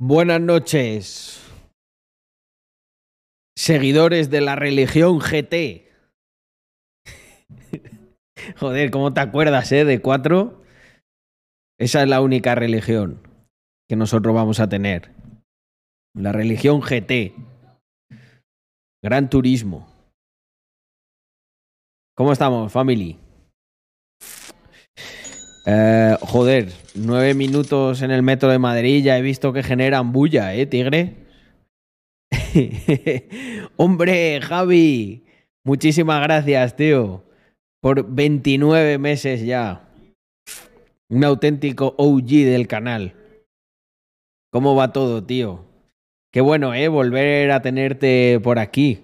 Buenas noches, seguidores de la religión GT. Joder, ¿cómo te acuerdas, eh? De cuatro. Esa es la única religión que nosotros vamos a tener. La religión GT. Gran turismo. ¿Cómo estamos, family? Eh, joder, nueve minutos en el metro de Madrid, ya he visto que generan bulla, ¿eh, tigre? Hombre, Javi, muchísimas gracias, tío, por 29 meses ya. Un auténtico OG del canal. ¿Cómo va todo, tío? Qué bueno, ¿eh? Volver a tenerte por aquí.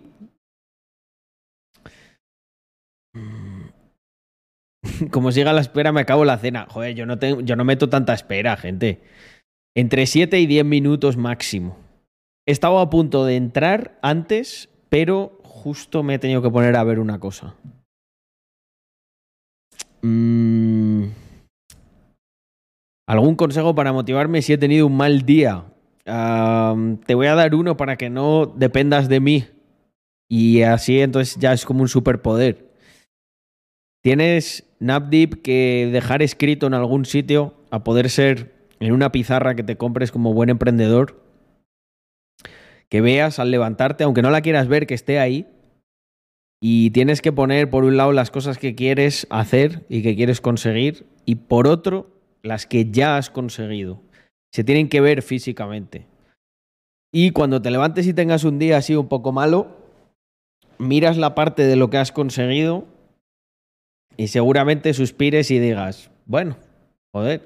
Como siga la espera, me acabo la cena. Joder, yo no, tengo, yo no meto tanta espera, gente. Entre 7 y 10 minutos máximo. He estado a punto de entrar antes, pero justo me he tenido que poner a ver una cosa. Mm. ¿Algún consejo para motivarme si he tenido un mal día? Te voy a dar uno para que no dependas de mí. Y así entonces ya es como un superpoder. Tienes NapDeep que dejar escrito en algún sitio, a poder ser en una pizarra que te compres como buen emprendedor, que veas al levantarte, aunque no la quieras ver, que esté ahí. Y tienes que poner por un lado las cosas que quieres hacer y que quieres conseguir, y por otro las que ya has conseguido. Se tienen que ver físicamente. Y cuando te levantes y tengas un día así un poco malo, miras la parte de lo que has conseguido y seguramente suspires y digas, bueno, joder,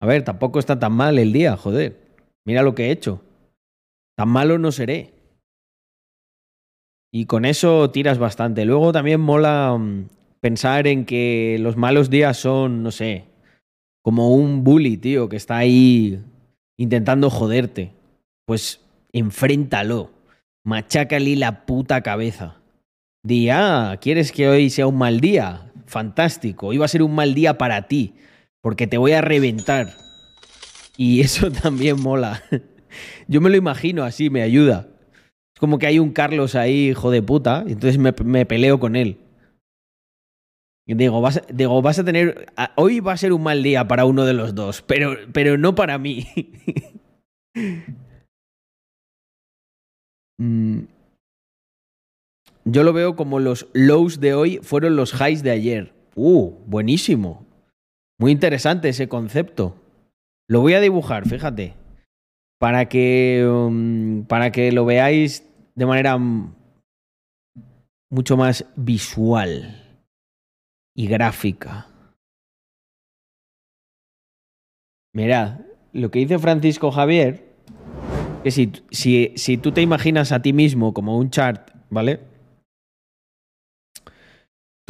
a ver, tampoco está tan mal el día, joder, mira lo que he hecho. Tan malo no seré. Y con eso tiras bastante. Luego también mola mm, pensar en que los malos días son, no sé, como un bully, tío, que está ahí intentando joderte. Pues enfréntalo. Machácale la puta cabeza. Di, ah, ¿quieres que hoy sea un mal día? Fantástico. Hoy va a ser un mal día para ti, porque te voy a reventar. Y eso también mola. Yo me lo imagino así, me ayuda. Es como que hay un Carlos ahí, hijo de puta, y entonces me, peleo con él. Y digo vas, digo, vas a tener. Hoy va a ser un mal día para uno de los dos, pero, pero no para mí. mm. Yo lo veo como los lows de hoy fueron los highs de ayer. Uh, buenísimo. Muy interesante ese concepto. Lo voy a dibujar, fíjate. Para que, um, para que lo veáis de manera mucho más visual y gráfica. Mirad, lo que dice Francisco Javier, que si, si, si tú te imaginas a ti mismo como un chart, ¿vale?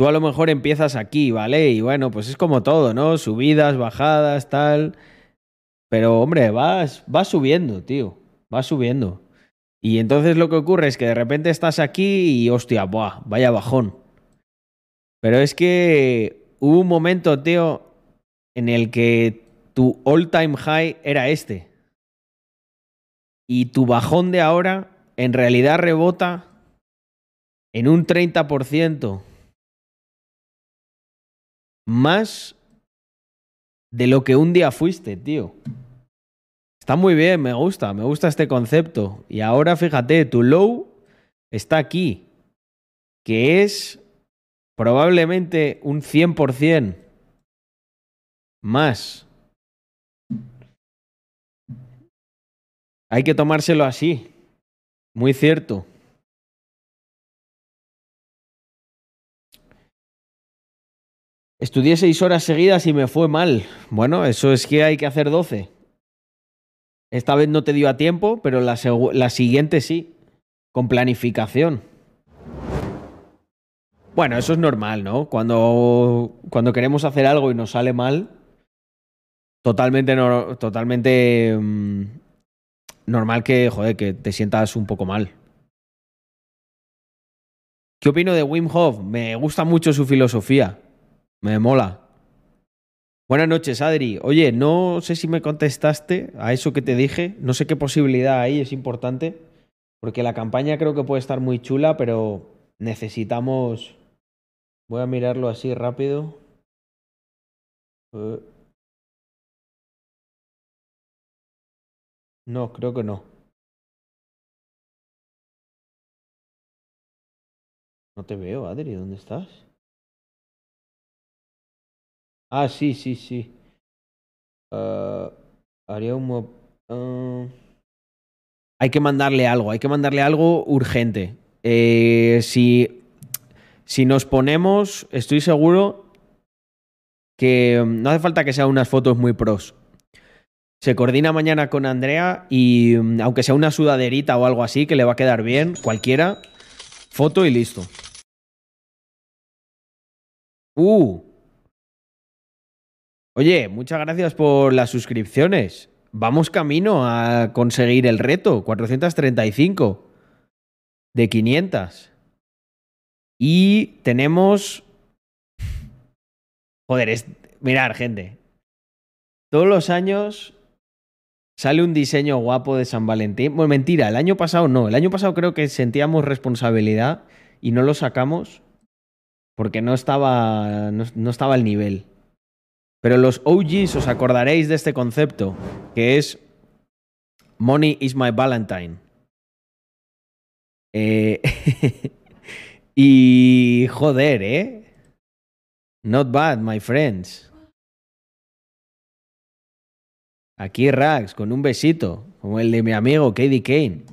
Tú a lo mejor empiezas aquí, ¿vale? Y bueno, pues es como todo, ¿no? Subidas, bajadas, tal. Pero hombre, vas, vas subiendo, tío. Vas subiendo. Y entonces lo que ocurre es que de repente estás aquí y hostia, buah, vaya bajón. Pero es que hubo un momento, tío, en el que tu all time high era este. Y tu bajón de ahora en realidad rebota en un 30% más de lo que un día fuiste, tío. Está muy bien, me gusta, me gusta este concepto. Y ahora fíjate, tu low está aquí, que es probablemente un 100% más. Hay que tomárselo así. Muy cierto. Estudié seis horas seguidas y me fue mal. Bueno, eso es que hay que hacer doce. Esta vez no te dio a tiempo, pero la, siguiente sí, con planificación. Bueno, eso es normal, ¿no? Cuando, cuando queremos hacer algo y nos sale mal, totalmente, totalmente mmm, normal que, joder, que te sientas un poco mal. ¿Qué opino de Wim Hof? Me gusta mucho su filosofía. Me mola. Buenas noches, Adri. Oye, no sé si me contestaste a eso que te dije. No sé qué posibilidad hay, es importante. Porque la campaña creo que puede estar muy chula, pero necesitamos. Voy a mirarlo así rápido. Eh. No, creo que no. No te veo, Adri. ¿Dónde estás? Ah, sí, sí, sí. Ah, haría un... ah. Hay que mandarle algo, hay que mandarle algo urgente. Eh, si, si nos ponemos, estoy seguro que no hace falta que sean unas fotos muy pros. Se coordina mañana con Andrea y aunque sea una sudaderita o algo así, que le va a quedar bien, cualquiera, foto y listo. Uh, Oye, muchas gracias por las suscripciones. Vamos camino a conseguir el reto, 435 de 500. Y tenemos... Joder, es... mirar, gente. Todos los años sale un diseño guapo de San Valentín. Bueno, mentira, el año pasado no. El año pasado creo que sentíamos responsabilidad y no lo sacamos porque no estaba, no, no estaba al nivel. Pero los OGs os acordaréis de este concepto, que es Money is my Valentine. Eh, y joder, ¿eh? Not bad, my friends. Aquí Rax, con un besito, como el de mi amigo Katie Kane.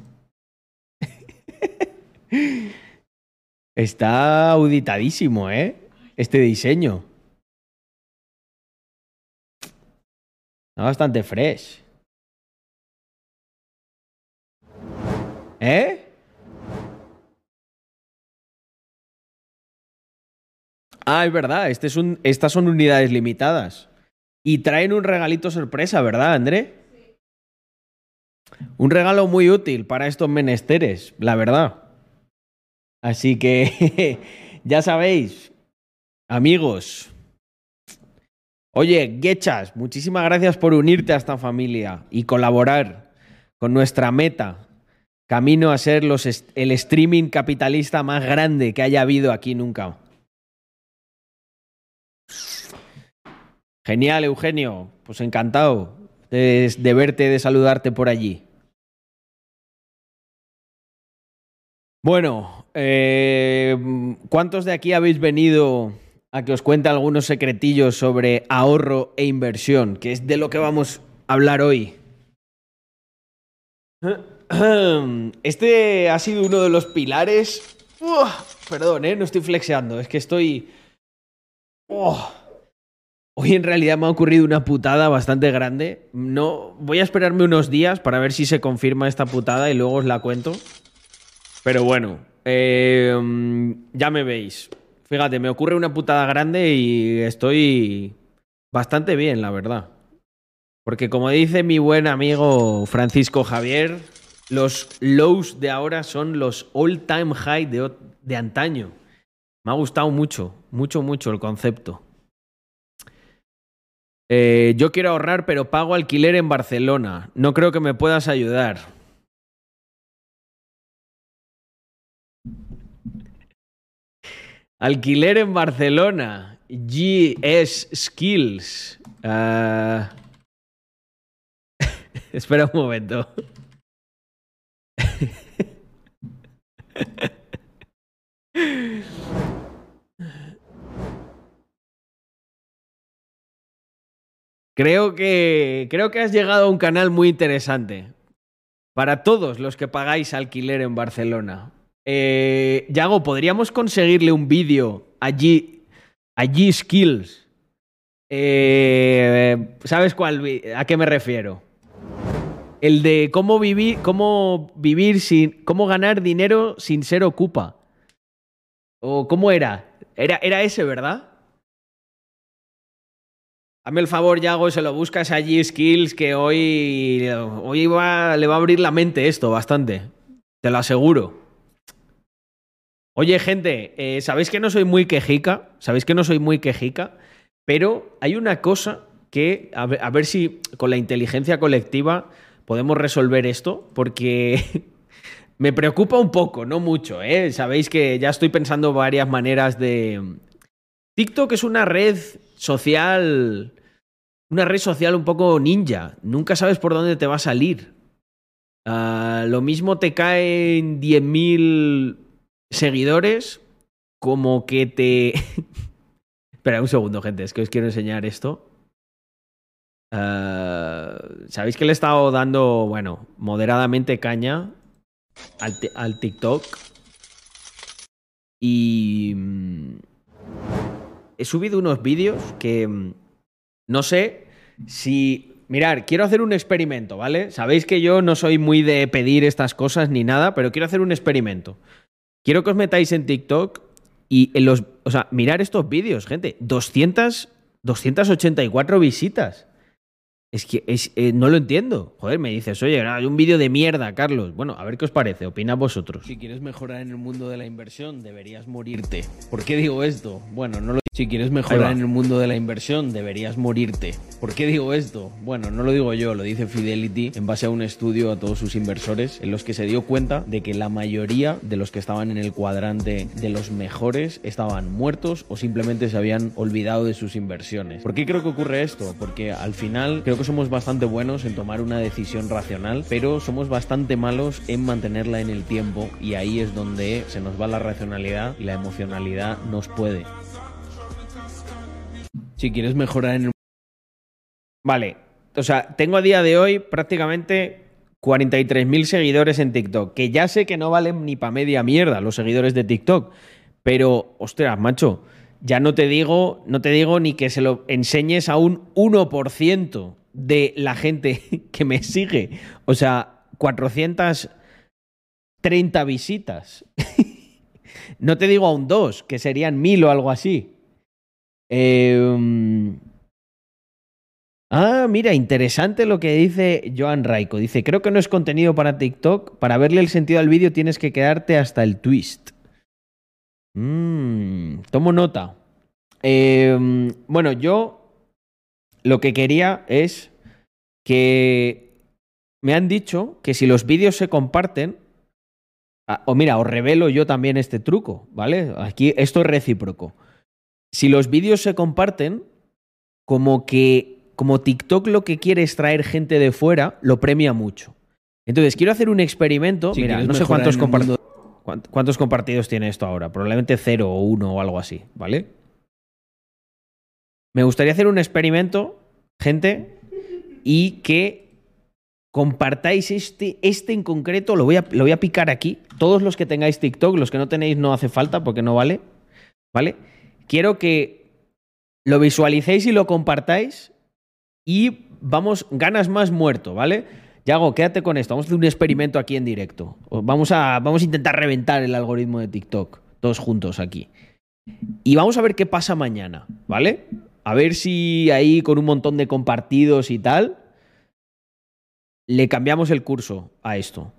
Está auditadísimo, ¿eh? Este diseño. Bastante fresh. ¿Eh? Ah, es verdad. Este estas son unidades limitadas. Y traen un regalito sorpresa, ¿verdad, André? Un regalo muy útil para estos menesteres, la verdad. Así que ya sabéis, amigos. Oye, Gechas, muchísimas gracias por unirte a esta familia y colaborar con nuestra meta, camino a ser el streaming capitalista más grande que haya habido aquí nunca. Genial, Eugenio. Pues encantado de, de verte, de saludarte por allí. Bueno, eh, ¿cuántos de aquí habéis venido a que os cuente algunos secretillos sobre ahorro e inversión? Que es de lo que vamos a hablar hoy. Este ha sido uno de los pilares. Perdón, eh, no estoy flexeando, es que estoy. Hoy en realidad me ha ocurrido una putada bastante grande. No, voy a esperarme unos días para ver si se confirma esta putada y luego os la cuento. Pero bueno, eh, ya me veis. Fíjate, me ocurre una putada grande y estoy bastante bien, la verdad. Porque como dice mi buen amigo Francisco Javier, los lows de ahora son los all time high de, de antaño. Me ha gustado mucho, mucho, mucho el concepto. Eh, yo quiero ahorrar, pero pago alquiler en Barcelona. No creo que me puedas ayudar. Alquiler en Barcelona. GS Skills. Ah. Espera un momento. Creo que, creo que has llegado a un canal muy interesante. Para todos los que pagáis alquiler en Barcelona. Eh, Yago, ¿podríamos conseguirle un vídeo allí, allí Skills? Eh, ¿Sabes cuál, a qué me refiero? El de cómo vivir, cómo vivir sin, cómo ganar dinero sin ser ocupa. ¿O cómo era? Era, era ese, ¿verdad? Hazme el favor, Yago, se lo buscas allí Skills, que hoy, hoy le va a abrir la mente esto bastante. Te lo aseguro. Oye, gente, eh, sabéis que no soy muy quejica, sabéis que no soy muy quejica, pero hay una cosa que, a ver, si con la inteligencia colectiva podemos resolver esto, porque me preocupa un poco, no mucho, ¿eh? Sabéis que ya estoy pensando varias maneras de... TikTok es una red social, una red social un poco ninja, nunca sabes por dónde te va a salir. Ah, lo mismo te caen 10.000 seguidores como que te... Espera un segundo, gente, es que os quiero enseñar esto. Ah, Sabéis que le he estado dando, bueno, moderadamente caña al, ti- al TikTok. Y... mm, He subido unos vídeos que... mm, No sé si... Mirar, quiero hacer un experimento, ¿vale? Sabéis que yo no soy muy de pedir estas cosas ni nada, pero quiero hacer un experimento. Quiero que os metáis en TikTok y en los. O sea, mirar estos vídeos, gente. 200, 284 visitas. Es que es, eh, no lo entiendo. Joder, me dices, oye, hay un vídeo de mierda, Carlos. Bueno, a ver qué os parece. Opinad vosotros. Si quieres mejorar en el mundo de la inversión, deberías morirte. ¿Por qué digo esto? Bueno, no lo Si quieres mejorar en el mundo de la inversión, deberías morirte. ¿Por qué digo esto? Bueno, no lo digo yo, lo dice Fidelity en base a un estudio a todos sus inversores en los que se dio cuenta de que la mayoría de los que estaban en el cuadrante de los mejores estaban muertos o simplemente se habían olvidado de sus inversiones. ¿Por qué creo que ocurre esto? Porque al final creo somos bastante buenos en tomar una decisión racional, pero somos bastante malos en mantenerla en el tiempo y ahí es donde se nos va la racionalidad y la emocionalidad nos puede. Si quieres mejorar en el Vale. O sea, tengo a día de hoy prácticamente 43.000 seguidores en TikTok. Que ya sé que no valen ni pa' media mierda los seguidores de TikTok. Pero, ostras, macho, ya no te digo, no te digo ni que se lo enseñes a un 1% de la gente que me sigue. O sea, 430 visitas. no te digo a un 2, que serían 1000 o algo así. Eh, Ah, mira, interesante lo que dice Joan Raiko. Dice, creo que no es contenido para TikTok. Para verle el sentido al vídeo tienes que quedarte hasta el twist. Mm, tomo nota. Eh, bueno, yo lo que quería es que me han dicho que si los vídeos se comparten, ah, o mira, os revelo yo también este truco, ¿vale? Aquí esto es recíproco. Si los vídeos se comparten, como que como TikTok lo que quiere es traer gente de fuera, lo premia mucho. Entonces, quiero hacer un experimento. Si Mira, no sé cuántos, cuántos compartidos tiene esto ahora. Probablemente cero o uno o algo así, ¿vale? Me gustaría hacer un experimento, gente, y que compartáis este, este en concreto. Lo voy, a, lo voy a picar aquí. Todos los que tengáis TikTok, los que no tenéis no hace falta porque no vale, ¿vale? Quiero que lo visualicéis y lo compartáis y vamos, ganas más muerto, ¿vale? Yago, quédate con esto. Vamos a hacer un experimento aquí en directo. Vamos a, vamos a intentar reventar el algoritmo de TikTok, todos juntos aquí. Y vamos a ver qué pasa mañana, ¿vale? A ver si ahí con un montón de compartidos y tal, le cambiamos el curso a esto.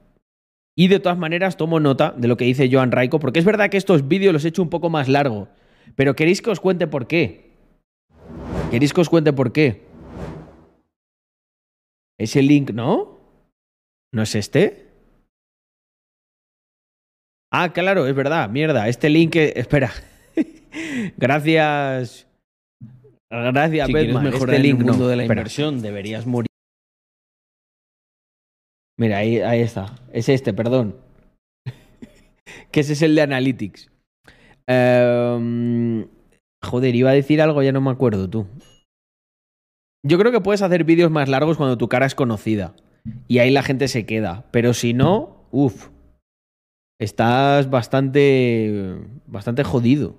Y de todas maneras tomo nota de lo que dice Joan Raiko, porque es verdad que estos vídeos los he hecho un poco más largo, pero ¿queréis que os cuente por qué? ¿Queréis que os cuente por qué? Ese link, ¿no? ¿No es este? Ah, claro, es verdad, mierda. Este link, eh, espera. Gracias. Gracias, Si quieres Batman. mejorar Este link el mundo no. de la Espera. inversión, deberías morir. Mira, ahí, ahí está. Es este, perdón. que ese es el de Analytics. Em, joder, iba a decir algo, ya no me acuerdo tú. Yo creo que puedes hacer vídeos más largos cuando tu cara es conocida. Y ahí la gente se queda. Pero si no, uff. Estás bastante. bastante jodido.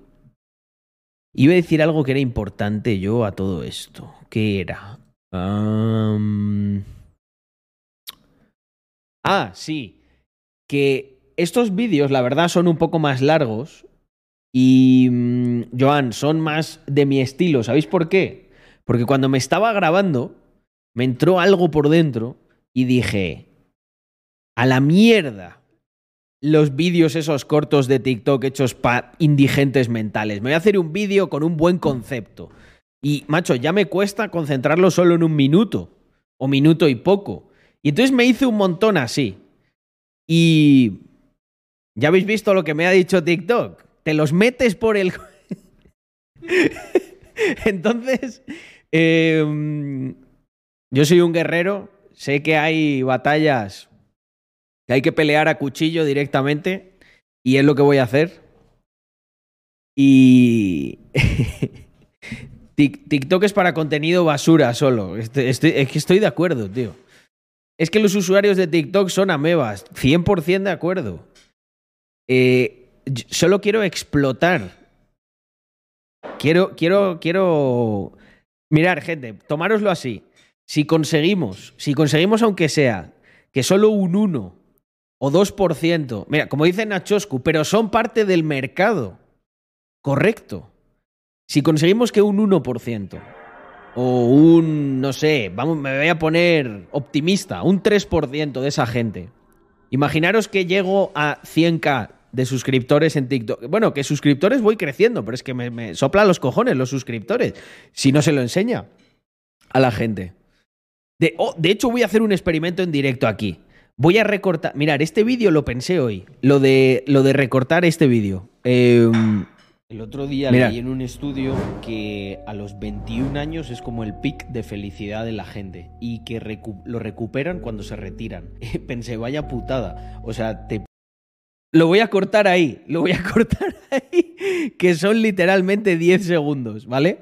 Iba a decir algo que era importante yo a todo esto. ¿Qué era? Ah, sí. Que estos vídeos, la verdad, son un poco más largos. Y, mm, Joan, son más de mi estilo. ¿Sabéis por qué? Porque cuando me estaba grabando, me entró algo por dentro y dije, a la mierda los vídeos esos cortos de TikTok hechos para indigentes mentales. Me voy a hacer un vídeo con un buen concepto. Y, macho, ya me cuesta concentrarlo solo en un minuto. O minuto y poco. Y entonces me hice un montón así. Y... ¿Ya habéis visto lo que me ha dicho TikTok? Te los metes por el... entonces... Em, yo soy un guerrero. Sé que hay batallas que hay que pelear a cuchillo directamente. Y es lo que voy a hacer. Y... TikTok es para contenido basura solo. Estoy, es que estoy de acuerdo, tío. Es que los usuarios de TikTok son amebas. 100% de acuerdo. Eh, solo quiero explotar. Quiero, quiero, quiero. Mirar, gente, tomároslo así. Si conseguimos, si conseguimos aunque sea que solo un 1 o 2%, mira, como dice Nachoscu, pero son parte del mercado. Correcto. Si conseguimos que un 1% o un, no sé, vamos, me voy a poner optimista, un 3% de esa gente. Imaginaros que llego a 100k de suscriptores en TikTok. Bueno, que suscriptores voy creciendo, pero es que me, sopla los cojones los suscriptores si no se lo enseña a la gente. De, oh, de hecho, voy a hacer un experimento en directo aquí. Voy a recortar. Mirar, este vídeo lo pensé hoy. Lo de, lo de recortar este vídeo. Eh, el otro día leí en un estudio que a los 21 años es como el pic de felicidad de la gente y que lo recuperan cuando se retiran. Pensé, vaya putada. O sea, te... Lo voy a cortar ahí, lo voy a cortar ahí, que son literalmente 10 segundos, ¿vale?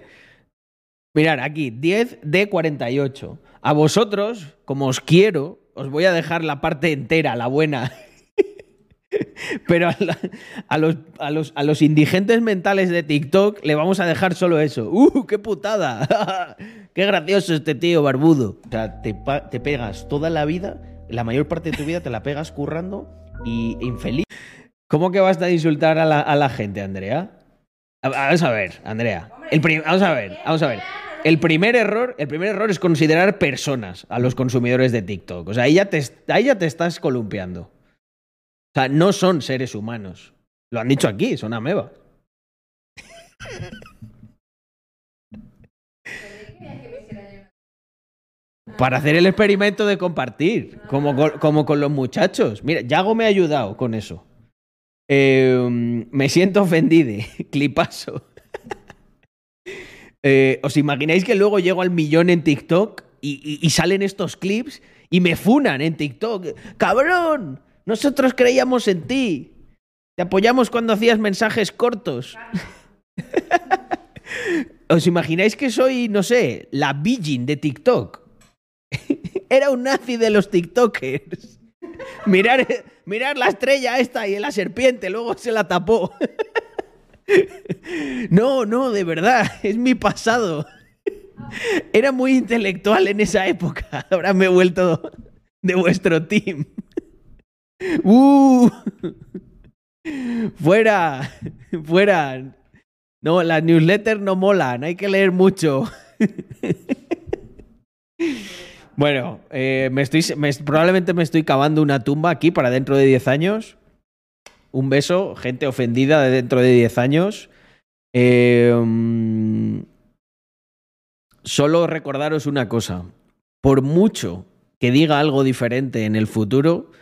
Mirar, aquí, 10 de 48. A vosotros, como os quiero, os voy a dejar la parte entera, la buena. Pero a, los, a, los, a, los, indigentes mentales de TikTok le vamos a dejar solo eso. ¡Uh, qué putada! ¡Qué gracioso este tío barbudo! O sea, te, te, pegas toda la vida, la mayor parte de tu vida te la pegas currando y infeliz. ¿Cómo que vas a insultar a la, a la gente, Andrea? Vamos a ver, Andrea. El vamos a ver, vamos a ver. El primer error, el primer error es considerar personas a los consumidores de TikTok. O sea, ahí ya te, ahí ya te estás columpiando. O sea, no son seres humanos. Lo han dicho aquí, son amebas. Para hacer el experimento de compartir, como con, los muchachos. Mira, Yago me ha ayudado con eso. Em, me siento ofendido. Clipazo. Eh, ¿Os imagináis que luego llego al millón en TikTok y salen estos clips y me funan en TikTok? ¡Cabrón! Nosotros creíamos en ti. Te apoyamos cuando hacías mensajes cortos. ¿Os imagináis que soy, no sé, la Beijing de TikTok? Era un nazi de los TikTokers. Mirar, mirar la estrella esta y la serpiente, luego se la tapó. No, no, de verdad, es mi pasado. Era muy intelectual en esa época. Ahora me he vuelto de vuestro team. ¡Uh! Fuera, fuera. No, las newsletters no molan, hay que leer mucho. bueno, eh, me estoy, probablemente me estoy cavando una tumba aquí para dentro de 10 años. Un beso, gente ofendida de dentro de 10 años. Em, solo recordaros una cosa. Por mucho que diga algo diferente en el futuro,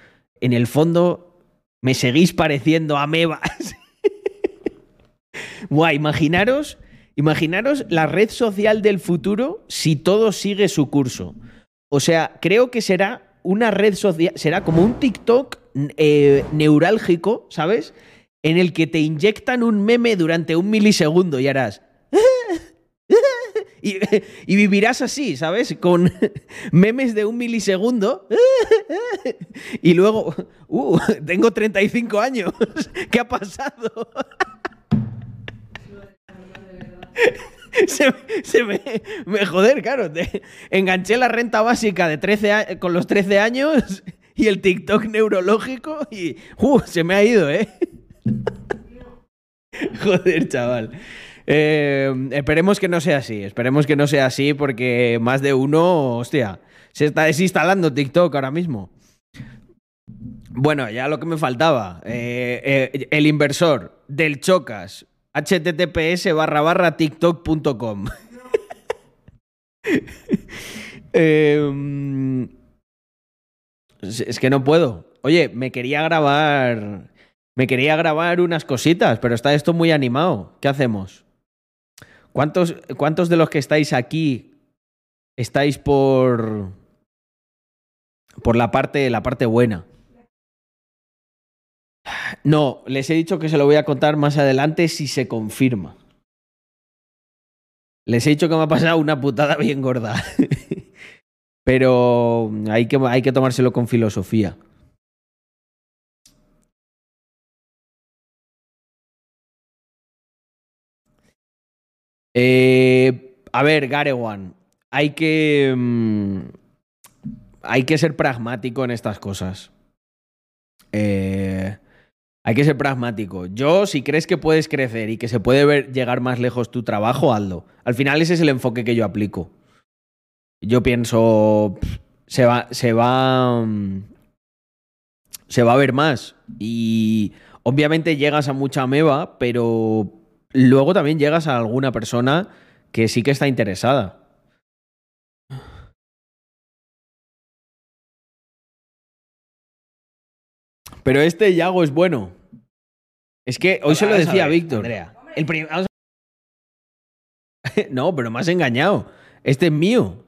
en el fondo me seguís pareciendo amebas. Buah, imaginaros, imaginaros la red social del futuro si todo sigue su curso. O sea, creo que será una red social, será como un TikTok eh, neurálgico, ¿sabes? En el que te inyectan un meme durante un milisegundo y harás. Y, vivirás así, ¿sabes? Con memes de un milisegundo. Y luego, uh, tengo 35 años. ¿Qué ha pasado? Se, me, joder, claro. enganché la renta básica de 13 con los 13 años y el TikTok neurológico y uh, se me ha ido, ¿eh? Joder, chaval. Eh, esperemos que no sea así, esperemos que no sea así porque más de uno, hostia, se está desinstalando TikTok ahora mismo. Bueno, ya lo que me faltaba. Eh, eh, el inversor del Chocas, https barra barra tiktok.com. Em, es que no puedo. Oye, me quería grabar. Me quería grabar unas cositas, pero está esto muy animado. ¿Qué hacemos? ¿Cuántos, cuántos de los que estáis aquí estáis por. por la parte, la parte buena? No, les he dicho que se lo voy a contar más adelante si se confirma. Les he dicho que me ha pasado una putada bien gorda. Pero hay que, hay que tomárselo con filosofía. Eh, a ver, Garewan, hay que. Mm, hay que ser pragmático en estas cosas. Eh, hay que ser pragmático. Yo, si crees que puedes crecer y que se puede ver llegar más lejos tu trabajo, hazlo. Al final, ese es el enfoque que yo aplico. Yo pienso. Se va. Se va. Mm, se va a ver más. Y obviamente llegas a mucha meba, pero luego también llegas a alguna persona que sí que está interesada. Pero este Yago es bueno. Es que hoy se lo decía a, Víctor. El no, pero me has engañado. Este es mío.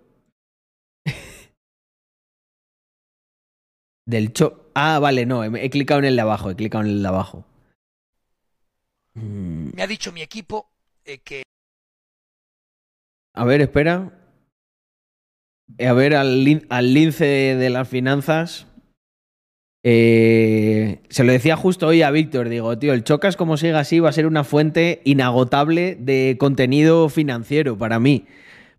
Del cho. Ah, vale, no. He, clicado en el de abajo. He clicado en el de abajo. Mm. Me ha dicho mi equipo eh, que. A ver, espera. A ver, al, al lince de las finanzas. Eh, se lo decía justo hoy a Víctor, digo, tío, el Chocas como siga así va a ser una fuente inagotable de contenido financiero para mí.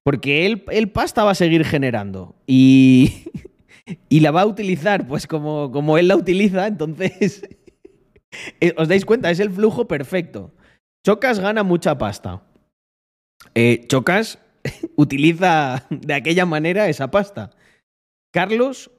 Porque él, el pasta va a seguir generando y, y la va a utilizar pues como, como él la utiliza, entonces, eh, ¿os dais cuenta? Es el flujo perfecto. Chocas gana mucha pasta. Eh, Chocas utiliza de aquella manera esa pasta. Carlos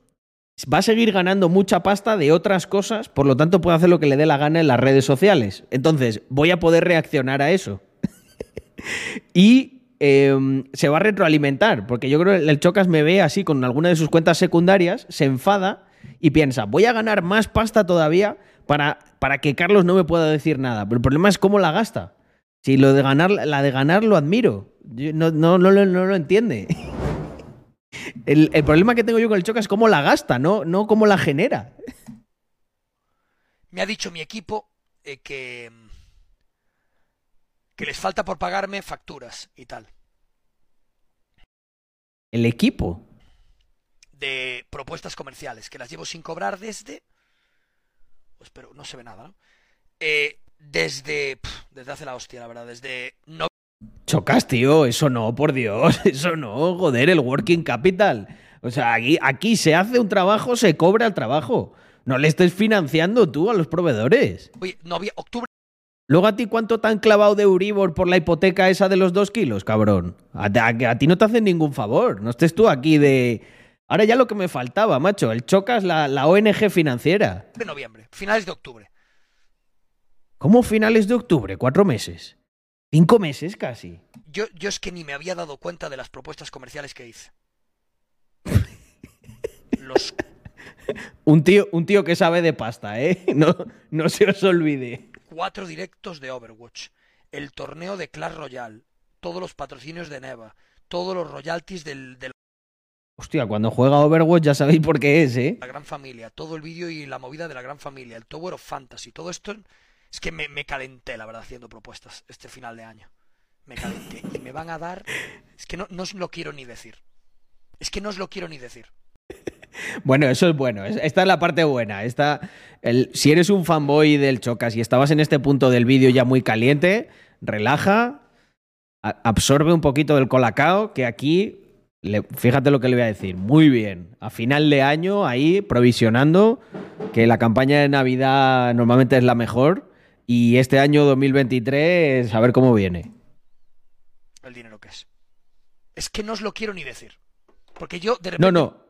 va a seguir ganando mucha pasta de otras cosas, por lo tanto puede hacer lo que le dé la gana en las redes sociales. Entonces, voy a poder reaccionar a eso. y em, se va a retroalimentar, porque yo creo que el Chocas me ve así con alguna de sus cuentas secundarias, se enfada y piensa, voy a ganar más pasta todavía para, para que Carlos no me pueda decir nada. Pero el problema es cómo la gasta. Si lo de ganar, la de ganar lo admiro. no, no, no, no lo entiende. El, problema que tengo yo con el Choca es cómo la gasta, no, no cómo la genera. Me ha dicho mi equipo eh, que, que les falta por pagarme facturas y tal. ¿El equipo? De propuestas comerciales, que las llevo sin cobrar desde... Pues, pero no se ve nada, ¿no? Eh, desde... desde hace la hostia, la verdad, desde... No Chocas, tío, eso no, por Dios, eso no, joder, el working capital. O sea, aquí, aquí se hace un trabajo, se cobra el trabajo. No le estés financiando tú a los proveedores. Oye, no había octubre. Luego a ti cuánto te han clavado de Euribor por la hipoteca esa de los dos kilos, cabrón. A, a, ti no te hacen ningún favor. No estés tú aquí de... Ahora ya lo que me faltaba, macho. El Chocas, la, la ONG financiera. De noviembre, finales de octubre. ¿Cómo finales de octubre? Cuatro meses. Cinco meses casi. Yo, yo es que ni me había dado cuenta de las propuestas comerciales que hice. Los... Un tío, un tío que sabe de pasta, ¿eh? No, no se os olvide. Cuatro directos de Overwatch, el torneo de Clash Royale, todos los patrocinios de Neva, todos los royalties del, del... Hostia, cuando juega Overwatch ya sabéis por qué es, ¿eh? La gran familia, todo el vídeo y la movida de la gran familia, el Tower of Fantasy, todo esto es que me, me, calenté, la verdad, haciendo propuestas este final de año. Me calenté. Y me van a dar. Es que no, no os lo quiero ni decir. Es que no os lo quiero ni decir. Bueno, eso es bueno. Esta es la parte buena. Esta, el, si eres un fanboy del Chocas y estabas en este punto del vídeo ya muy caliente, relaja, absorbe un poquito del colacao, que aquí, le, fíjate lo que le voy a decir. Muy bien. A final de año, ahí, provisionando, que la campaña de Navidad normalmente es la mejor. Y este año 2023, a ver cómo viene. El dinero que es. Es que no os lo quiero ni decir. Porque yo de repente. No, no.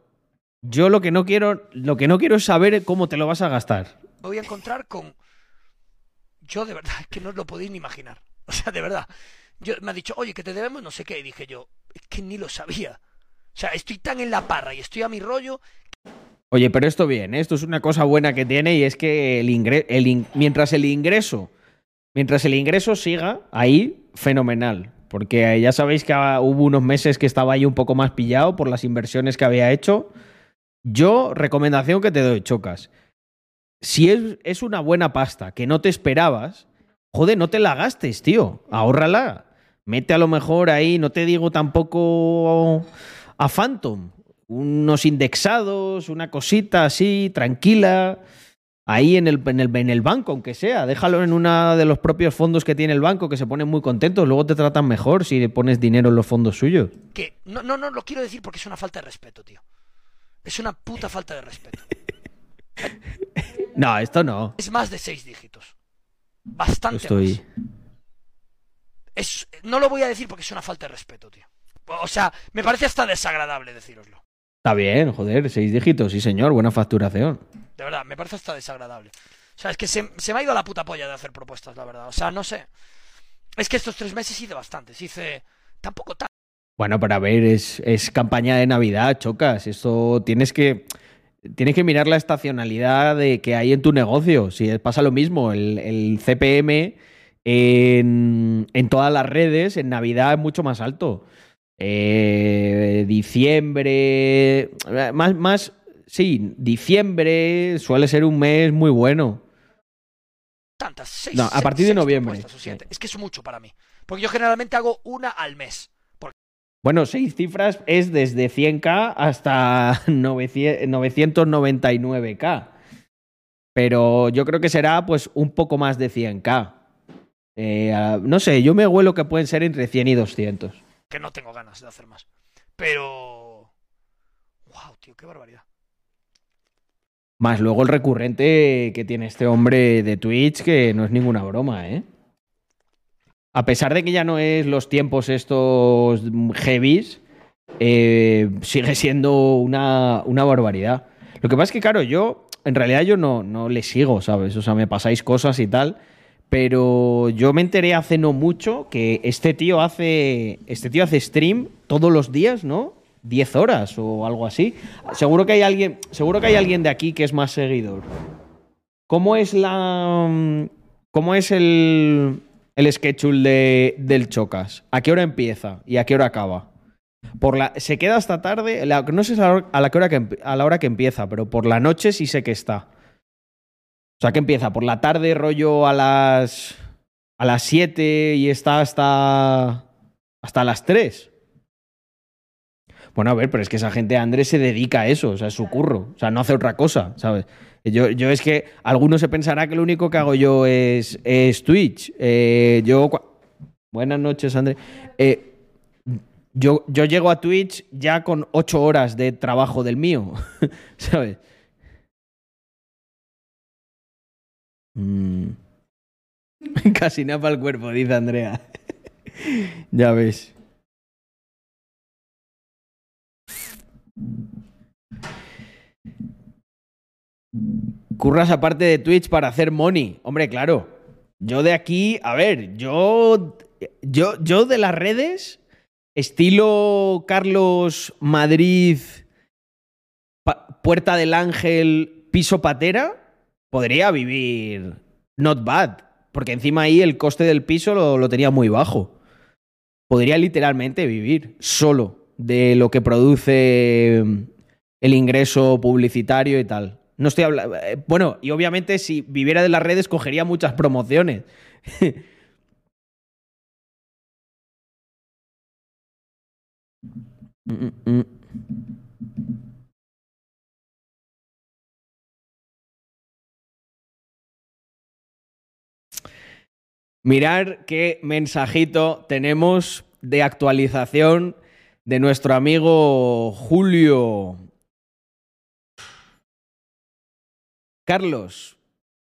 Yo lo que no quiero, lo que no quiero es saber cómo te lo vas a gastar. Me voy a encontrar con. Yo de verdad, es que no os lo podéis ni imaginar. O sea, de verdad. Yo, me ha dicho, oye, que te debemos no sé qué. Y dije yo, Es que ni lo sabía. O sea, estoy tan en la parra y estoy a mi rollo. Oye, pero esto bien, ¿eh? esto es una cosa buena que tiene y es que el ingre el in mientras el ingreso, mientras el ingreso siga ahí, fenomenal. Porque ya sabéis que hubo unos meses que estaba ahí un poco más pillado por las inversiones que había hecho. Yo, recomendación que te doy, chocas. Si es, es una buena pasta que no te esperabas, joder, no te la gastes, tío. Ahórrala. Mete a lo mejor ahí, no te digo tampoco a Phantom, unos indexados, una cosita así, tranquila, ahí en el, en el, en el banco, aunque sea. Déjalo en uno de los propios fondos que tiene el banco, que se ponen muy contentos. Luego te tratan mejor si pones dinero en los fondos suyos. Que no, no, no lo quiero decir porque es una falta de respeto, tío. Es una puta falta de respeto. no, esto no. Es más de seis dígitos. Bastante Estoy... más. Es, no lo voy a decir porque es una falta de respeto, tío. O sea, me parece hasta desagradable decíroslo. Está bien, joder, seis dígitos, sí señor, buena facturación. De verdad, me parece hasta desagradable. O sea, es que se, se, me ha ido la puta polla de hacer propuestas, la verdad. O sea, no sé. Es que estos tres meses hice bastantes. Hice tampoco tan. Bueno, pero a ver, es, es campaña de Navidad, chocas. Esto tienes que. Tienes que mirar la estacionalidad de que hay en tu negocio. Si pasa lo mismo, el, el CPM en, en, todas las redes en Navidad es mucho más alto. Eh, diciembre, más, más, sí, diciembre suele ser un mes muy bueno. Tantas, seis, no, a seis, partir de noviembre. Es que es mucho para mí. Porque yo generalmente hago una al mes. Bueno, seis cifras es desde 100k hasta 999k. Pero yo creo que será pues un poco más de 100k. Eh, no sé, yo me huelo que pueden ser entre 100 y 200 que no tengo ganas de hacer más. Pero... ¡Wow, tío! ¡Qué barbaridad! Más luego el recurrente que tiene este hombre de Twitch, que no es ninguna broma, ¿eh? A pesar de que ya no es los tiempos estos heavies, eh, sigue siendo una, una, barbaridad. Lo que pasa es que, claro, yo, en realidad yo no, no le sigo, ¿sabes? O sea, me pasáis cosas y tal. Pero yo me enteré hace no mucho que este tío hace. Este tío hace stream todos los días, ¿no? 10 horas o algo así. Seguro que hay alguien. Seguro que hay alguien de aquí que es más seguidor. ¿Cómo es la. ¿Cómo es el. El schedule de, del Chocas? ¿A qué hora empieza y a qué hora acaba? Por la, se queda hasta tarde. La, no sé a la, hora que, a la hora que empieza, pero por la noche sí sé que está. O sea, que empieza por la tarde, rollo a las. a las 7 y está hasta. hasta las 3. Bueno, a ver, pero es que esa gente, Andrés, se dedica a eso, o sea, es su curro, o sea, no hace otra cosa, ¿sabes? Yo, yo es que algunos se pensará que lo único que hago yo es, Twitch. Eh, yo. Buenas noches, Andrés. Eh, yo, yo llego a Twitch ya con 8 horas de trabajo del mío, ¿sabes? Mm. Casi nada para el cuerpo, dice Andrea. ya ves. Curras aparte de Twitch para hacer money. Hombre, claro. Yo de aquí, a ver, yo. Yo, yo de las redes, estilo Carlos Madrid, Puerta del Ángel, Piso Patera, podría vivir not bad, porque encima ahí el coste del piso lo, lo, tenía muy bajo. Podría literalmente vivir solo de lo que produce el ingreso publicitario y tal. No estoy hablando. Bueno, y obviamente si viviera de las redes cogería muchas promociones. Mirar qué mensajito tenemos de actualización de nuestro amigo Julio. Carlos,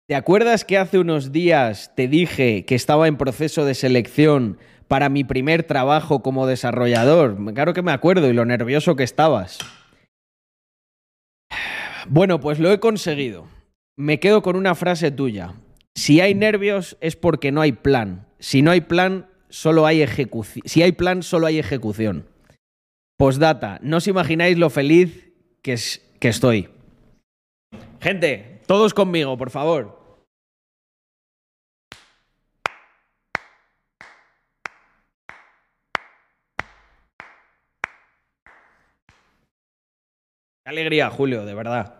¿te acuerdas que hace unos días te dije que estaba en proceso de selección para mi primer trabajo como desarrollador? Claro que me acuerdo y lo nervioso que estabas. Bueno, pues lo he conseguido. Me quedo con una frase tuya. Si hay nervios es porque no hay plan. Si no hay plan, solo hay ejecución. Si hay plan, solo hay ejecución. Postdata, no os imagináis lo feliz que, es, que estoy. Gente, todos conmigo, por favor. Qué alegría, Julio, de verdad.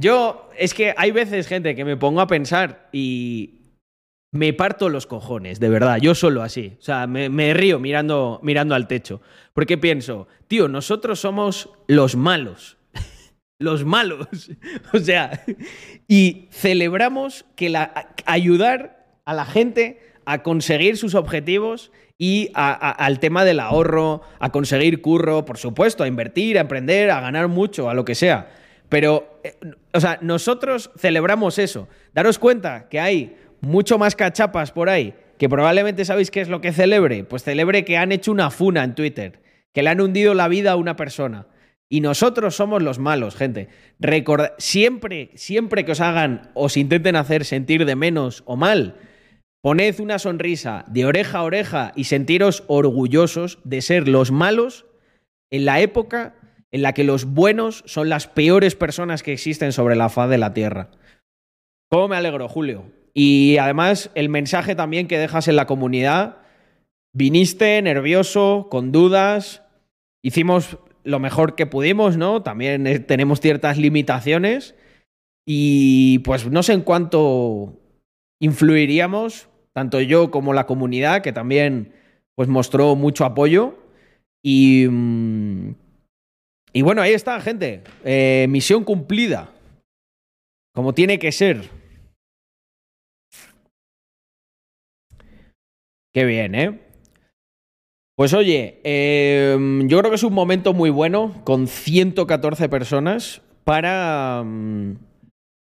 Yo, es que hay veces, gente, que me pongo a pensar y me parto los cojones, de verdad, yo solo así. O sea, me, me río mirando, mirando al techo. Porque pienso, tío, nosotros somos los malos. Los malos. o sea, y celebramos que ayudar a la gente a conseguir sus objetivos y a, al tema del ahorro, a conseguir curro, por supuesto, a invertir, a emprender, a ganar mucho, a lo que sea. Pero, eh, o sea, nosotros celebramos eso. Daros cuenta que hay mucho más cachapas por ahí, que probablemente sabéis qué es lo que celebre. Pues celebre que han hecho una funa en Twitter, que le han hundido la vida a una persona. Y nosotros somos los malos, gente. Siempre, siempre que os hagan, os intenten hacer sentir de menos o mal, poned una sonrisa de oreja a oreja y sentiros orgullosos de ser los malos en la época en la que los buenos son las peores personas que existen sobre la faz de la Tierra. ¿Cómo me alegro, Julio? Y además, el mensaje también que dejas en la comunidad. Viniste nervioso, con dudas. Hicimos lo mejor que pudimos, ¿no? También eh, tenemos ciertas limitaciones. Y pues no sé en cuánto influiríamos, tanto yo como la comunidad, que también pues mostró mucho apoyo. Y. mm, y bueno, ahí está, gente. Eh, misión cumplida. Como tiene que ser. Qué bien, ¿eh? Pues oye, eh, yo creo que es un momento muy bueno con 114 personas para... mm,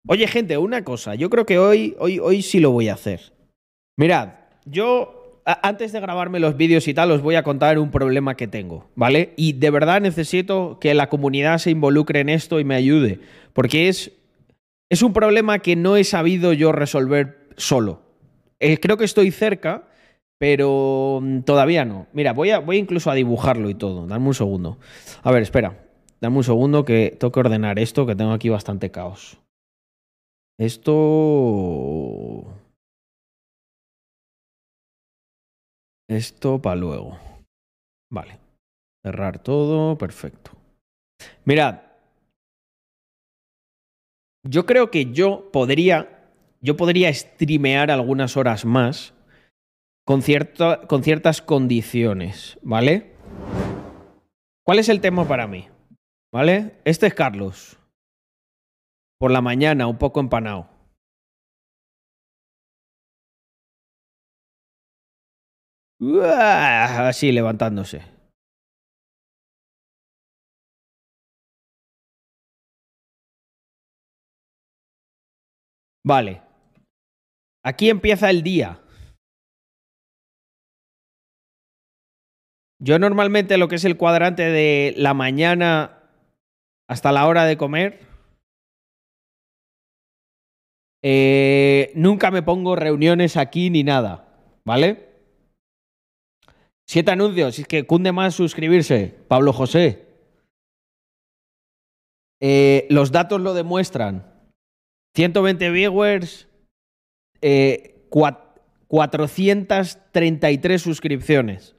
Oye, gente, una cosa. Yo creo que hoy, hoy, hoy sí lo voy a hacer. Mirad, yo antes de grabarme los vídeos y tal, os voy a contar un problema que tengo, ¿vale? Y de verdad necesito que la comunidad se involucre en esto y me ayude, porque es, es un problema que no he sabido yo resolver solo. Eh, creo que estoy cerca, pero mm, todavía no. Mira, voy, a, voy incluso a dibujarlo y todo. Dame un segundo. A ver, espera. Dame un segundo que tengo que ordenar esto, que tengo aquí bastante caos. Esto... Esto para luego. Vale. Cerrar todo. Perfecto. Mirad. Yo creo que yo podría. Yo podría streamear algunas horas más. Con, con ciertas condiciones. ¿Vale? ¿Cuál es el tema para mí? ¿Vale? Este es Carlos. Por la mañana, un poco empanado. Así levantándose. Vale. Aquí empieza el día. Yo normalmente lo que es el cuadrante de la mañana hasta la hora de comer, eh, nunca me pongo reuniones aquí ni nada, ¿vale? Siete anuncios, es que cunde más suscribirse, Pablo José. Eh, los datos lo demuestran. 120 viewers, eh, cua- 433 suscripciones.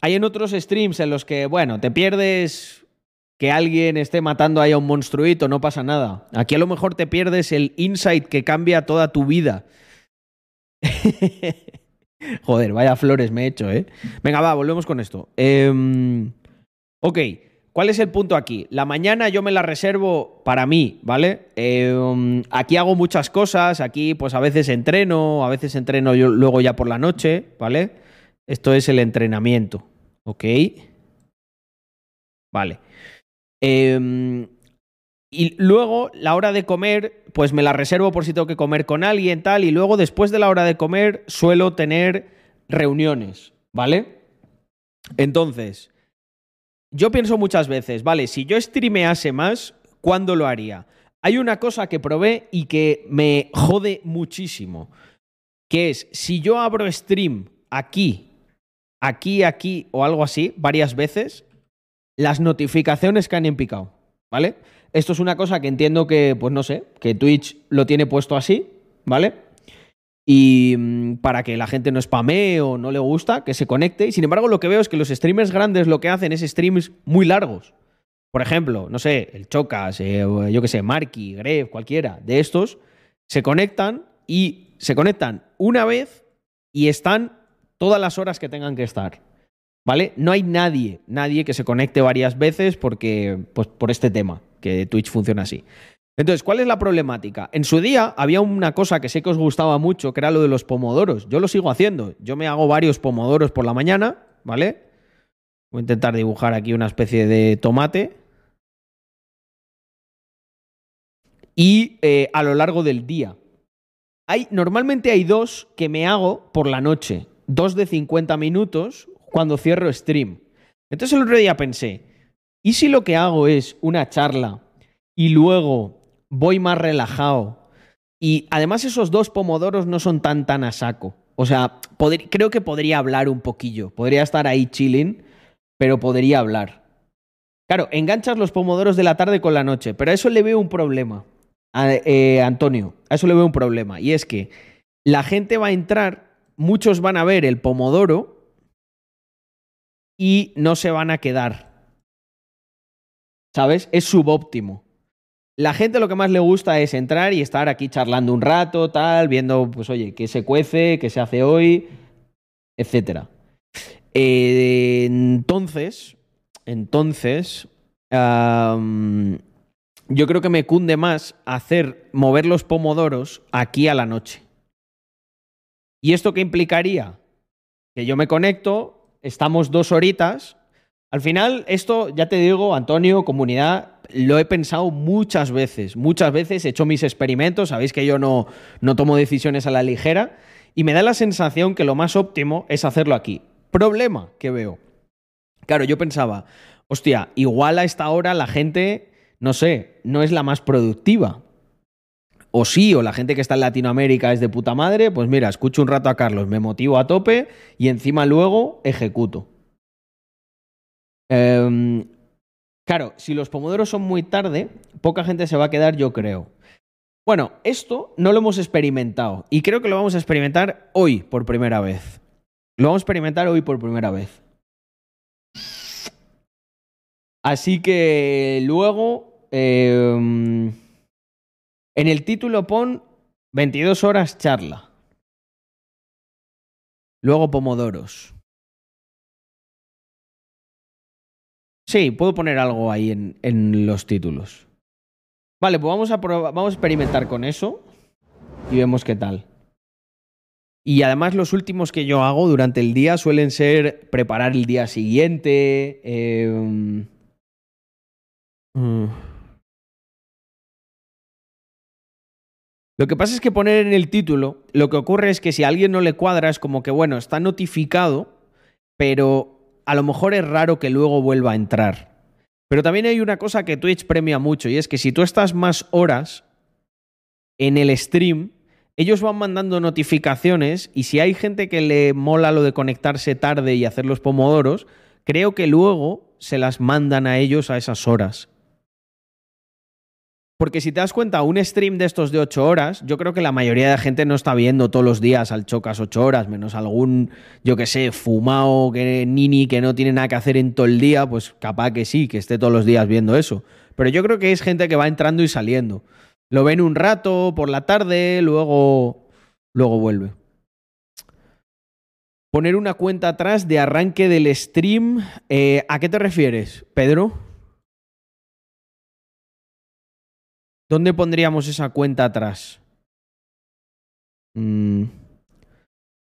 Hay en otros streams en los que, bueno, te pierdes que alguien esté matando ahí a un monstruito, no pasa nada. Aquí a lo mejor te pierdes el insight que cambia toda tu vida. Joder, vaya flores me he hecho, ¿eh? Venga, va, volvemos con esto. Em, ok, ¿cuál es el punto aquí? La mañana yo me la reservo para mí, ¿vale? Em, aquí hago muchas cosas, aquí pues a veces entreno, a veces entreno yo luego ya por la noche, ¿vale? Esto es el entrenamiento, ¿ok? Vale. Em, y luego, la hora de comer, pues me la reservo por si tengo que comer con alguien, tal. Y luego, después de la hora de comer, suelo tener reuniones, ¿vale? Entonces, yo pienso muchas veces, vale, si yo streamease más, ¿cuándo lo haría? Hay una cosa que probé y que me jode muchísimo, que es, si yo abro stream aquí aquí, aquí o algo así varias veces, las notificaciones caen en picado, ¿vale? Esto es una cosa que entiendo que, pues no sé, que Twitch lo tiene puesto así, ¿vale? Y mm, para que la gente no spamee o no le gusta, que se conecte. Y sin embargo, lo que veo es que los streamers grandes lo que hacen es streams muy largos. Por ejemplo, no sé, el Chocas, eh, yo qué sé, Marky, Gref, cualquiera de estos, se conectan y se conectan una vez y están todas las horas que tengan que estar. ¿Vale? No hay nadie, nadie que se conecte varias veces porque, pues, por este tema, que Twitch funciona así. Entonces, ¿cuál es la problemática? En su día había una cosa que sé que os gustaba mucho, que era lo de los pomodoros. Yo lo sigo haciendo. Yo me hago varios pomodoros por la mañana, ¿vale? Voy a intentar dibujar aquí una especie de tomate. Y eh, a lo largo del día. Hay, normalmente hay dos que me hago por la noche. Dos de 50 minutos cuando cierro stream. Entonces el otro día pensé, ¿y si lo que hago es una charla y luego voy más relajado? Y además esos dos pomodoros no son tan tan a saco. O sea, creo que podría hablar un poquillo. Podría estar ahí chilling, pero podría hablar. Claro, enganchas los pomodoros de la tarde con la noche, pero a eso le veo un problema. Eh, Antonio, a eso le veo un problema. Y es que la gente va a entrar, muchos van a ver el pomodoro y no se van a quedar. ¿Sabes? Es subóptimo. La gente lo que más le gusta es entrar y estar aquí charlando un rato, tal, viendo, pues oye, qué se cuece, qué se hace hoy, etcétera. Entonces, entonces, yo creo que me cunde más hacer mover los pomodoros aquí a la noche. ¿Y esto qué implicaría? Que yo me conecto, estamos dos horitas. Al final, esto, ya te digo, Antonio, comunidad, lo he pensado muchas veces. Muchas veces he hecho mis experimentos. Sabéis que yo no, no tomo decisiones a la ligera. Y me da la sensación que lo más óptimo es hacerlo aquí. Problema que veo. Claro, yo pensaba, hostia, igual a esta hora la gente no sé, no es la más productiva. O sí, o la gente que está en Latinoamérica es de puta madre, pues mira, escucho un rato a Carlos, me motivo a tope y encima luego ejecuto. Em, claro, si los pomodoros son muy tarde, poca gente se va a quedar, yo creo. Bueno, esto no lo hemos experimentado y creo que lo vamos a experimentar hoy por primera vez. Lo vamos a experimentar hoy por primera vez. Así que luego, em, en el título pon 22 horas charla. Luego pomodoros. Sí, puedo poner algo ahí en, en los títulos. Vale, pues vamos a, vamos a experimentar con eso y vemos qué tal. Y además los últimos que yo hago durante el día suelen ser preparar el día siguiente. Eh, Mm. Lo que pasa es que poner en el título, lo que ocurre es que si a alguien no le cuadra es como que, bueno, está notificado, pero a lo mejor es raro que luego vuelva a entrar. Pero también hay una cosa que Twitch premia mucho y es que si tú estás más horas en el stream, ellos van mandando notificaciones y si hay gente que le mola lo de conectarse tarde y hacer los pomodoros, creo que luego se las mandan a ellos a esas horas. Porque si te das cuenta, un stream de estos de 8 horas, yo creo que la mayoría de gente no está viendo todos los días al Chocas 8 horas, menos algún, yo que sé, fumado, que nini, que no tiene nada que hacer en todo el día, pues capaz que sí, que esté todos los días viendo eso. Pero yo creo que es gente que va entrando y saliendo. Lo ven un rato, por la tarde, luego, luego vuelve. Poner una cuenta atrás de arranque del stream. Eh, ¿A qué te refieres, Pedro? ¿Dónde pondríamos esa cuenta atrás? Mm.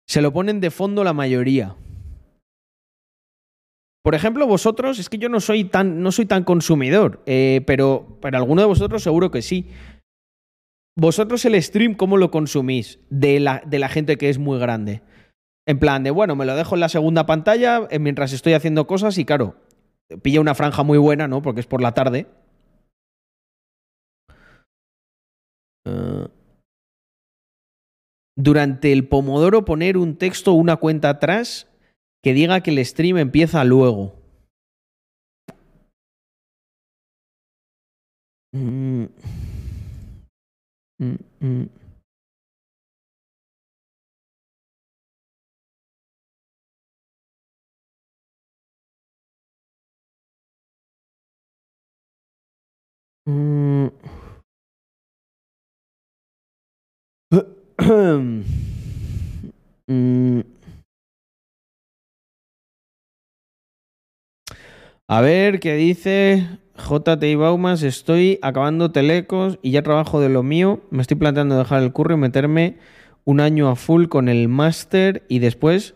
Se lo ponen de fondo la mayoría. Por ejemplo, vosotros, es que yo no soy tan, no soy tan consumidor, eh, pero para alguno de vosotros seguro que sí. Vosotros el stream, ¿cómo lo consumís de la, de la gente que es muy grande? En plan de, bueno, me lo dejo en la segunda pantalla eh, mientras estoy haciendo cosas y claro, pilla una franja muy buena, ¿no? Porque es por la tarde. Durante el Pomodoro poner un texto una cuenta atrás que diga que el stream empieza luego. Mm, mm. Mm. Mm. A ver, ¿qué dice JTI Baumas? Estoy acabando telecos y ya trabajo de lo mío. Me estoy planteando dejar el curro y meterme un año a full con el máster y después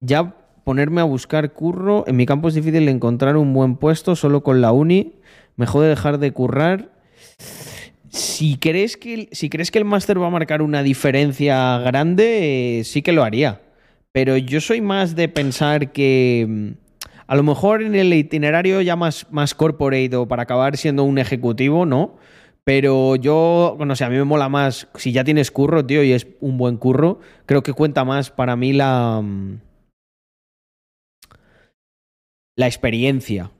ya ponerme a buscar curro. En mi campo es difícil encontrar un buen puesto solo con la uni. Me jode dejar de currar. Si crees que, si crees que el máster va a marcar una diferencia grande, eh, sí que lo haría. Pero yo soy más de pensar que mm, a lo mejor en el itinerario ya más, más corporate o para acabar siendo un ejecutivo, ¿no? Pero yo, no sé, a mí me mola más, si ya tienes curro, tío, y es un buen curro, creo que cuenta más para mí la, mm, la experiencia.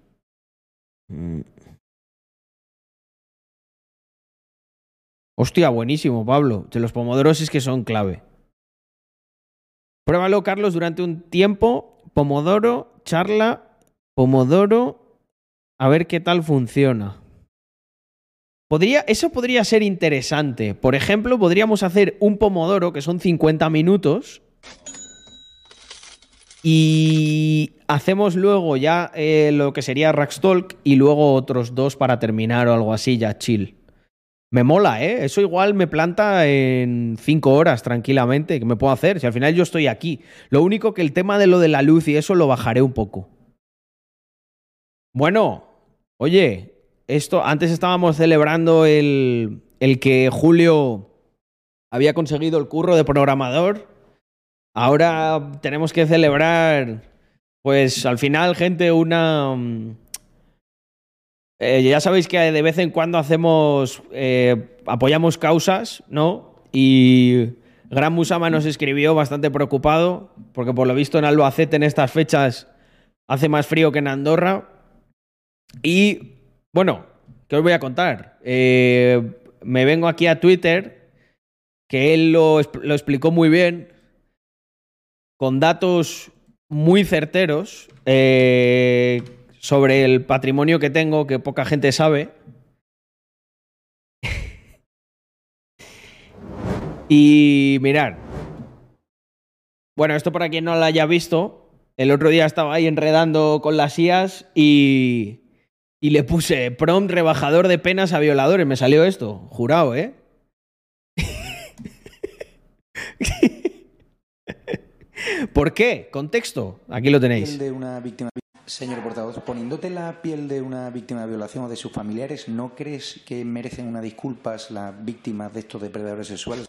Hostia, buenísimo, Pablo. De los pomodoros es que son clave. Pruébalo, Carlos, durante un tiempo. Pomodoro, charla, pomodoro. A ver qué tal funciona. Podría, eso podría ser interesante. Por ejemplo, podríamos hacer un pomodoro, que son 50 minutos. Y hacemos luego ya eh, lo que sería Rackstalk y luego otros dos para terminar o algo así, ya chill. Me mola, ¿eh? Eso igual me planta en cinco horas tranquilamente, que me puedo hacer, si al final yo estoy aquí. Lo único que el tema de lo de la luz y eso lo bajaré un poco. Bueno, oye, esto, antes estábamos celebrando el, el que Julio había conseguido el curro de programador. Ahora tenemos que celebrar, pues al final, gente, una... eh, ya sabéis que de vez en cuando hacemos, eh, apoyamos causas, ¿no? Y Gran Musama nos escribió bastante preocupado, porque por lo visto en Albacete en estas fechas hace más frío que en Andorra. Y bueno, ¿qué os voy a contar? Eh, me vengo aquí a Twitter, que él lo, lo explicó muy bien, con datos muy certeros eh, sobre el patrimonio que tengo, que poca gente sabe. y mirar. Bueno, esto para quien no lo haya visto, el otro día estaba ahí enredando con las IAS y, y le puse prompt rebajador de penas a violadores. Me salió esto, jurado, ¿eh? ¿Por qué? Contexto. Aquí lo tenéis. de una víctima. Señor portavoz, poniéndote la piel de una víctima de violación o de sus familiares, ¿no crees que merecen unas disculpas las víctimas de estos depredadores sexuales?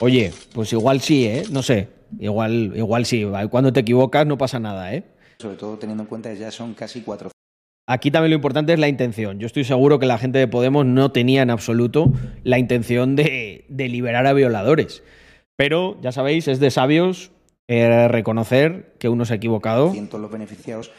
Oye, pues igual sí, ¿eh? No sé. Igual, igual sí. Cuando te equivocas no pasa nada, ¿eh? Sobre todo teniendo en cuenta que ya son casi cuatro. Aquí también lo importante es la intención. Yo estoy seguro que la gente de Podemos no tenía en absoluto la intención de, de liberar a violadores. Pero, ya sabéis, es de sabios eh, reconocer que uno se ha equivocado. cientos los beneficiados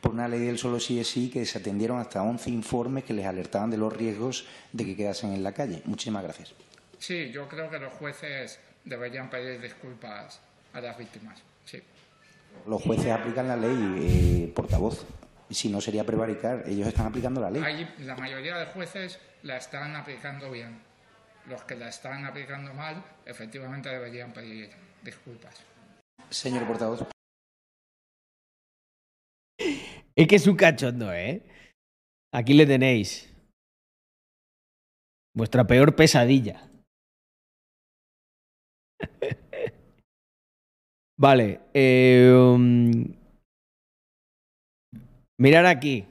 por una ley del solo sí es sí que se atendieron hasta 11 informes que les alertaban de los riesgos de que quedasen en la calle. Muchísimas gracias. Sí, yo creo que los jueces deberían pedir disculpas a las víctimas. Sí. Los jueces aplican la ley, eh, portavoz. Y si no sería prevaricar, ellos están aplicando la ley. Ahí la mayoría de jueces la están aplicando bien. Los que la están aplicando mal, efectivamente deberían pedir disculpas. Señor portavoz, Es que es un cachondo, ¿eh? Aquí le tenéis. Vuestra peor pesadilla. vale. Eh, mirar aquí.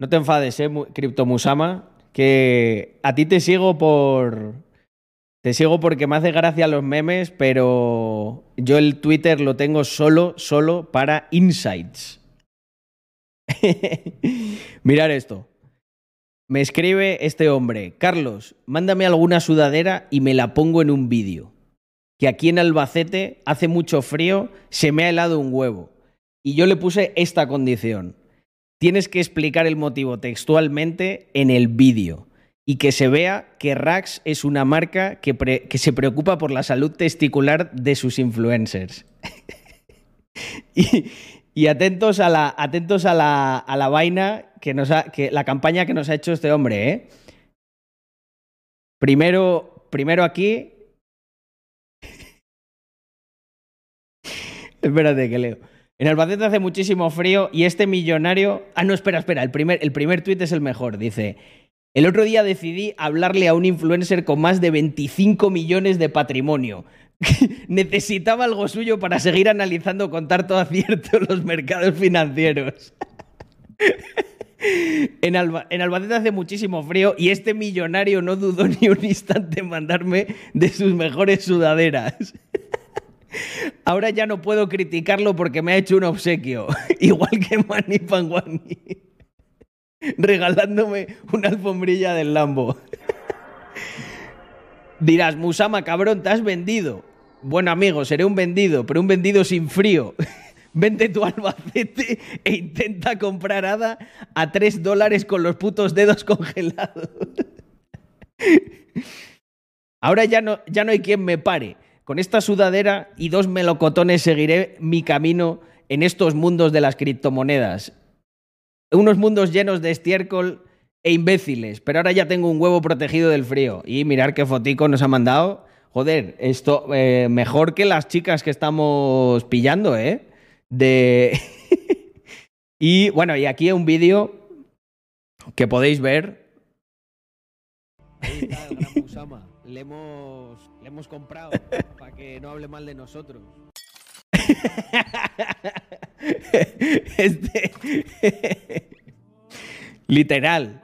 No te enfades, ¿eh, Mu- Cryptomusama? Que a ti te sigo por... Te sigo porque me hace gracia los memes, pero yo el Twitter lo tengo solo, solo para insights. Mirar esto. Me escribe este hombre, Carlos, mándame alguna sudadera y me la pongo en un vídeo. que aquí en Albacete hace mucho frío, se me ha helado un huevo. Y yo le puse esta condición. Tienes que explicar el motivo textualmente en el vídeo y que se vea que Rax es una marca que, que se preocupa por la salud testicular de sus influencers. y, atentos a la, atentos a la, a la vaina que nos ha, que la campaña que nos ha hecho este hombre, ¿eh? Primero, primero aquí. Espérate que leo. En Albacete hace muchísimo frío y este millonario. Ah, no, espera, espera. El primer, el primer tuit es el mejor. Dice: El otro día decidí hablarle a un influencer con más de 25 millones de patrimonio. Necesitaba algo suyo para seguir analizando con tanto acierto los mercados financieros. En, en, Albacete hace muchísimo frío y este millonario no dudó ni un instante en mandarme de sus mejores sudaderas. Ahora ya no puedo criticarlo porque me ha hecho un obsequio, igual que Manny Panguani, regalándome una alfombrilla del Lambo. Dirás, Musama, cabrón, te has vendido. Bueno, amigo, seré un vendido, pero un vendido sin frío. Vende tu Albacete e intenta comprar Hada a 3 dólares con los putos dedos congelados. Ahora ya no, ya no hay quien me pare. Con esta sudadera y dos melocotones seguiré mi camino en estos mundos de las criptomonedas. Unos mundos llenos de estiércol e imbéciles, pero ahora ya tengo un huevo protegido del frío. Y mirar qué fotico nos ha mandado. Joder, esto eh, mejor que las chicas que estamos pillando, ¿eh? De... y bueno, y aquí un vídeo que podéis ver. Ahí está el gran. Le hemos, le hemos comprado para que no hable mal de nosotros. este... Literal.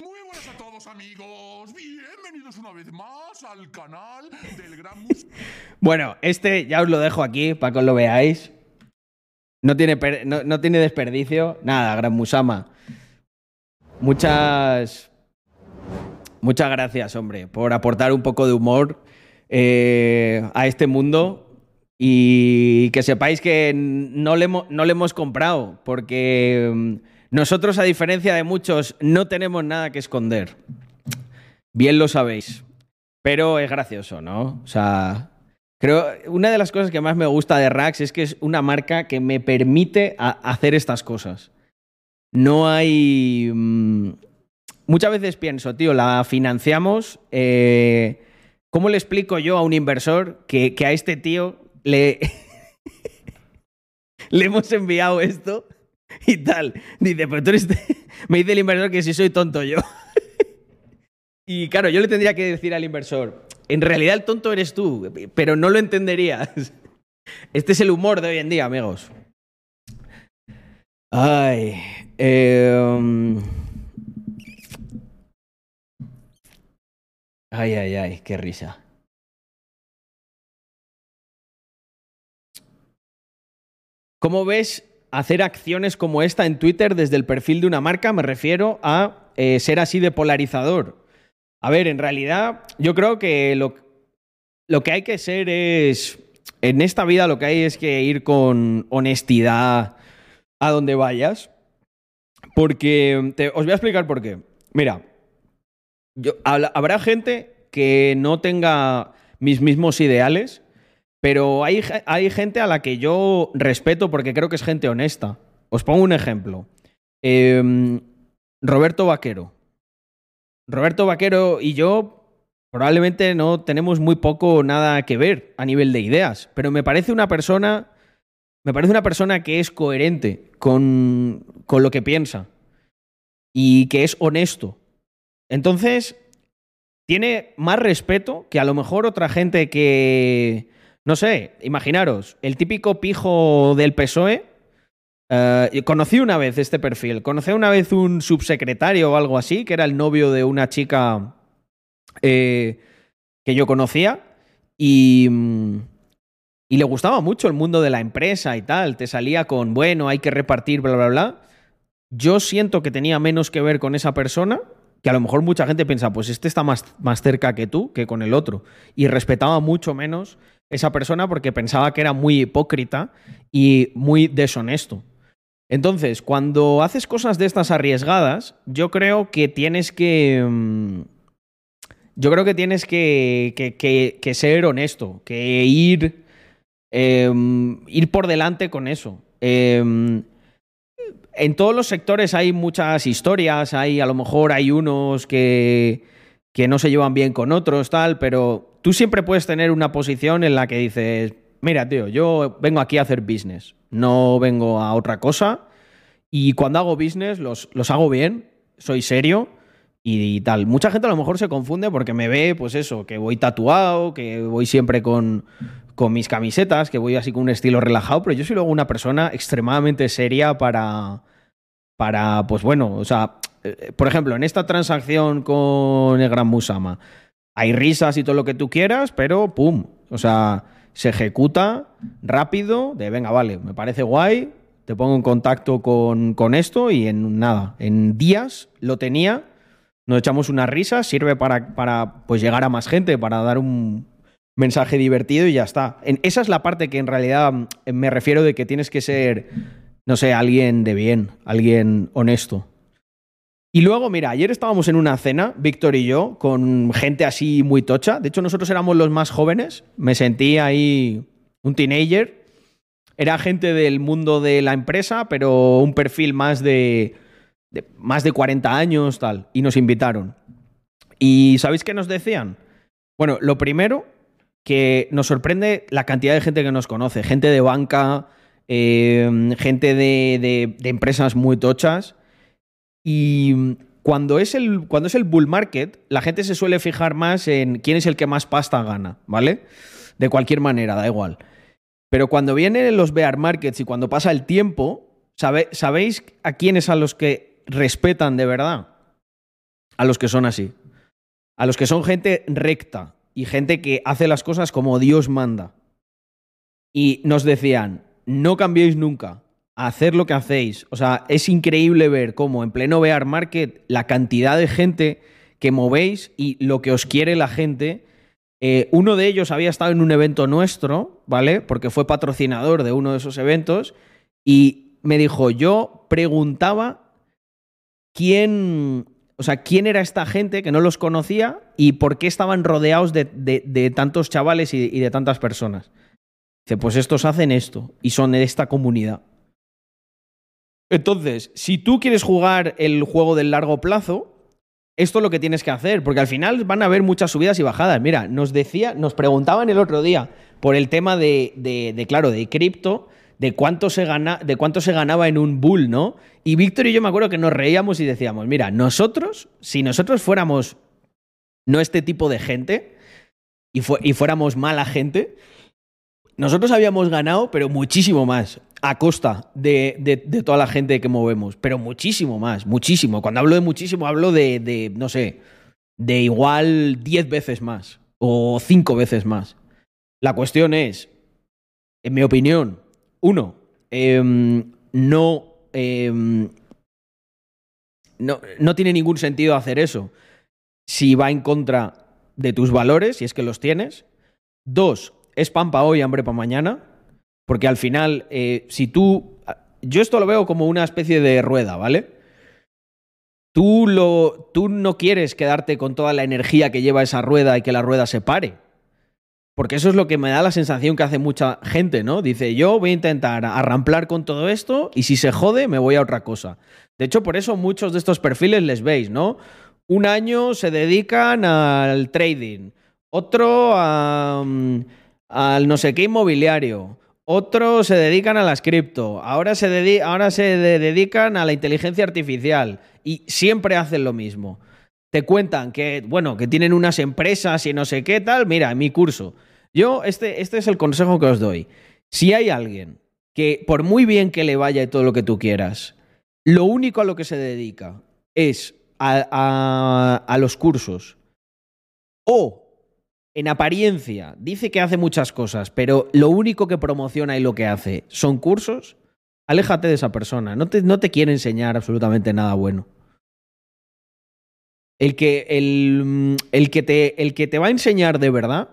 Muy buenas a todos amigos, bienvenidos una vez más al canal del Gran Bueno, este ya os lo dejo aquí para que os lo veáis. No tiene, no, no tiene desperdicio. Nada, Gran Musama. Muchas. Muchas gracias, hombre, por aportar un poco de humor eh, a este mundo. Y que sepáis que no le, no le hemos comprado, porque mm, nosotros, a diferencia de muchos, no tenemos nada que esconder. Bien lo sabéis. Pero es gracioso, ¿no? O sea, creo, una de las cosas que más me gusta de Rax es que es una marca que me permite hacer estas cosas. No hay... Muchas veces pienso, tío, la financiamos. Eh, ¿Cómo le explico yo a un inversor que, que a este tío le, le hemos enviado esto y tal? Dice, pero tú eres... Me dice el inversor que si soy tonto yo. y claro, yo le tendría que decir al inversor, en realidad el tonto eres tú, pero no lo entenderías. Este es el humor de hoy en día, amigos. Ay. Eh, Ay, ay, ay, qué risa. ¿Cómo ves hacer acciones como esta en Twitter desde el perfil de una marca? Me refiero a eh, ser así de polarizador. A ver, en realidad yo creo que lo, que hay que ser es, en esta vida lo que hay es que ir con honestidad a donde vayas. Porque te, os voy a explicar por qué. Mira, habrá gente que no tenga mis mismos ideales, pero hay, hay, gente a la que yo respeto porque creo que es gente honesta. Os pongo un ejemplo. Eh, Roberto Vaquero. Roberto Vaquero y yo probablemente no tenemos muy poco nada que ver a nivel de ideas, pero me parece una persona, me parece una persona que es coherente con, con lo que piensa y que es honesto. Entonces, tiene más respeto que a lo mejor otra gente que, no sé, imaginaros, el típico pijo del PSOE. Eh, conocí una vez este perfil, conocí una vez un subsecretario o algo así, que era el novio de una chica eh, que yo conocía, y, y le gustaba mucho el mundo de la empresa y tal, te salía con, bueno, hay que repartir, bla, bla, bla. Yo siento que tenía menos que ver con esa persona que a lo mejor mucha gente piensa, pues este está más, más cerca que tú, que con el otro. Y respetaba mucho menos esa persona porque pensaba que era muy hipócrita y muy deshonesto. Entonces, cuando haces cosas de estas arriesgadas, yo creo que tienes que... mm, Yo creo que tienes que, que- que- ser honesto, que ir, eh, ir por delante con eso. Eh, en todos los sectores hay muchas historias, hay a lo mejor hay unos que, que no se llevan bien con otros, tal, pero tú siempre puedes tener una posición en la que dices, mira, tío, yo vengo aquí a hacer business, no vengo a otra cosa, y cuando hago business los, los hago bien, soy serio y, tal. Mucha gente a lo mejor se confunde porque me ve, pues eso, que voy tatuado, que voy siempre con, con mis camisetas, que voy así con un estilo relajado, pero yo soy luego una persona extremadamente seria para, para pues bueno, o sea, eh, por ejemplo, en esta transacción con el Gran Musama, hay risas y todo lo que tú quieras, pero pum, o sea, se ejecuta rápido, de venga, vale, me parece guay, te pongo en contacto con, con esto y en nada, en días lo tenía, nos echamos unas risas, sirve para, para pues llegar a más gente, para dar un mensaje divertido y ya está. En, esa es la parte que en realidad mm, me refiero de que tienes que ser, no sé, alguien de bien, alguien honesto. Y luego, mira, ayer estábamos en una cena, Víctor y yo, con gente así muy tocha. De hecho, nosotros éramos los más jóvenes. Me sentí ahí un teenager. Era gente del mundo de la empresa, pero un perfil más de, de más de 40 años, tal. Y nos invitaron. ¿Y sabéis qué nos decían? Bueno, lo primero, que nos sorprende la cantidad de gente que nos conoce. Gente de banca, eh, gente de, de- de empresas muy tochas. Y cuando es, el, cuando es el bull market, la gente se suele fijar más en quién es el que más pasta gana, ¿vale? De cualquier manera, da igual. Pero cuando vienen los bear markets y cuando pasa el tiempo, ¿sabe- ¿sabéis a quiénes a los que respetan de verdad? A los que son así. A los que son gente recta y gente que hace las cosas como Dios manda. Y nos decían, no cambiéis nunca, hacer lo que hacéis. O sea, es increíble ver cómo en pleno bear market la cantidad de gente que movéis y lo que os quiere la gente. Eh, uno de ellos había estado en un evento nuestro, ¿vale? Porque fue patrocinador de uno de esos eventos y me dijo, yo preguntaba quién, o sea, quién era esta gente que no los conocía y por qué estaban rodeados de, de- tantos chavales y, de tantas personas. Dice, pues estos hacen esto y son de esta comunidad. Entonces, si tú quieres jugar el juego del largo plazo, esto es lo que tienes que hacer, porque al final van a haber muchas subidas y bajadas. Mira, nos decía, nos preguntaban el otro día por el tema de- de, claro, de cripto, de cuánto se gana, de cuánto se ganaba en un bull, ¿no? Y Víctor y yo me acuerdo que nos reíamos y decíamos, mira, nosotros, si nosotros fuéramos no este tipo de gente y, y fuéramos mala gente, nosotros habíamos ganado, pero muchísimo más, a costa de, de- de toda la gente que movemos, pero muchísimo más, muchísimo. Cuando hablo de muchísimo, hablo de, de, no sé, de igual 10 veces más o 5 veces más. La cuestión es, en mi opinión, uno, em, no, em, no, no tiene ningún sentido hacer eso si va en contra de tus valores, si es que los tienes. Dos, es pan para hoy, hambre para mañana. Porque al final, eh, si tú. Yo esto lo veo como una especie de rueda, ¿vale? Tú, lo, tú no quieres quedarte con toda la energía que lleva esa rueda y que la rueda se pare. Porque eso es lo que me da la sensación que hace mucha gente, ¿no? Dice, yo voy a intentar arramplar con todo esto y si se jode, me voy a otra cosa. De hecho, por eso muchos de estos perfiles les veis, ¿no? Un año se dedican al trading, otro mm, al no sé qué inmobiliario, otro se dedican a las cripto, ahora se, ahora se de- dedican a la inteligencia artificial y siempre hacen lo mismo. Te cuentan que, bueno, que tienen unas empresas y no sé qué tal. Mira, en mi curso, yo, este, este es el consejo que os doy. Si hay alguien que, por muy bien que le vaya y todo lo que tú quieras, lo único a lo que se dedica es a, a- los cursos o en apariencia dice que hace muchas cosas, pero lo único que promociona y lo que hace son cursos, aléjate de esa persona. No te, no te quiere enseñar absolutamente nada bueno. El que, el, el que, te, el que te va a enseñar de verdad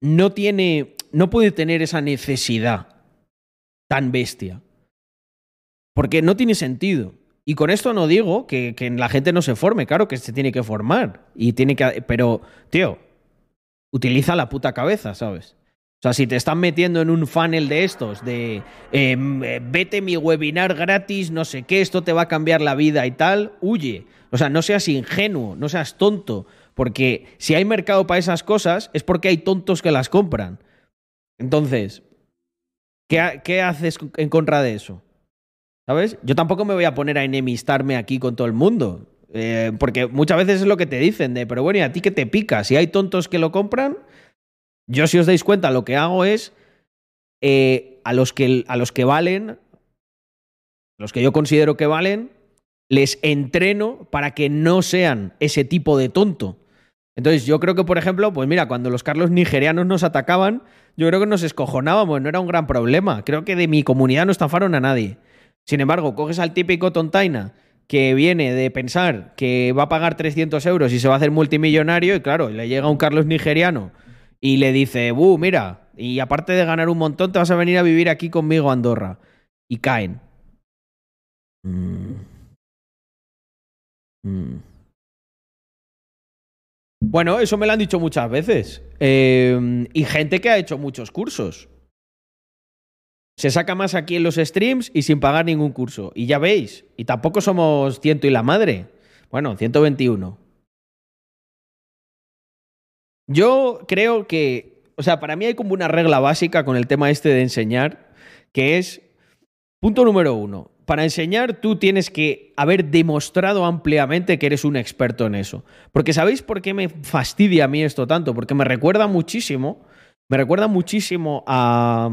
no tiene, no puede tener esa necesidad tan bestia. Porque no tiene sentido. Y con esto no digo que, que, la gente no se forme, claro que se tiene que formar. Y tiene que. Pero, tío, utiliza la puta cabeza, ¿sabes? O sea, si te están metiendo en un funnel de estos, de eh, vete mi webinar gratis, no sé qué, esto te va a cambiar la vida y tal, huye. O sea, no seas ingenuo, no seas tonto, porque si hay mercado para esas cosas es porque hay tontos que las compran. Entonces, ¿qué, haces en contra de eso? ¿Sabes? Yo tampoco me voy a poner a enemistarme aquí con todo el mundo. Eh, porque muchas veces es lo que te dicen de, pero bueno, ¿y a ti qué te pica? Si hay tontos que lo compran, yo, si os dais cuenta, lo que hago es eh, a, los que, a los que valen, los que yo considero que valen, les entreno para que no sean ese tipo de tonto. Entonces, yo creo que, por ejemplo, pues mira, cuando los Carlos nigerianos nos atacaban, yo creo que nos escojonábamos, no era un gran problema. Creo que de mi comunidad no estafaron a nadie. Sin embargo, coges al típico tontaina que viene de pensar que va a pagar 300 euros y se va a hacer multimillonario, y claro, le llega un Carlos nigeriano y le dice, ¡buh, mira! Y aparte de ganar un montón, te vas a venir a vivir aquí conmigo Andorra. Y caen. Mm. Mm. Bueno, eso me lo han dicho muchas veces. Eh, y gente que ha hecho muchos cursos. Se saca más aquí en los streams y sin pagar ningún curso. Y ya veis, y tampoco somos ciento y la madre. Bueno, 121. Yo creo que, o sea, para mí hay como una regla básica con el tema este de enseñar, que es, punto número uno, para enseñar tú tienes que haber demostrado ampliamente que eres un experto en eso. Porque ¿sabéis por qué me fastidia a mí esto tanto? Porque me recuerda muchísimo, me recuerda muchísimo a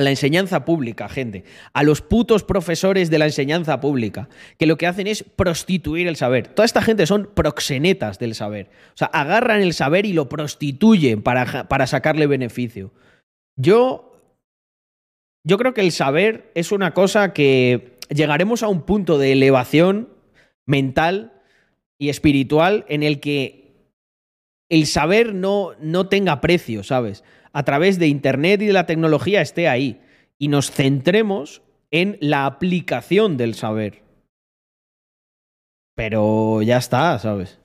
la enseñanza pública, gente, a los putos profesores de la enseñanza pública, que lo que hacen es prostituir el saber. Toda esta gente son proxenetas del saber. O sea, agarran el saber y lo prostituyen para, para sacarle beneficio. Yo, yo creo que el saber es una cosa que llegaremos a un punto de elevación mental y espiritual en el que el saber no, no tenga precio, ¿sabes? a través de Internet y de la tecnología esté ahí y nos centremos en la aplicación del saber. Pero ya está, ¿sabes?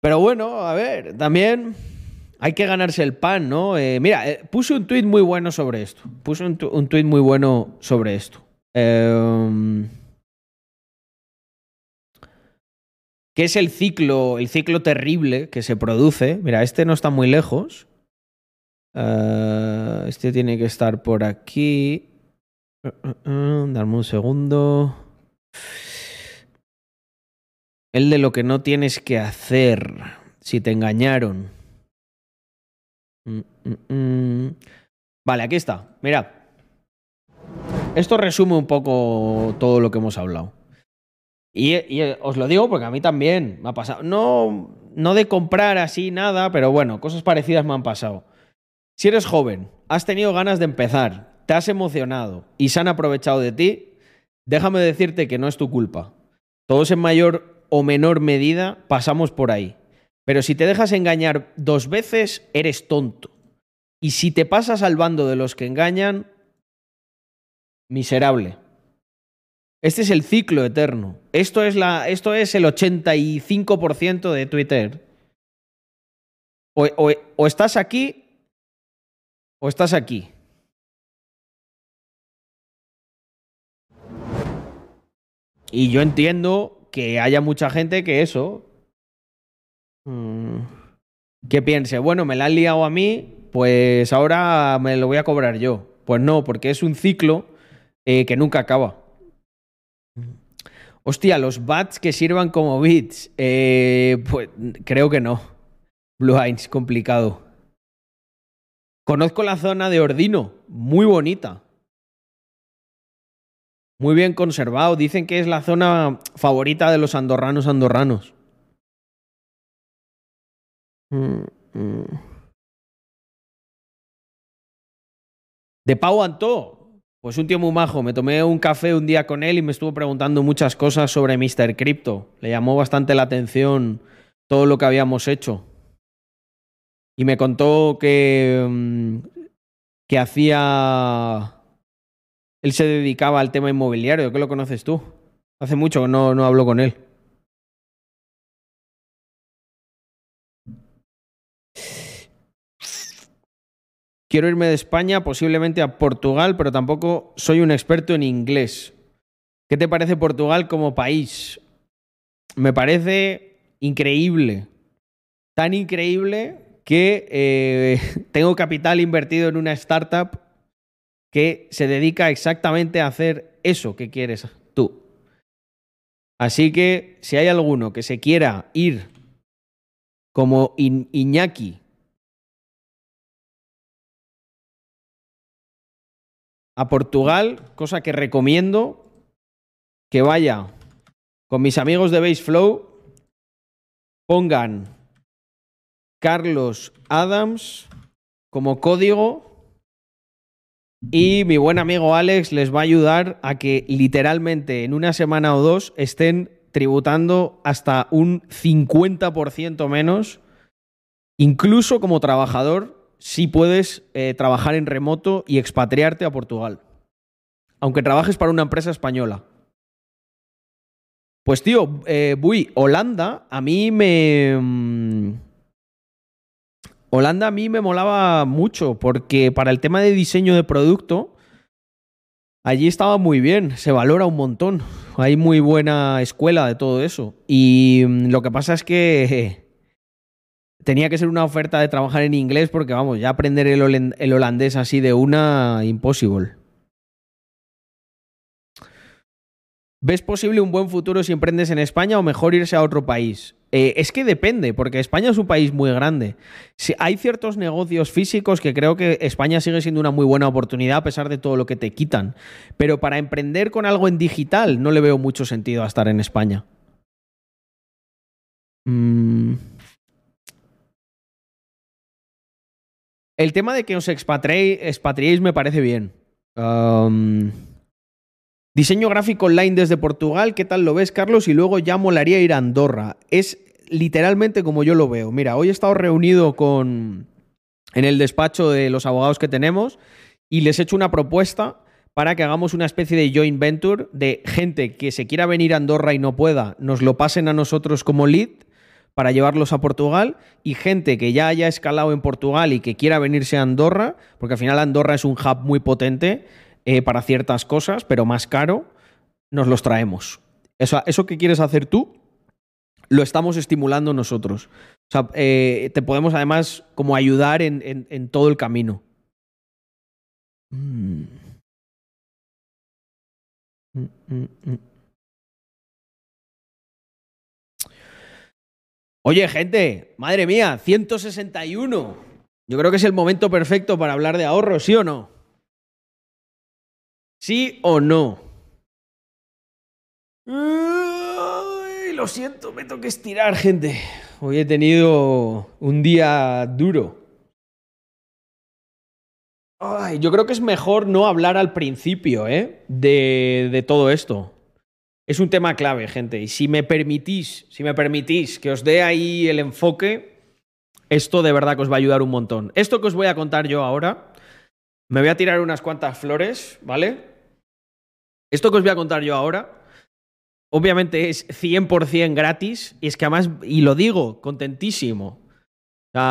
Pero bueno, a ver, también hay que ganarse el pan, ¿no? Eh, mira, eh, puse un tuit muy bueno sobre esto. Puse un, un tuit muy bueno sobre esto. Eh, ¿Qué es el ciclo, el ciclo terrible que se produce? Mira, este no está muy lejos. Uh, este tiene que estar por aquí. Uh, Darme un segundo. El de lo que no tienes que hacer si te engañaron. Mm, mm, mm. Vale, aquí está. Mirad. Esto resume un poco todo lo que hemos hablado. Y, y, os lo digo porque a mí también me ha pasado. No, no de comprar así nada, pero bueno, cosas parecidas me han pasado. Si eres joven, has tenido ganas de empezar, te has emocionado y se han aprovechado de ti, déjame decirte que no es tu culpa. Todos en mayor o menor medida pasamos por ahí. Pero si te dejas engañar dos veces, eres tonto. Y si te pasas al bando de los que engañan, miserable. Este es el ciclo eterno. Esto es, la, esto es el 85% de Twitter. O, estás aquí ¿O estás aquí? Y yo entiendo que haya mucha gente que eso. Mm, que piense, bueno, me la han liado a mí, pues ahora me lo voy a cobrar yo. Pues no, porque es un ciclo eh, que nunca acaba. Hostia, los bats que sirvan como bits. Eh, pues creo que no. Blue Eyes, complicado. Conozco la zona de Ordino, muy bonita. Muy bien conservado. Dicen que es la zona favorita de los andorranos andorranos. Mm, mm. De Pau Antó. Pues un tío muy majo. Me tomé un café un día con él y me estuvo preguntando muchas cosas sobre Mr. Crypto. Le llamó bastante la atención todo lo que habíamos hecho. Y me contó que, mm, que hacía... Él se dedicaba al tema inmobiliario. ¿Qué lo conoces tú? Hace mucho que no, no hablo con él. Quiero irme de España, posiblemente a Portugal, pero tampoco soy un experto en inglés. ¿Qué te parece Portugal como país? Me parece increíble. Tan increíble que eh, tengo capital invertido en una startup que se dedica exactamente a hacer eso que quieres tú. Así que si hay alguno que se quiera ir como Iñaki a Portugal, cosa que recomiendo que vaya con mis amigos de Baseflow, pongan Carlos Adams como código y mi buen amigo Alex les va a ayudar a que literalmente en una semana o dos estén tributando hasta un 50% menos, incluso como trabajador si puedes eh, trabajar en remoto y expatriarte a Portugal. Aunque trabajes para una empresa española. Pues tío, eh, Bui, Holanda a mí me... Mm, Holanda a mí me molaba mucho porque para el tema de diseño de producto, allí estaba muy bien, se valora un montón. Hay muy buena escuela de todo eso. Y mm, lo que pasa es que tenía que ser una oferta de trabajar en inglés porque, vamos, ya aprender el, holandés así de una, imposible. ¿Ves posible un buen futuro si emprendes en España o mejor irse a otro país? Eh, es que depende, porque España es un país muy grande. Si hay ciertos negocios físicos que creo que España sigue siendo una muy buena oportunidad a pesar de todo lo que te quitan. Pero para emprender con algo en digital no le veo mucho sentido a estar en España. Mm. El tema de que os expatriéis me parece bien. diseño gráfico online desde Portugal, ¿qué tal lo ves, Carlos? Y luego ya molaría ir a Andorra. Es literalmente como yo lo veo. Mira, hoy he estado reunido con en el despacho de los abogados que tenemos y les he hecho una propuesta para que hagamos una especie de joint venture de gente que se quiera venir a Andorra y no pueda, nos lo pasen a nosotros como lead para llevarlos a Portugal y gente que ya haya escalado en Portugal y que quiera venirse a Andorra, porque al final Andorra es un hub muy potente eh, para ciertas cosas, pero más caro, nos los traemos. Eso, eso que quieres hacer tú, lo estamos estimulando nosotros. O sea, eh, te podemos además como ayudar en, todo el camino. Mm. Mm, mm, Oye, gente, madre mía, 161. Yo creo que es el momento perfecto para hablar de ahorro, ¿sí o no? ¿Sí o no? lo siento, me que estirar, gente. Hoy he tenido un día duro. Ay, yo creo que es mejor no hablar al principio, ¿eh? De, de todo esto. Es un tema clave, gente. Y si me permitís, si me permitís que os dé ahí el enfoque, esto de verdad que os va a ayudar un montón. Esto que os voy a contar yo ahora, me voy a tirar unas cuantas flores, ¿vale? Esto que os voy a contar yo ahora, obviamente es 100% gratis y es que además, y lo digo, contentísimo.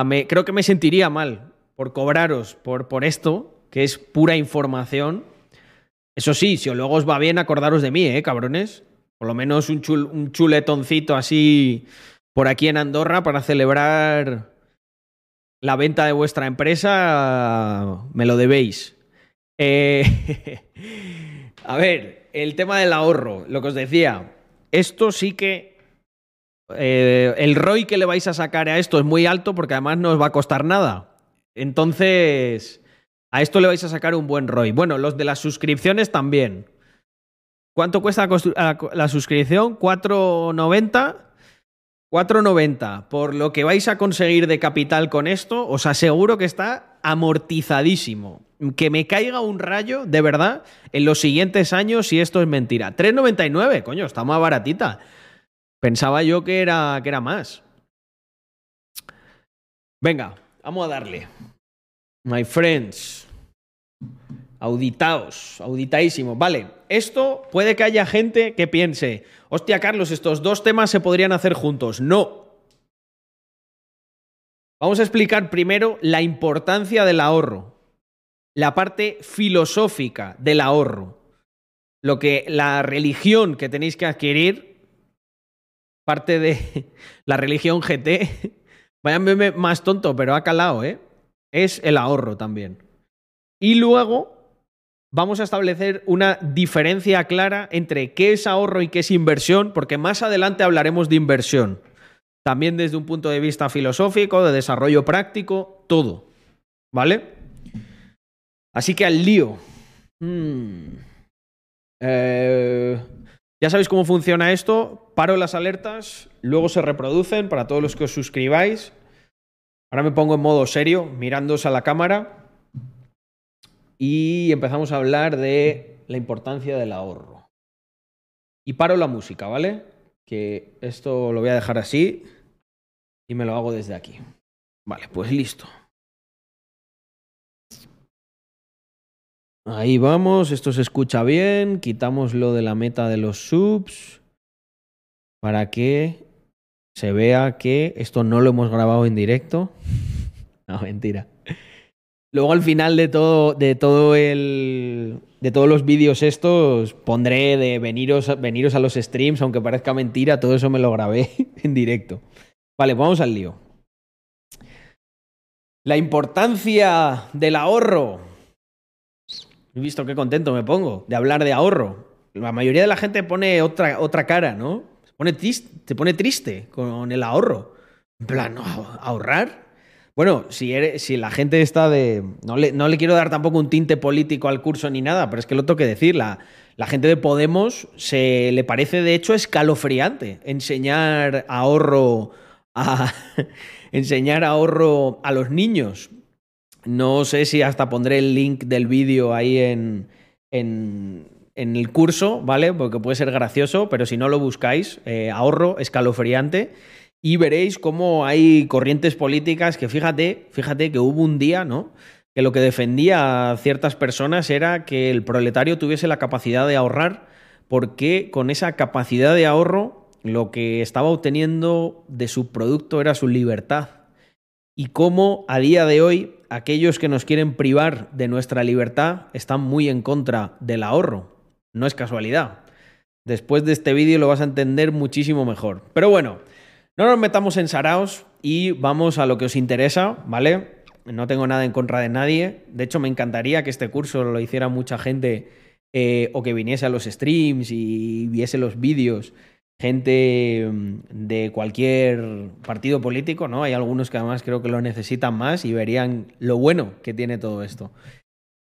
me, creo que me sentiría mal por cobraros por, por esto, que es pura información. Eso sí, si luego os va bien, acordaros de mí, ¿eh, cabrones? Por lo menos un, chuletoncito así por aquí en Andorra para celebrar la venta de vuestra empresa, me lo debéis. Eh, a ver, el tema del ahorro, lo que os decía, esto sí que... Eh, el ROI que le vais a sacar a esto es muy alto porque además no os va a costar nada. Entonces, a esto le vais a sacar un buen ROI. Bueno, los de las suscripciones también. ¿Cuánto cuesta la, suscripción? 4.90. 4.90. Por lo que vais a conseguir de capital con esto, os aseguro que está amortizadísimo. Que me caiga un rayo, de verdad, en los siguientes años si esto es mentira. 3,99, coño, está más baratita. Pensaba yo que era, que era más. Venga, vamos a darle. My friends. Auditaos, auditadísimos. Vale, esto puede que haya gente que piense, hostia, Carlos, estos dos temas se podrían hacer juntos. No. Vamos a explicar primero la importancia del ahorro, la parte filosófica del ahorro, lo que la religión que tenéis que adquirir, parte de la religión GT, vaya meme más tonto, pero ha calado, ¿eh? Es el ahorro también. Y luego vamos a establecer una diferencia clara entre qué es ahorro y qué es inversión, porque más adelante hablaremos de inversión. También desde un punto de vista filosófico, de desarrollo práctico, todo. ¿Vale? Así que al lío. Hmm. Eh, ya sabéis cómo funciona esto. Paro las alertas, luego se reproducen para todos los que os suscribáis. Ahora me pongo en modo serio, mirándose a la cámara. Y empezamos a hablar de la importancia del ahorro. Y paro la música, ¿vale? Que esto lo voy a dejar así y me lo hago desde aquí. Vale, pues listo. Ahí vamos, esto se escucha bien, quitamos lo de la meta de los subs para que se vea que esto no lo hemos grabado en directo. No, mentira. Luego al final de todo, de todo el. De todos los vídeos estos, pondré de veniros, veniros a los streams, aunque parezca mentira, todo eso me lo grabé en directo. Vale, vamos al lío. La importancia del ahorro. He visto qué contento me pongo de hablar de ahorro. La mayoría de la gente pone otra, otra cara, ¿no? Se pone, triste, pone triste con el ahorro. En plan. ¿ahorrar? Bueno, si, eres, si la gente está de. No le, no le, quiero dar tampoco un tinte político al curso ni nada, pero es que lo tengo que decir. La, gente de Podemos se le parece, de hecho, escalofriante enseñar ahorro a. enseñar ahorro a los niños. No sé si hasta pondré el link del vídeo ahí en, en, en, el curso, ¿vale? Porque puede ser gracioso, pero si no lo buscáis, eh, ahorro escalofriante y veréis cómo hay corrientes políticas que fíjate, fíjate que hubo un día, ¿no? Que lo que defendía a ciertas personas era que el proletario tuviese la capacidad de ahorrar, porque con esa capacidad de ahorro lo que estaba obteniendo de su producto era su libertad. Y cómo a día de hoy aquellos que nos quieren privar de nuestra libertad están muy en contra del ahorro. No es casualidad. Después de este vídeo lo vas a entender muchísimo mejor. Pero bueno, no nos metamos en saraos y vamos a lo que os interesa, ¿vale? No tengo nada en contra de nadie. De hecho, me encantaría que este curso lo hiciera mucha gente eh, o que viniese a los streams y viese los vídeos. Gente mm, de cualquier partido político, ¿no? Hay algunos que además creo que lo necesitan más y verían lo bueno que tiene todo esto.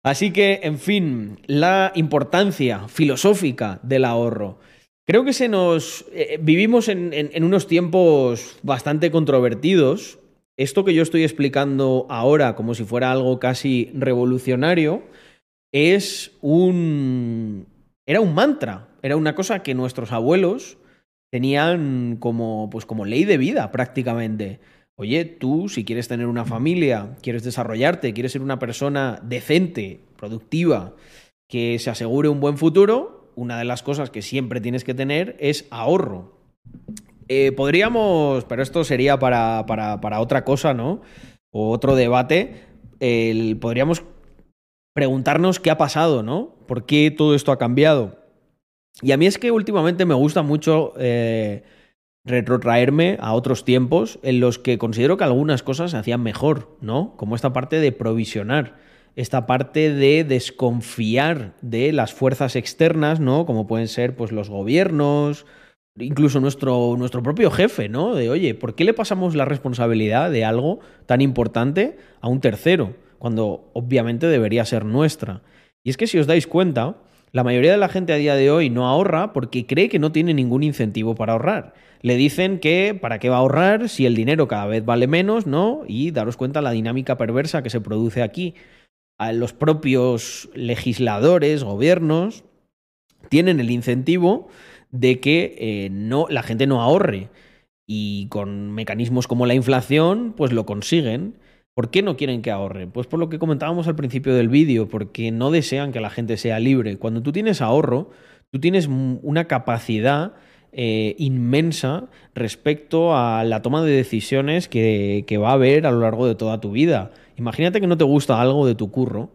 Así que, en fin, la importancia filosófica del ahorro. Creo que se nos. Eh, vivimos en, en, en, unos tiempos bastante controvertidos. Esto que yo estoy explicando ahora, como si fuera algo casi revolucionario, es un. Era un mantra. Era una cosa que nuestros abuelos tenían como, pues como ley de vida prácticamente. Oye, tú si quieres tener una familia, quieres desarrollarte, quieres ser una persona decente, productiva, que se asegure un buen futuro, una de las cosas que siempre tienes que tener es ahorro. Eh, podríamos, pero esto sería para, para, para, otra cosa, ¿no? O otro debate. El, podríamos preguntarnos qué ha pasado, ¿no? ¿Por qué todo esto ha cambiado? Y a mí es que últimamente me gusta mucho eh, retrotraerme a otros tiempos en los que considero que algunas cosas se hacían mejor, ¿no? Como esta parte de provisionar esta parte de desconfiar de las fuerzas externas, ¿no? Como pueden ser pues los gobiernos, incluso nuestro, nuestro propio jefe, ¿no? De, oye, ¿por qué le pasamos la responsabilidad de algo tan importante a un tercero? Cuando obviamente debería ser nuestra. Y es que si os dais cuenta, La mayoría de la gente a día de hoy no ahorra porque cree que no tiene ningún incentivo para ahorrar. Le dicen que para qué va a ahorrar si el dinero cada vez vale menos, ¿no? Y daros cuenta la dinámica perversa que se produce aquí. A los propios legisladores, gobiernos, tienen el incentivo de que eh, no, la gente no ahorre. Y con mecanismos como la inflación, pues lo consiguen. ¿Por qué no quieren que ahorre? Pues por lo que comentábamos al principio del vídeo, porque no desean que la gente sea libre. Cuando tú tienes ahorro, tú tienes una capacidad eh, inmensa respecto a la toma de decisiones que, que va a haber a lo largo de toda tu vida. Imagínate que no te gusta algo de tu curro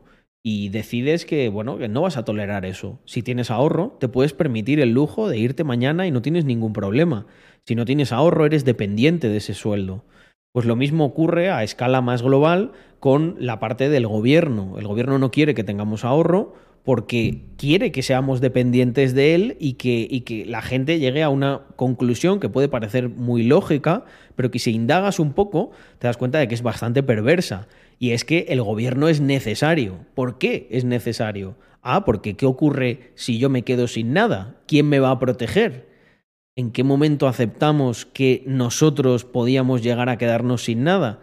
y decides que, bueno, que no vas a tolerar eso. Si tienes ahorro, te puedes permitir el lujo de irte mañana y no tienes ningún problema. Si no tienes ahorro, eres dependiente de ese sueldo. Pues lo mismo ocurre a escala más global con la parte del gobierno. El gobierno no quiere que tengamos ahorro porque quiere que seamos dependientes de él y que, y que, la gente llegue a una conclusión que puede parecer muy lógica, pero que si indagas un poco te das cuenta de que es bastante perversa. Y es que el gobierno es necesario. ¿Por qué es necesario? Ah, porque ¿qué ocurre si yo me quedo sin nada? ¿Quién me va a proteger? ¿En qué momento aceptamos que nosotros podíamos llegar a quedarnos sin nada?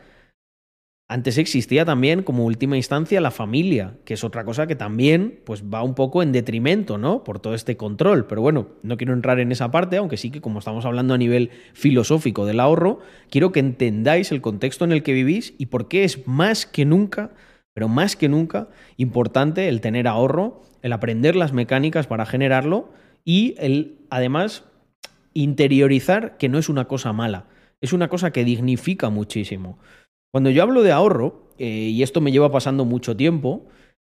Antes existía también como última instancia la familia, que es otra cosa que también pues va un poco en detrimento, ¿no? Por todo este control. Pero bueno, no quiero entrar en esa parte, aunque sí que como estamos hablando a nivel filosófico del ahorro, quiero que entendáis el contexto en el que vivís y por qué es más que nunca, pero más que nunca, importante el tener ahorro, el aprender las mecánicas para generarlo y el además interiorizar que no es una cosa mala, es una cosa que dignifica muchísimo. Cuando yo hablo de ahorro, eh, y esto me lleva pasando mucho tiempo,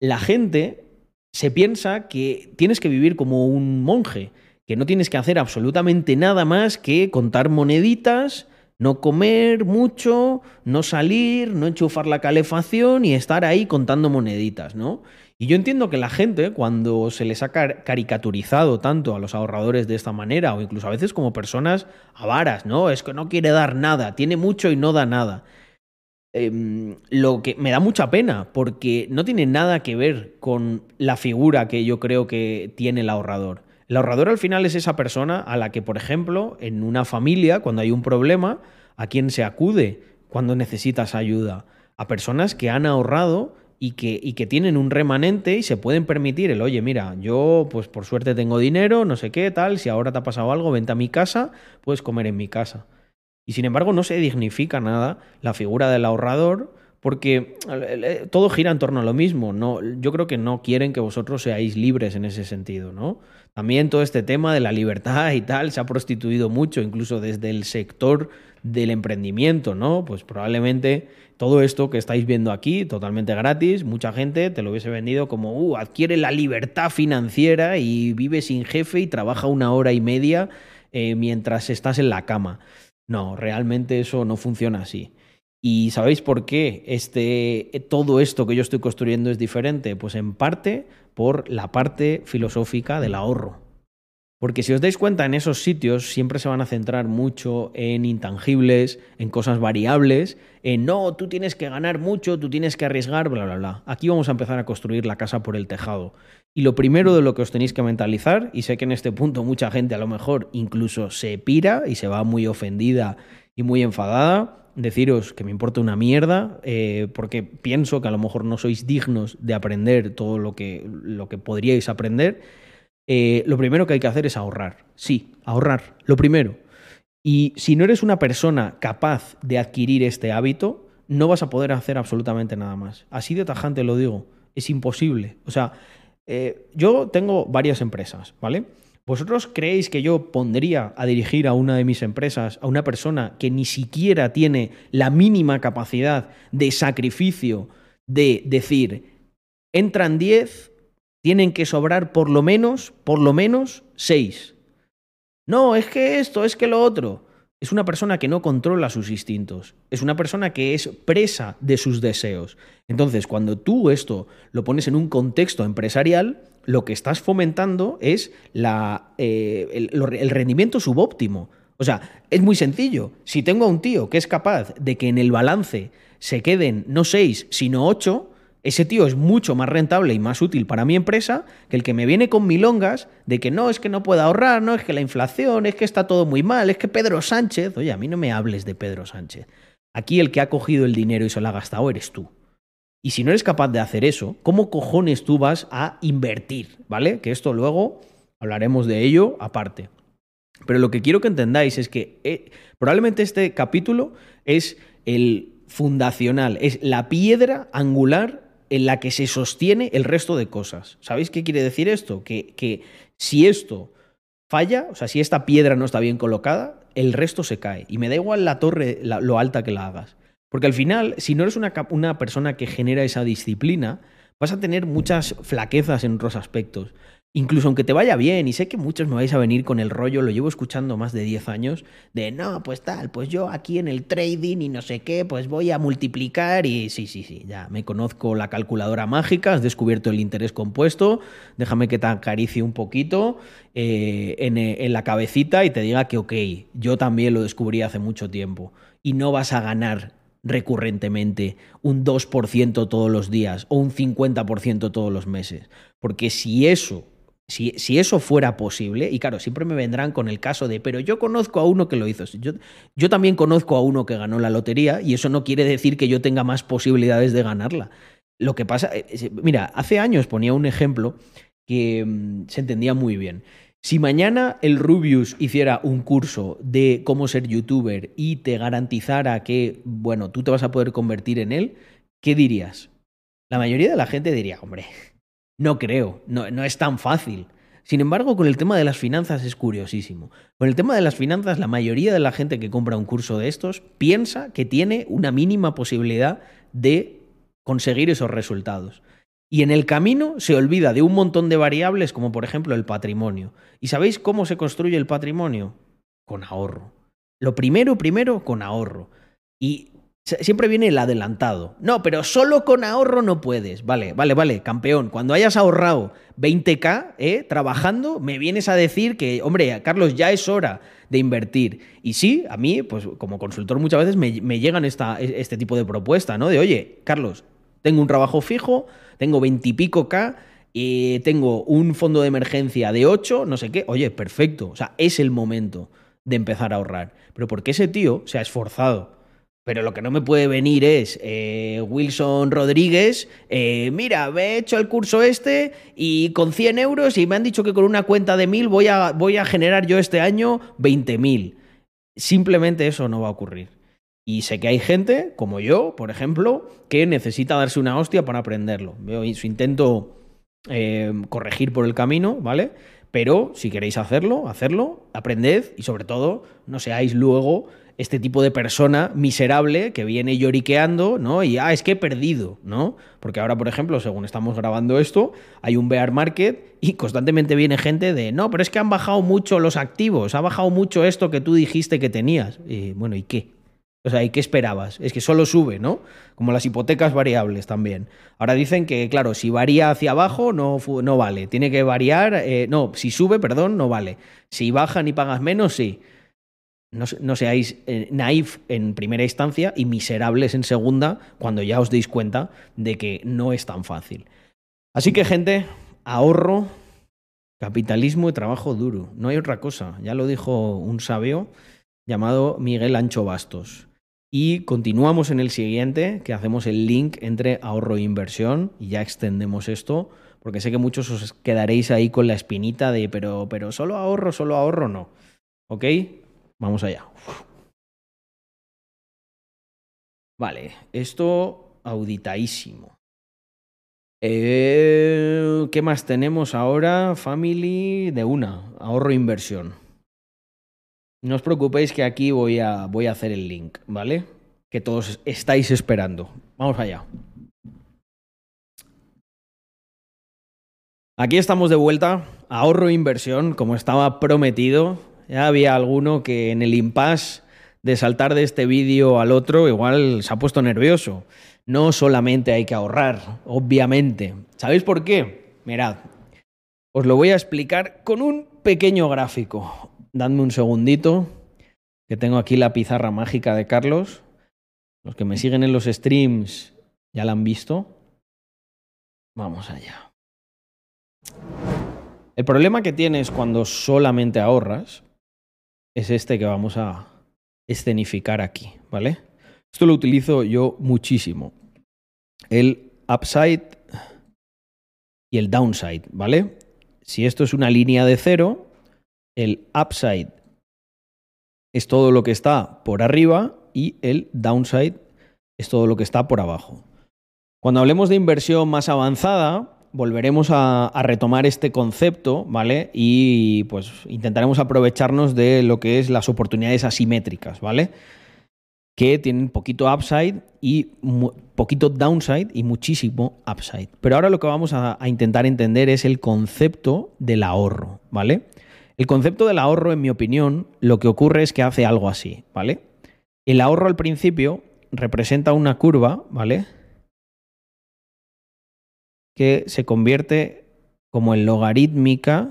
la gente se piensa que tienes que vivir como un monje, que no tienes que hacer absolutamente nada más que contar moneditas, no comer mucho, no salir, no enchufar la calefacción y estar ahí contando moneditas, ¿no? Y yo entiendo que la gente, cuando se les ha caricaturizado tanto a los ahorradores de esta manera, o incluso a veces como personas avaras, ¿no? Es que no quiere dar nada, tiene mucho y no da nada. Eh, lo que me da mucha pena, porque no tiene nada que ver con la figura que yo creo que tiene el ahorrador. El ahorrador al final es esa persona a la que, por ejemplo, en una familia, cuando hay un problema, a quien se acude cuando necesitas ayuda. A personas que han ahorrado y que, y que tienen un remanente y se pueden permitir el, oye, mira, yo pues por suerte tengo dinero, no sé qué, tal, si ahora te ha pasado algo, vente a mi casa, puedes comer en mi casa. Y sin embargo no se dignifica nada la figura del ahorrador porque todo gira en torno a lo mismo. No, yo creo que no quieren que vosotros seáis libres en ese sentido, ¿no? También todo este tema de la libertad y tal se ha prostituido mucho, incluso desde el sector del emprendimiento, ¿no? Pues probablemente todo esto que estáis viendo aquí, totalmente gratis, mucha gente te lo hubiese vendido como, uh, adquiere la libertad financiera y vive sin jefe y trabaja una hora y media eh, mientras estás en la cama. No, realmente eso no funciona así. ¿Y sabéis por qué este, todo esto que yo estoy construyendo es diferente? Pues en parte por la parte filosófica del ahorro. Porque si os dais cuenta, en esos sitios siempre se van a centrar mucho en intangibles, en cosas variables, en no, tú tienes que ganar mucho, tú tienes que arriesgar, bla, bla, bla. Aquí vamos a empezar a construir la casa por el tejado. Y lo primero de lo que os tenéis que mentalizar, y sé que en este punto mucha gente a lo mejor incluso se pira y se va muy ofendida y muy enfadada, deciros que me importa una mierda, eh, porque pienso que a lo mejor no sois dignos de aprender todo lo que, lo que podríais aprender eh, lo primero que hay que hacer es ahorrar. Sí, ahorrar, lo primero. Y si no eres una persona capaz de adquirir este hábito, no vas a poder hacer absolutamente nada más. Así de tajante lo digo, es imposible. O sea, eh, yo tengo varias empresas, ¿vale? ¿Vosotros creéis que yo pondría a dirigir a una de mis empresas a una persona que ni siquiera tiene la mínima capacidad de sacrificio de decir, entran 10, tienen que sobrar por lo menos, por lo menos, seis. No, es que esto, es que lo otro. Es una persona que no controla sus instintos. Es una persona que es presa de sus deseos. Entonces, cuando tú esto lo pones en un contexto empresarial, lo que estás fomentando es la, eh, el, el rendimiento subóptimo. O sea, es muy sencillo. Si tengo a un tío que es capaz de que en el balance se queden no seis, sino ocho, Ese tío es mucho más rentable y más útil para mi empresa que el que me viene con milongas de que no, es que no puedo ahorrar, no, es que la inflación, es que está todo muy mal, es que Pedro Sánchez, oye, a mí no me hables de Pedro Sánchez. Aquí el que ha cogido el dinero y se lo ha gastado eres tú. Y si no eres capaz de hacer eso, ¿cómo cojones tú vas a invertir? ¿Vale? Que esto luego hablaremos de ello aparte. Pero lo que quiero que entendáis es que eh, probablemente este capítulo es el fundacional, es la piedra angular en la que se sostiene el resto de cosas. ¿Sabéis qué quiere decir esto? Que, que si esto falla, o sea, si esta piedra no está bien colocada, el resto se cae. Y me da igual la torre, lo alta que la hagas. Porque al final, si no eres una, una persona que genera esa disciplina, vas a tener muchas flaquezas en otros aspectos. Incluso aunque te vaya bien, y sé que muchos me vais a venir con el rollo, lo llevo escuchando más de 10 años, de no, pues tal, pues yo aquí en el trading y no sé qué, pues voy a multiplicar y sí, sí, sí, ya me conozco la calculadora mágica, has descubierto el interés compuesto, déjame que te acaricie un poquito eh, en, en la cabecita y te diga que ok, yo también lo descubrí hace mucho tiempo y no vas a ganar recurrentemente un 2% todos los días o un 50% todos los meses. Porque si eso si, eso fuera posible, y claro, siempre me vendrán con el caso de, pero yo conozco a uno que lo hizo. Yo, yo, también conozco a uno que ganó la lotería y eso no quiere decir que yo tenga más posibilidades de ganarla. Lo que pasa, eh, mira, hace años ponía un ejemplo que mmm, se entendía muy bien. Si mañana el Rubius hiciera un curso de cómo ser youtuber y te garantizara que, bueno, tú te vas a poder convertir en él, ¿qué dirías? La mayoría de la gente diría, hombre, no creo, no, es tan fácil. Sin embargo, con el tema de las finanzas es curiosísimo. Con el tema de las finanzas, la mayoría de la gente que compra un curso de estos piensa que tiene una mínima posibilidad de conseguir esos resultados. Y en el camino se olvida de un montón de variables, como por ejemplo el patrimonio. ¿Y sabéis cómo se construye el patrimonio? Con ahorro. Lo primero, primero, con ahorro. Y Siempre viene el adelantado. No, pero solo con ahorro no puedes. Vale, vale, vale, campeón. Cuando hayas ahorrado 20k eh, trabajando, me vienes a decir que, hombre, Carlos, ya es hora de invertir. Y sí, a mí, pues como consultor muchas veces me, llegan esta, este tipo de propuesta, ¿no? De, oye, Carlos, tengo un trabajo fijo, tengo 20 y pico k, y tengo un fondo de emergencia de 8, no sé qué. Oye, perfecto. O sea, es el momento de empezar a ahorrar. Pero porque ese tío se ha esforzado pero lo que no me puede venir es eh, Wilson Rodríguez, eh, mira, me he hecho el curso este y con 100 euros y me han dicho que con una cuenta de 1000 voy a, voy a generar yo este año 20.000. Simplemente eso no va a ocurrir. Y sé que hay gente, como yo, por ejemplo, que necesita darse una hostia para aprenderlo. Su intento eh, corregir por el camino, ¿vale? Pero si queréis hacerlo, hacerlo, aprended y sobre todo no seáis luego este tipo de persona miserable que viene lloriqueando, ¿no? Y, ah, es que he perdido, ¿no? Porque ahora, por ejemplo, según estamos grabando esto, hay un bear market y constantemente viene gente de, no, pero es que han bajado mucho los activos, ha bajado mucho esto que tú dijiste que tenías. Y, bueno, ¿y qué? O sea, ¿y qué esperabas? Es que solo sube, ¿no? Como las hipotecas variables también. Ahora dicen que, claro, si varía hacia abajo no, no vale. Tiene que variar, eh, no, si sube, perdón, no vale. Si bajan y pagas menos, sí no, seáis eh, naif en primera instancia y miserables en segunda cuando ya os deis cuenta de que no es tan fácil. Así que, gente, ahorro, capitalismo y trabajo duro. No hay otra cosa. Ya lo dijo un sabio llamado Miguel Ancho Bastos. Y continuamos en el siguiente, que hacemos el link entre ahorro e inversión y ya extendemos esto, porque sé que muchos os quedaréis ahí con la espinita de, pero, pero solo ahorro, solo ahorro, no. ¿Ok? Vamos allá. Vale, esto auditadísimo. Eh, ¿Qué más tenemos ahora? Family de una, ahorro e inversión. No os preocupéis que aquí voy a, voy a hacer el link, ¿vale? Que todos estáis esperando. Vamos allá. Aquí estamos de vuelta. Ahorro e inversión, como estaba prometido. Ya había alguno que en el impasse de saltar de este vídeo al otro igual se ha puesto nervioso. No solamente hay que ahorrar, obviamente. ¿Sabéis por qué? Mirad, os lo voy a explicar con un pequeño gráfico. Dadme un segundito, que tengo aquí la pizarra mágica de Carlos. Los que me siguen en los streams ya la han visto. Vamos allá. El problema que tienes cuando solamente ahorras es este que vamos a escenificar aquí, ¿vale? Esto lo utilizo yo muchísimo. El upside y el downside, ¿vale? Si esto es una línea de cero, el upside es todo lo que está por arriba y el downside es todo lo que está por abajo. Cuando hablemos de inversión más avanzada, volveremos a, retomar este concepto, ¿vale? Y pues intentaremos aprovecharnos de lo que es las oportunidades asimétricas, ¿vale? Que tienen poquito upside y poquito downside y muchísimo upside. Pero ahora lo que vamos a intentar entender es el concepto del ahorro, ¿vale? El concepto del ahorro, en mi opinión, lo que ocurre es que hace algo así, ¿vale? El ahorro al principio representa una curva, ¿vale? Que se convierte como en logarítmica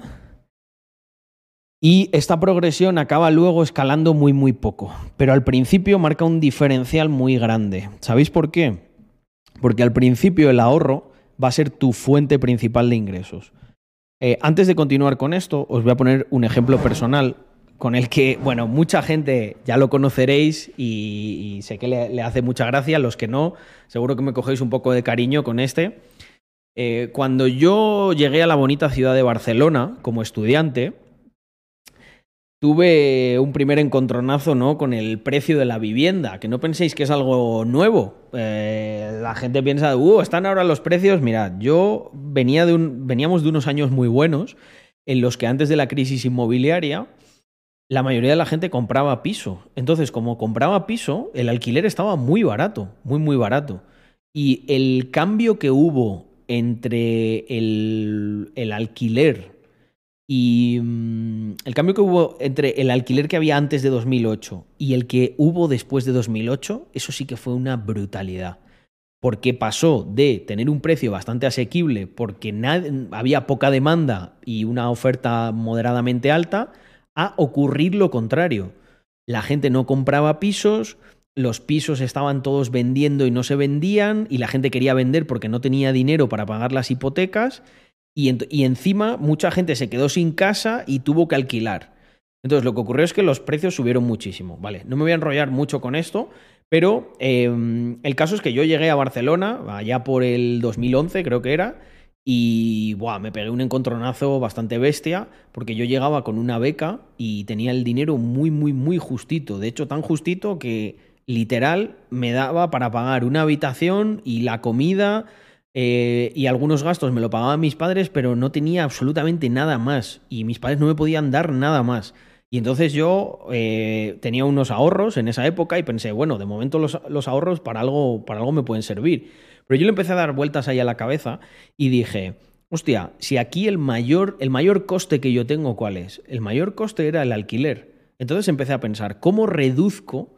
y esta progresión acaba luego escalando muy muy poco, pero al principio marca un diferencial muy grande. ¿Sabéis por qué? Porque al principio el ahorro va a ser tu fuente principal de ingresos. Eh, antes de continuar con esto, os voy a poner un ejemplo personal con el que, bueno, mucha gente ya lo conoceréis y, sé que le, le, hace mucha gracia. Los que no, seguro que me cogéis un poco de cariño con este. Eh, cuando yo llegué a la bonita ciudad de Barcelona como estudiante, tuve un primer encontronazo ¿no? con el precio de la vivienda, que no penséis que es algo nuevo. Eh, la gente piensa, uh, están ahora los precios. Mirad, yo venía de un, veníamos de unos años muy buenos en los que antes de la crisis inmobiliaria la mayoría de la gente compraba piso. Entonces, como compraba piso, el alquiler estaba muy barato, muy, muy barato. Y el cambio que hubo entre el, el alquiler y mm, el cambio que hubo entre el alquiler que había antes de 2008 y el que hubo después de 2008, eso sí que fue una brutalidad. Porque pasó de tener un precio bastante asequible porque había poca demanda y una oferta moderadamente alta, a ocurrir lo contrario. La gente no compraba pisos, los pisos estaban todos vendiendo y no se vendían, y la gente quería vender porque no tenía dinero para pagar las hipotecas, y, y, encima mucha gente se quedó sin casa y tuvo que alquilar. Entonces lo que ocurrió es que los precios subieron muchísimo. Vale, no me voy a enrollar mucho con esto, pero eh, el caso es que yo llegué a Barcelona, allá por el 2011 creo que era, y buah, me pegué un encontronazo bastante bestia, porque yo llegaba con una beca y tenía el dinero muy, muy, muy justito. De hecho, tan justito que literal me daba para pagar una habitación y la comida eh, y algunos gastos me lo pagaban mis padres, pero no tenía absolutamente nada más. Y mis padres no me podían dar nada más. Y entonces yo eh, tenía unos ahorros en esa época y pensé, bueno, de momento los, los ahorros para algo, para algo me pueden servir. Pero yo le empecé a dar vueltas ahí a la cabeza y dije, hostia, si aquí el mayor, el mayor coste que yo tengo, ¿cuál es? El mayor coste era el alquiler. Entonces empecé a pensar, ¿cómo reduzco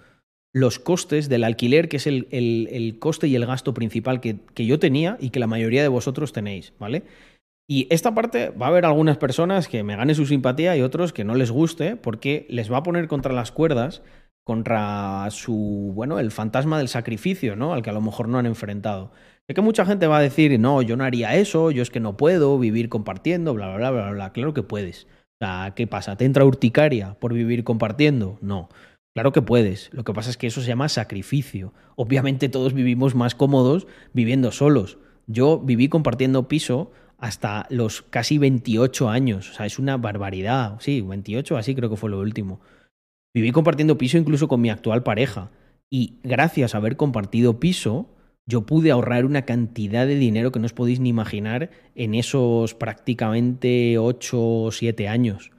los costes del alquiler, que es el, el, coste y el gasto principal que, que, yo tenía y que la mayoría de vosotros tenéis, ¿vale? Y esta parte va a haber algunas personas que me gane su simpatía y otros que no les guste porque les va a poner contra las cuerdas contra su, bueno, el fantasma del sacrificio, ¿no? Al que a lo mejor no han enfrentado. Sé que mucha gente va a decir, no, yo no haría eso, yo es que no puedo vivir compartiendo, bla, bla, bla, bla, bla. Claro que puedes. O sea, ¿qué pasa? ¿Te entra urticaria por vivir compartiendo? No. Claro que puedes. Lo que pasa es que eso se llama sacrificio. Obviamente todos vivimos más cómodos viviendo solos. Yo viví compartiendo piso hasta los casi 28 años. O sea, es una barbaridad. Sí, 28, así creo que fue lo último. Viví compartiendo piso incluso con mi actual pareja. Y gracias a haber compartido piso, yo pude ahorrar una cantidad de dinero que no os podéis ni imaginar en esos prácticamente 8 o 7 años.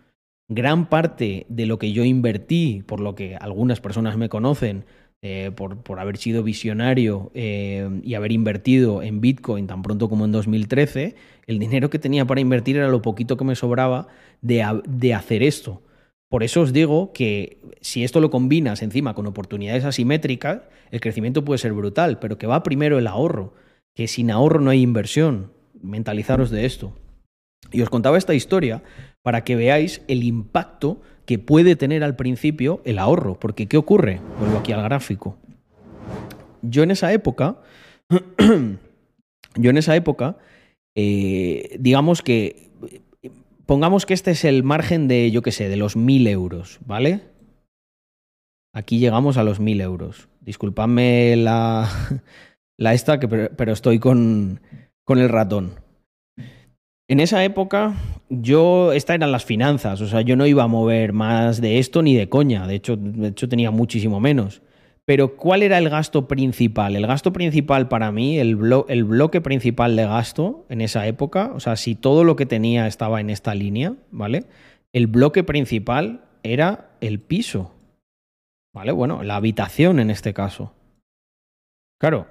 Gran parte de lo que yo invertí, por lo que algunas personas me conocen, eh, por, por, haber sido visionario eh, y haber invertido en Bitcoin tan pronto como en 2013, el dinero que tenía para invertir era lo poquito que me sobraba de, de hacer esto. Por eso os digo que si esto lo combinas encima con oportunidades asimétricas, el crecimiento puede ser brutal, pero que va primero el ahorro, que sin ahorro no hay inversión. Mentalizaros de esto. Y os contaba esta historia para que veáis el impacto que puede tener al principio el ahorro, porque ¿qué ocurre? Vuelvo aquí al gráfico. Yo en esa época, yo en esa época eh, digamos que, pongamos que este es el margen de, yo qué sé, de los 1.000 euros, ¿vale? Aquí llegamos a los 1.000 euros. Disculpadme la, la esta, que, pero estoy con, con el ratón. En esa época, yo, estas eran las finanzas, o sea, yo no iba a mover más de esto ni de coña, de hecho, de hecho tenía muchísimo menos. Pero ¿cuál era el gasto principal? El gasto principal para mí, el, el, bloque principal de gasto en esa época, o sea, si todo lo que tenía estaba en esta línea, ¿vale? El bloque principal era el piso, ¿vale? Bueno, la habitación en este caso. Claro,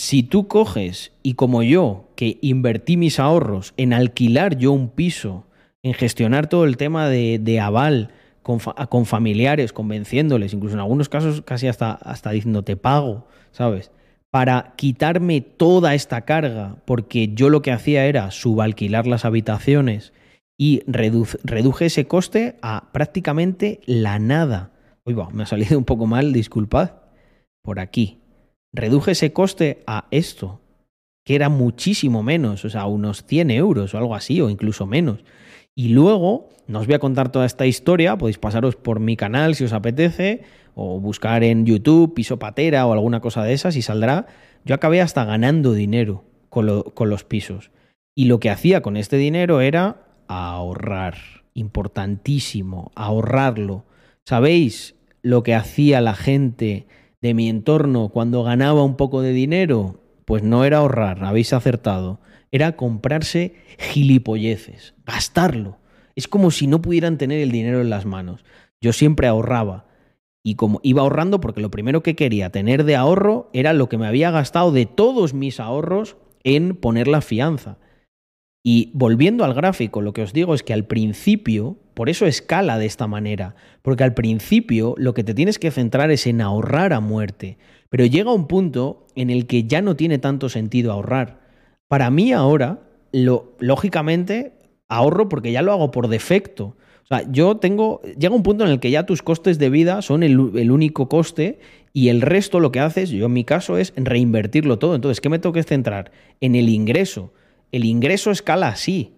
si tú coges y como yo, que invertí mis ahorros en alquilar yo un piso, en gestionar todo el tema de, aval con, con, familiares, convenciéndoles, incluso en algunos casos casi hasta, hasta diciendo te pago, ¿sabes? Para quitarme toda esta carga, porque yo lo que hacía era subalquilar las habitaciones y reduje ese coste a prácticamente la nada. Uy, va, me ha salido un poco mal, disculpad. Por aquí reduje ese coste a esto, que era muchísimo menos, o sea, unos 100 euros o algo así, o incluso menos. Y luego, no os voy a contar toda esta historia, podéis pasaros por mi canal si os apetece, o buscar en YouTube piso patera o alguna cosa de esas y saldrá. Yo acabé hasta ganando dinero con, con los pisos. Y lo que hacía con este dinero era ahorrar. Importantísimo, ahorrarlo. ¿Sabéis lo que hacía la gente de mi entorno cuando ganaba un poco de dinero, pues no era ahorrar, habéis acertado, era comprarse gilipolleces, gastarlo. Es como si no pudieran tener el dinero en las manos. Yo siempre ahorraba. Y como iba ahorrando porque lo primero que quería tener de ahorro era lo que me había gastado de todos mis ahorros en poner la fianza. Y volviendo al gráfico, lo que os digo es que al principio, por eso escala de esta manera, porque al principio lo que te tienes que centrar es en ahorrar a muerte, pero llega un punto en el que ya no tiene tanto sentido ahorrar. Para mí ahora, lógicamente, ahorro porque ya lo hago por defecto. O sea, yo tengo, llega un punto en el que ya tus costes de vida son el, el único coste y el resto lo que haces, yo en mi caso, es reinvertirlo todo. Entonces, ¿qué me tengo que centrar? En el ingreso el ingreso escala así.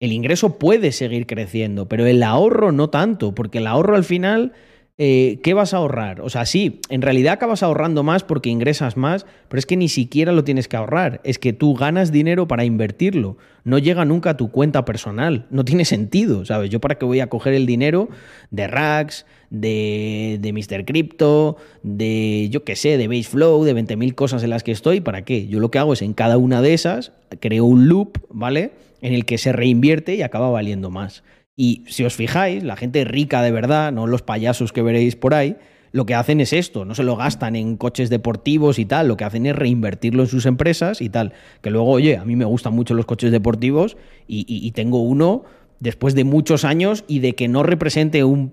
El ingreso puede seguir creciendo, pero el ahorro no tanto, porque el ahorro al final, eh, ¿qué vas a ahorrar? O sea, sí, en realidad acabas ahorrando más porque ingresas más, pero es que ni siquiera lo tienes que ahorrar, es que tú ganas dinero para invertirlo, no llega nunca a tu cuenta personal, no tiene sentido, ¿sabes? Yo para qué voy a coger el dinero de Rax, de, de Mr. Crypto, de yo qué sé, de Baseflow, de 20.000 cosas en las que estoy, ¿para qué? Yo lo que hago es en cada una de esas, creo un loop, ¿vale? En el que se reinvierte y acaba valiendo más. Y si os fijáis, la gente rica de verdad, no los payasos que veréis por ahí, lo que hacen es esto, no se lo gastan en coches deportivos y tal, lo que hacen es reinvertirlo en sus empresas y tal. Que luego, oye, a mí me gustan mucho los coches deportivos y, tengo uno después de muchos años y de que no represente un,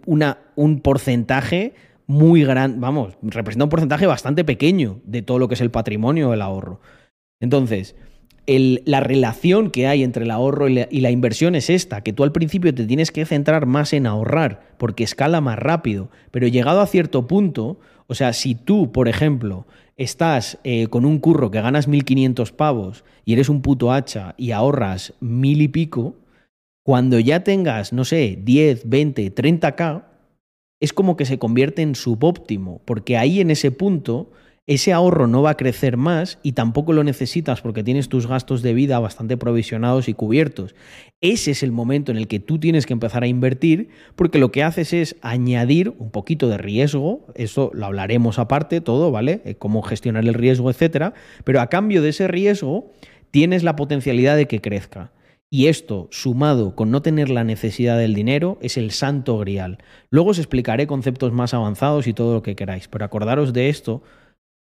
porcentaje muy grande, vamos, representa un porcentaje bastante pequeño de todo lo que es el patrimonio del ahorro. Entonces, la relación que hay entre el ahorro y la, y la, inversión es esta, que tú al principio te tienes que centrar más en ahorrar, porque escala más rápido, pero llegado a cierto punto, o sea, si tú, por ejemplo, estás eh, con un curro que ganas 1.500 pavos y eres un puto hacha y ahorras mil y pico, cuando ya tengas, no sé, 10, 20, 30k, es como que se convierte en subóptimo, porque ahí en ese punto ese ahorro no va a crecer más y tampoco lo necesitas porque tienes tus gastos de vida bastante provisionados y cubiertos. Ese es el momento en el que tú tienes que empezar a invertir porque lo que haces es añadir un poquito de riesgo, eso lo hablaremos aparte todo, ¿vale? Eh, cómo gestionar el riesgo, etcétera, pero a cambio de ese riesgo tienes la potencialidad de que crezca. Y esto, sumado con no tener la necesidad del dinero, es el santo grial. Luego os explicaré conceptos más avanzados y todo lo que queráis, pero acordaros de esto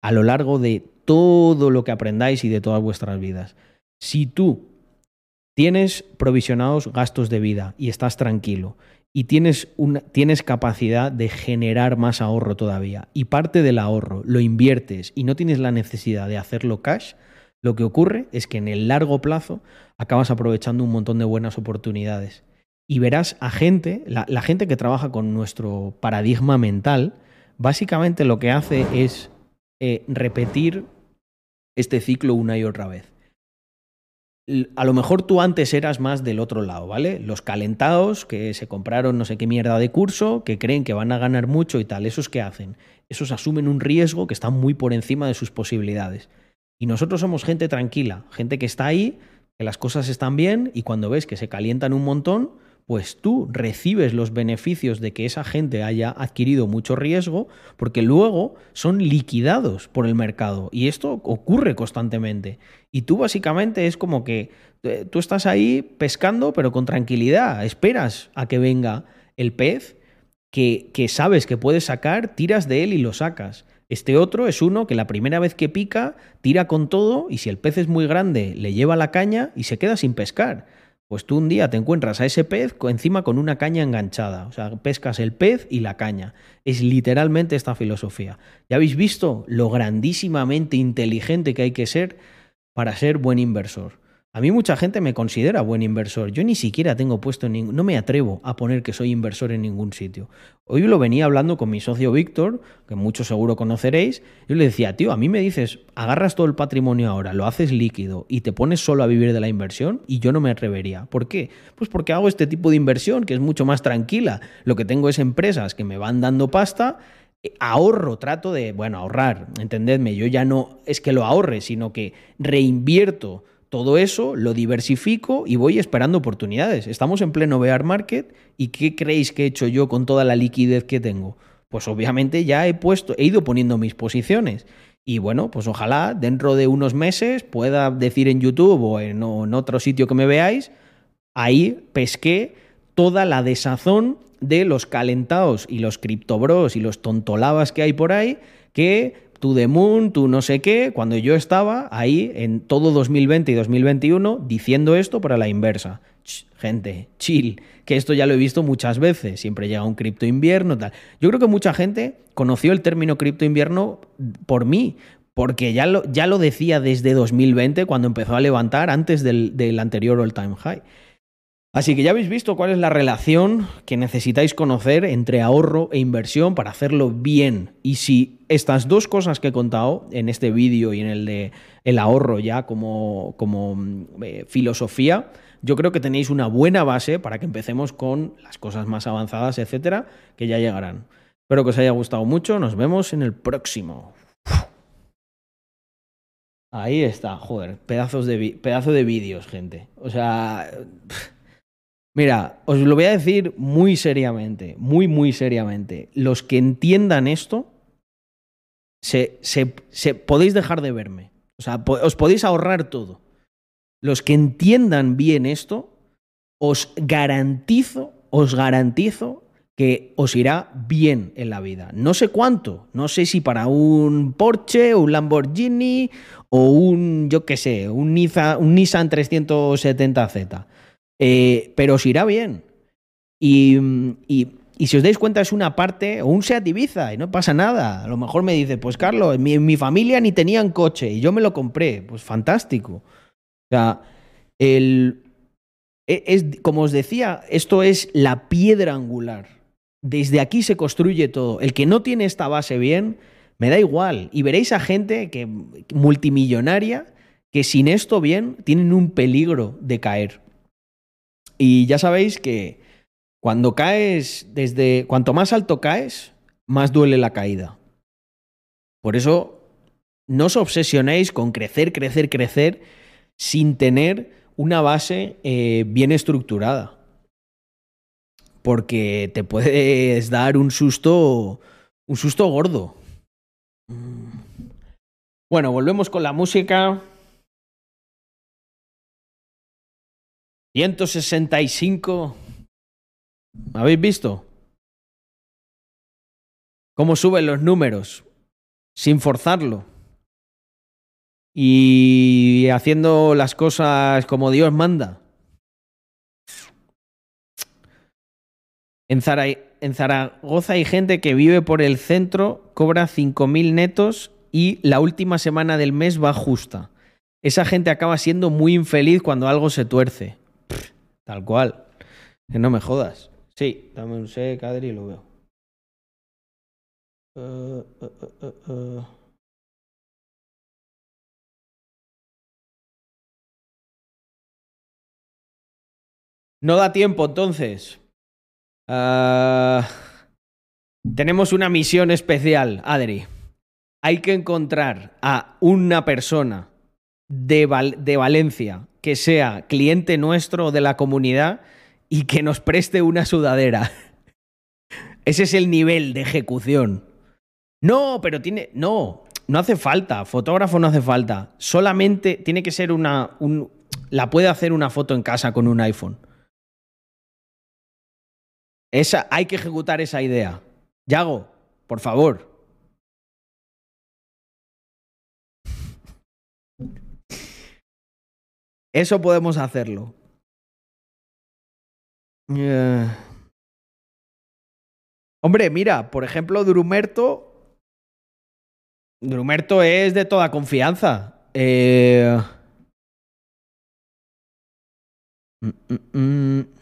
a lo largo de todo lo que aprendáis y de todas vuestras vidas. Si tú tienes provisionados gastos de vida y estás tranquilo y tienes, una, tienes capacidad de generar más ahorro todavía y parte del ahorro lo inviertes y no tienes la necesidad de hacerlo cash, lo que ocurre es que en el largo plazo acabas aprovechando un montón de buenas oportunidades. Y verás a gente, la, la gente que trabaja con nuestro paradigma mental, básicamente lo que hace es eh, repetir este ciclo una y otra vez. a lo mejor tú antes eras más del otro lado, ¿vale? Los calentados que se compraron no sé qué mierda de curso, que creen que van a ganar mucho y tal. ¿Esos qué hacen? Esos asumen un riesgo que está muy por encima de sus posibilidades. Y nosotros somos gente tranquila, gente que está ahí, que las cosas están bien y cuando ves que se calientan un montón, pues tú recibes los beneficios de que esa gente haya adquirido mucho riesgo, porque luego son liquidados por el mercado. Y esto ocurre constantemente. Y tú básicamente es como que eh, tú estás ahí pescando, pero con tranquilidad. Esperas a que venga el pez que, que sabes que puedes sacar, tiras de él y lo sacas. Este otro es uno que la primera vez que pica, tira con todo y si el pez es muy grande, le lleva la caña y se queda sin pescar. Pues tú un día te encuentras a ese pez encima con una caña enganchada. O sea, pescas el pez y la caña. Es literalmente esta filosofía. ¿Ya habéis visto lo grandísimamente inteligente que hay que ser para ser buen inversor? A mí mucha gente me considera buen inversor. Yo ni siquiera tengo puesto en. No me atrevo a poner que soy inversor en ningún sitio. Hoy lo venía hablando con mi socio Víctor, que muchos seguro conoceréis. Yo le decía, tío, a mí me dices, agarras todo el patrimonio ahora, lo haces líquido y te pones solo a vivir de la inversión y yo no me atrevería. ¿Por qué? Pues porque hago este tipo de inversión que es mucho más tranquila. Lo que tengo es empresas que me van dando pasta ahorro, trato de, bueno, ahorrar, entendedme, yo ya no es que lo ahorre, sino que reinvierto todo eso lo diversifico y voy esperando oportunidades. Estamos en pleno bear market y ¿qué creéis que he hecho yo con toda la liquidez que tengo? Pues obviamente ya he puesto, he ido poniendo mis posiciones. Y bueno, pues ojalá dentro de unos meses pueda decir en YouTube o en, otro sitio que me veáis, ahí pesqué toda la desazón de los calentados y los criptobros y los tontolabas que hay por ahí que tú de Moon, tú no sé qué, cuando yo estaba ahí en todo 2020 y 2021 diciendo esto para la inversa. gente, chill, que esto ya lo he visto muchas veces, siempre llega un cripto invierno, tal. Yo creo que mucha gente conoció el término cripto invierno por mí, porque ya lo, ya lo decía desde 2020 cuando empezó a levantar antes del, del anterior all time high. Así que ya habéis visto cuál es la relación que necesitáis conocer entre ahorro e inversión para hacerlo bien. Y si estas dos cosas que he contado en este vídeo y en el de el ahorro ya como, como eh, filosofía, yo creo que tenéis una buena base para que empecemos con las cosas más avanzadas, etcétera, que ya llegarán. Espero que os haya gustado mucho. Nos vemos en el próximo. Ahí está, joder, pedazos de pedazo de vídeos, gente. O sea. Mira, os lo voy a decir muy seriamente, muy, muy seriamente. Los que entiendan esto, se, se, podéis dejar de verme. O sea, os podéis ahorrar todo. Los que entiendan bien esto, os garantizo, os garantizo que os irá bien en la vida. No sé cuánto, no sé si para un Porsche, un Lamborghini o un, yo qué sé, un Nissan, un Nissan 370Z. Eh, pero os irá bien. Y, si os dais cuenta es una parte, o un Seat Ibiza, y no pasa nada. A lo mejor me dice, pues Carlos, en mi, mi familia ni tenían coche y yo me lo compré. Pues fantástico. O sea, el, e, es, como os decía, esto es la piedra angular. Desde aquí se construye todo. El que no tiene esta base bien, me da igual. Y veréis a gente que multimillonaria que sin esto bien tienen un peligro de caer. Y ya sabéis que cuando caes desde. Cuanto más alto caes, más duele la caída. Por eso, no os obsesionéis con crecer, crecer, crecer sin tener una base eh, bien estructurada. Porque te puedes dar un susto. Un susto gordo. Bueno, volvemos con la música. 165. ¿Habéis visto? Cómo suben los números sin forzarlo. Y haciendo las cosas como Dios manda. En, Zaragoza hay gente que vive por el centro, cobra 5.000 netos y la última semana del mes va justa. Esa gente acaba siendo muy infeliz cuando algo se tuerce. Tal cual. Que no me jodas. Sí, dame un sec, Adri, y lo veo. Uh, uh, uh, No da tiempo, entonces. Ah, tenemos una misión especial, Adri. Hay que encontrar a una persona de, de Valencia que sea cliente nuestro de la comunidad y que nos preste una sudadera. Ese es el nivel de ejecución. No, pero tiene. No, no hace falta. Fotógrafo no hace falta. Solamente tiene que ser una. un- la puede hacer una foto en casa con un iPhone. Esa, hay que ejecutar esa idea. Yago, por favor. Eso podemos hacerlo. Eh. Hombre, mira, por ejemplo, Drumerto. Drumerto es de toda confianza. Eh... mm, mm, mm.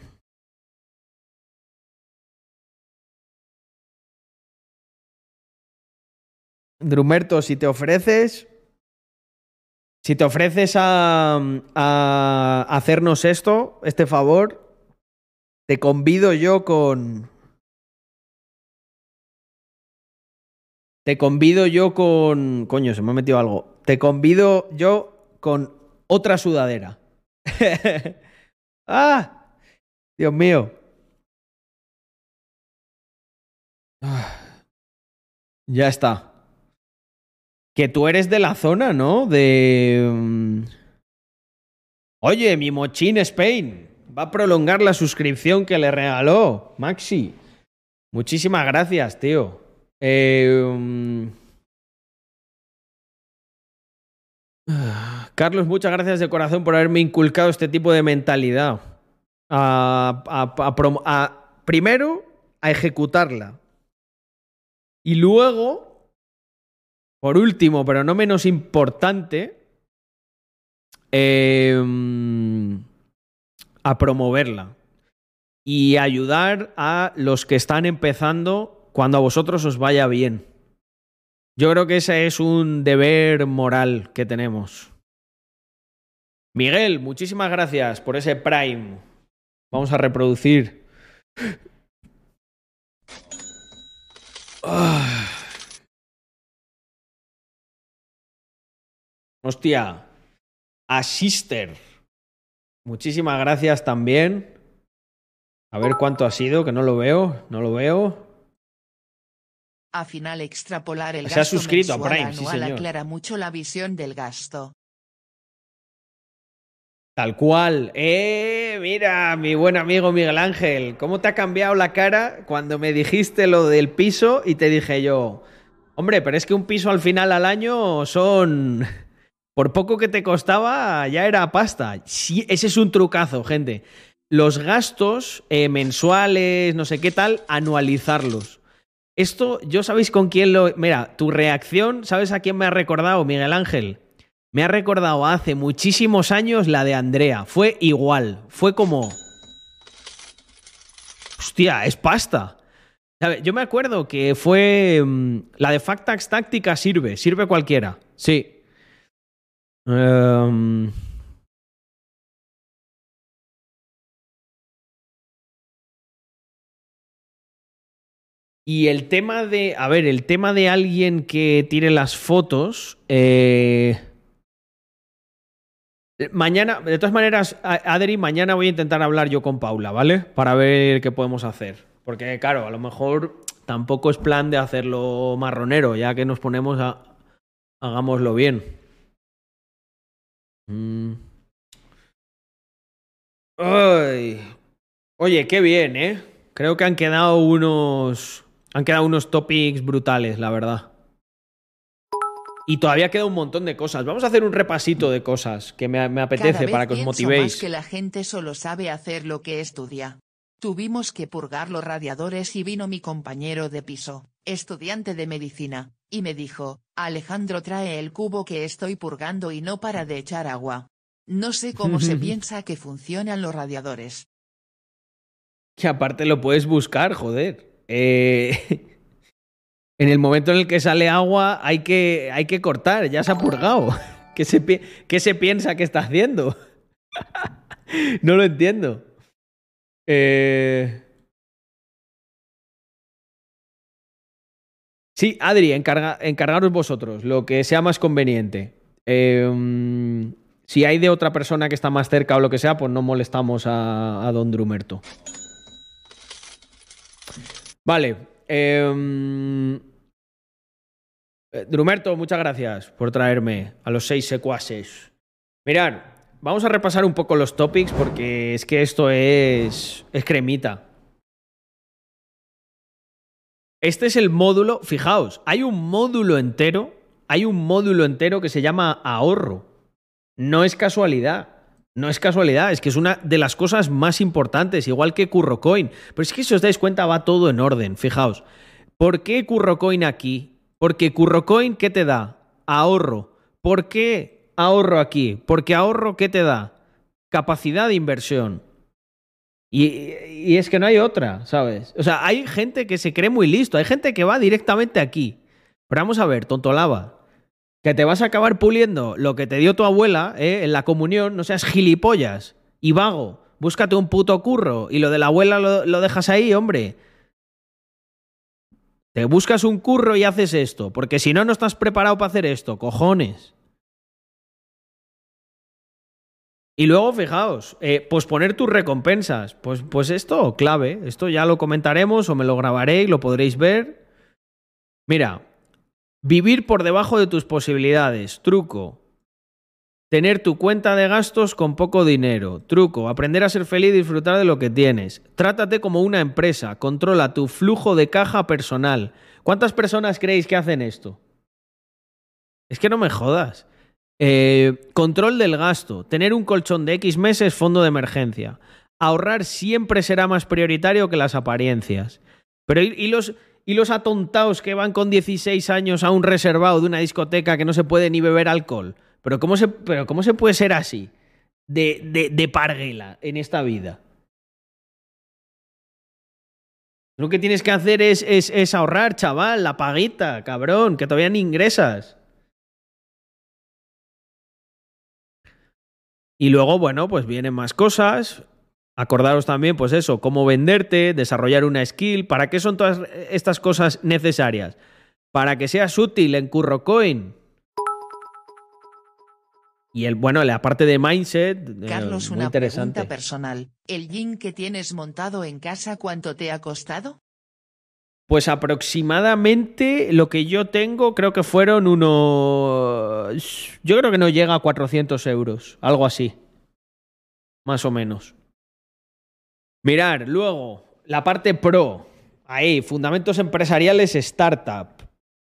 Drumerto, si te ofreces. Si te ofreces a, hacernos esto, este favor, te convido yo con. Te convido yo con. Coño, se me ha metido algo. Te convido yo con otra sudadera. ¡Ah! Dios mío. Ah. Ya está. Que tú eres de la zona, ¿no? De. mm, Oye, mi mochín Spain va a prolongar la suscripción que le regaló Maxi. Muchísimas gracias, tío. Eh, Carlos, muchas gracias de corazón por haberme inculcado este tipo de mentalidad. A- primero, a ejecutarla. Y luego, por último, pero no menos importante, eh, a promoverla y ayudar a los que están empezando cuando a vosotros os vaya bien. Yo creo que ese es un deber moral que tenemos. Miguel, muchísimas gracias por ese Prime. Vamos a reproducir. Ah. Hostia. A Sister. Muchísimas gracias también. A ver cuánto ha sido, que no lo veo, no lo veo. A final extrapolar el Se ha gasto suscrito a mensual Prime, sí, anual señor. aclara mucho la visión del gasto. Tal cual. Eh, mira, mi buen amigo Miguel Ángel, ¿cómo te ha cambiado la cara cuando me dijiste lo del piso y te dije yo, hombre, pero es que un piso al final al año son... Por poco que te costaba, ya era pasta. Sí, ese es un trucazo, gente. Los gastos eh, mensuales, no sé qué tal, anualizarlos. Esto, yo sabéis con quién lo... Mira, tu reacción, ¿sabes a quién me ha recordado, Miguel Ángel? Me ha recordado hace muchísimos años la de Andrea. Fue igual. Fue como. Hostia, es pasta. Yo me acuerdo que fue. mm, La de Factax Táctica sirve. Sirve cualquiera. Sí. Em, Y el tema de. A ver, el tema de alguien que tire las fotos. eh, Mañana, de todas maneras, Adri, mañana voy a intentar hablar yo con Paula, ¿vale? Para ver qué podemos hacer. Porque, claro, a lo mejor tampoco es plan de hacerlo marronero, ya que nos ponemos a. Hagámoslo bien. Mm. Ay. Oye, qué bien, ¿eh? Creo que han quedado unos. Han quedado unos topics brutales, la verdad. Y todavía queda un montón de cosas. Vamos a hacer un repasito de cosas que me, me Cada apetece vez para que os motivéis. más que la gente solo sabe hacer lo que estudia. Tuvimos que purgar los radiadores y vino mi compañero de piso, estudiante de medicina, y me dijo, Alejandro trae el cubo que estoy purgando y no para de echar agua. No sé cómo se piensa que funcionan los radiadores. Que aparte lo puedes buscar, joder. Eh, en el momento en el que sale agua hay que, hay que cortar, ya se ha purgado. ¿Qué se, pi- qué se piensa que está haciendo? no lo entiendo. Eh... Sí, Adri, encarga, encargaros vosotros lo que sea más conveniente. Eh, si hay de otra persona que está más cerca o lo que sea, pues no molestamos a, don Drumerto. Vale. Eh, Drumerto, muchas gracias por traerme a los seis secuaces. Mirad, vamos a repasar un poco los topics porque es que esto es, es cremita. Este es el módulo, fijaos, hay un módulo entero, hay un módulo entero que se llama ahorro. No es casualidad. No es casualidad, es que es una de las cosas más importantes, igual que CurroCoin. Pero es que si os dais cuenta va todo en orden, fijaos. ¿Por qué CurroCoin aquí? Porque CurroCoin, ¿qué te da? Ahorro. ¿Por qué ahorro aquí? Porque ahorro, ¿qué te da? Capacidad de inversión. Y, es que no hay otra, ¿sabes? O sea, hay gente que se cree muy listo, hay gente que va directamente aquí. Pero vamos a ver, tontolaba. Que te vas a acabar puliendo lo que te dio tu abuela ¿eh? en la comunión, no seas gilipollas y vago. Búscate un puto curro y lo de la abuela lo, lo dejas ahí, hombre. Te buscas un curro y haces esto, porque si no, no estás preparado para hacer esto, cojones. Y luego, fijaos, eh, posponer tus recompensas. Pues, pues esto, clave. Esto ya lo comentaremos o me lo grabaré y lo podréis ver. Mira, vivir por debajo de tus posibilidades. Truco. Tener tu cuenta de gastos con poco dinero. Truco. Aprender a ser feliz y disfrutar de lo que tienes. Trátate como una empresa. Controla tu flujo de caja personal. ¿Cuántas personas creéis que hacen esto? Es que no me jodas. Eh, control del gasto. Tener un colchón de X meses, fondo de emergencia. Ahorrar siempre será más prioritario que las apariencias. Pero ¿y, los, y los atontados que van con 16 años a un reservado de una discoteca que no se puede ni beber alcohol? Pero ¿cómo se, pero cómo se puede ser así? De, de, de parguela en esta vida. Lo que tienes que hacer es, es, es ahorrar, chaval, la paguita, cabrón, que todavía ni ingresas. Y luego, bueno, pues vienen más cosas. Acordaros también, pues eso, cómo venderte, desarrollar una skill. ¿Para qué son todas estas cosas necesarias? Para que seas útil en CurroCoin. Y el, bueno, la parte de mindset. Carlos, eh, muy una interesante. pregunta personal. ¿El gym que tienes montado en casa cuánto te ha costado? Pues aproximadamente lo que yo tengo creo que fueron unos... Yo creo que no llega a 400 euros, algo así. Más o menos. Mirar, luego, la parte pro. Ahí, fundamentos empresariales startup.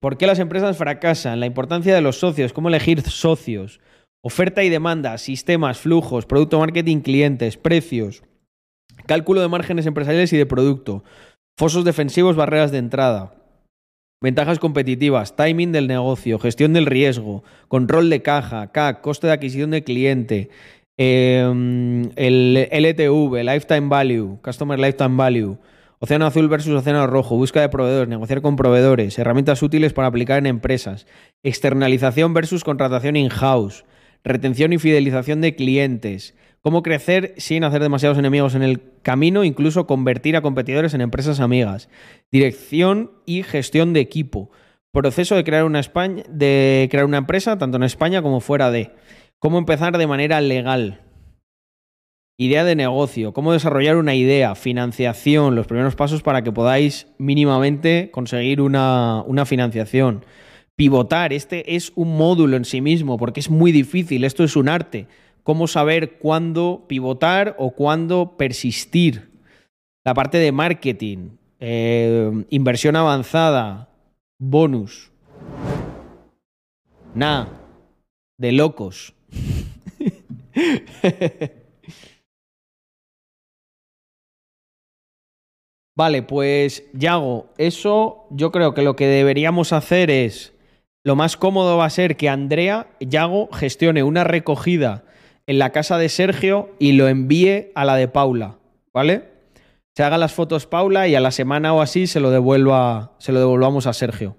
¿Por qué las empresas fracasan? La importancia de los socios, cómo elegir socios. Oferta y demanda, sistemas, flujos, producto marketing, clientes, precios. Cálculo de márgenes empresariales y de producto. Fosos defensivos, barreras de entrada. Ventajas competitivas, timing del negocio, gestión del riesgo, control de caja, CAC, coste de adquisición de cliente, eh, el LTV, Lifetime Value, Customer Lifetime Value, Océano Azul versus Océano Rojo, búsqueda de proveedores, negociar con proveedores, herramientas útiles para aplicar en empresas, externalización versus contratación in-house, retención y fidelización de clientes, cómo crecer sin hacer demasiados enemigos en el camino, incluso convertir a competidores en empresas amigas, dirección y gestión de equipo, proceso de crear una, España, de crear una empresa tanto en España como fuera de, cómo empezar de manera legal, idea de negocio, cómo desarrollar una idea, financiación, los primeros pasos para que podáis mínimamente conseguir una, una financiación. Pivotar, este es un módulo en sí mismo porque es muy difícil, esto es un arte cómo saber cuándo pivotar o cuándo persistir. La parte de marketing, eh, inversión avanzada, bonus. Nah, de locos. vale, pues Yago, eso yo creo que lo que deberíamos hacer es, lo más cómodo va a ser que Andrea, Yago, gestione una recogida en la casa de Sergio y lo envíe a la de Paula, ¿vale? Se haga las fotos Paula y a la semana o así se lo devuelva, se lo devolvamos a Sergio.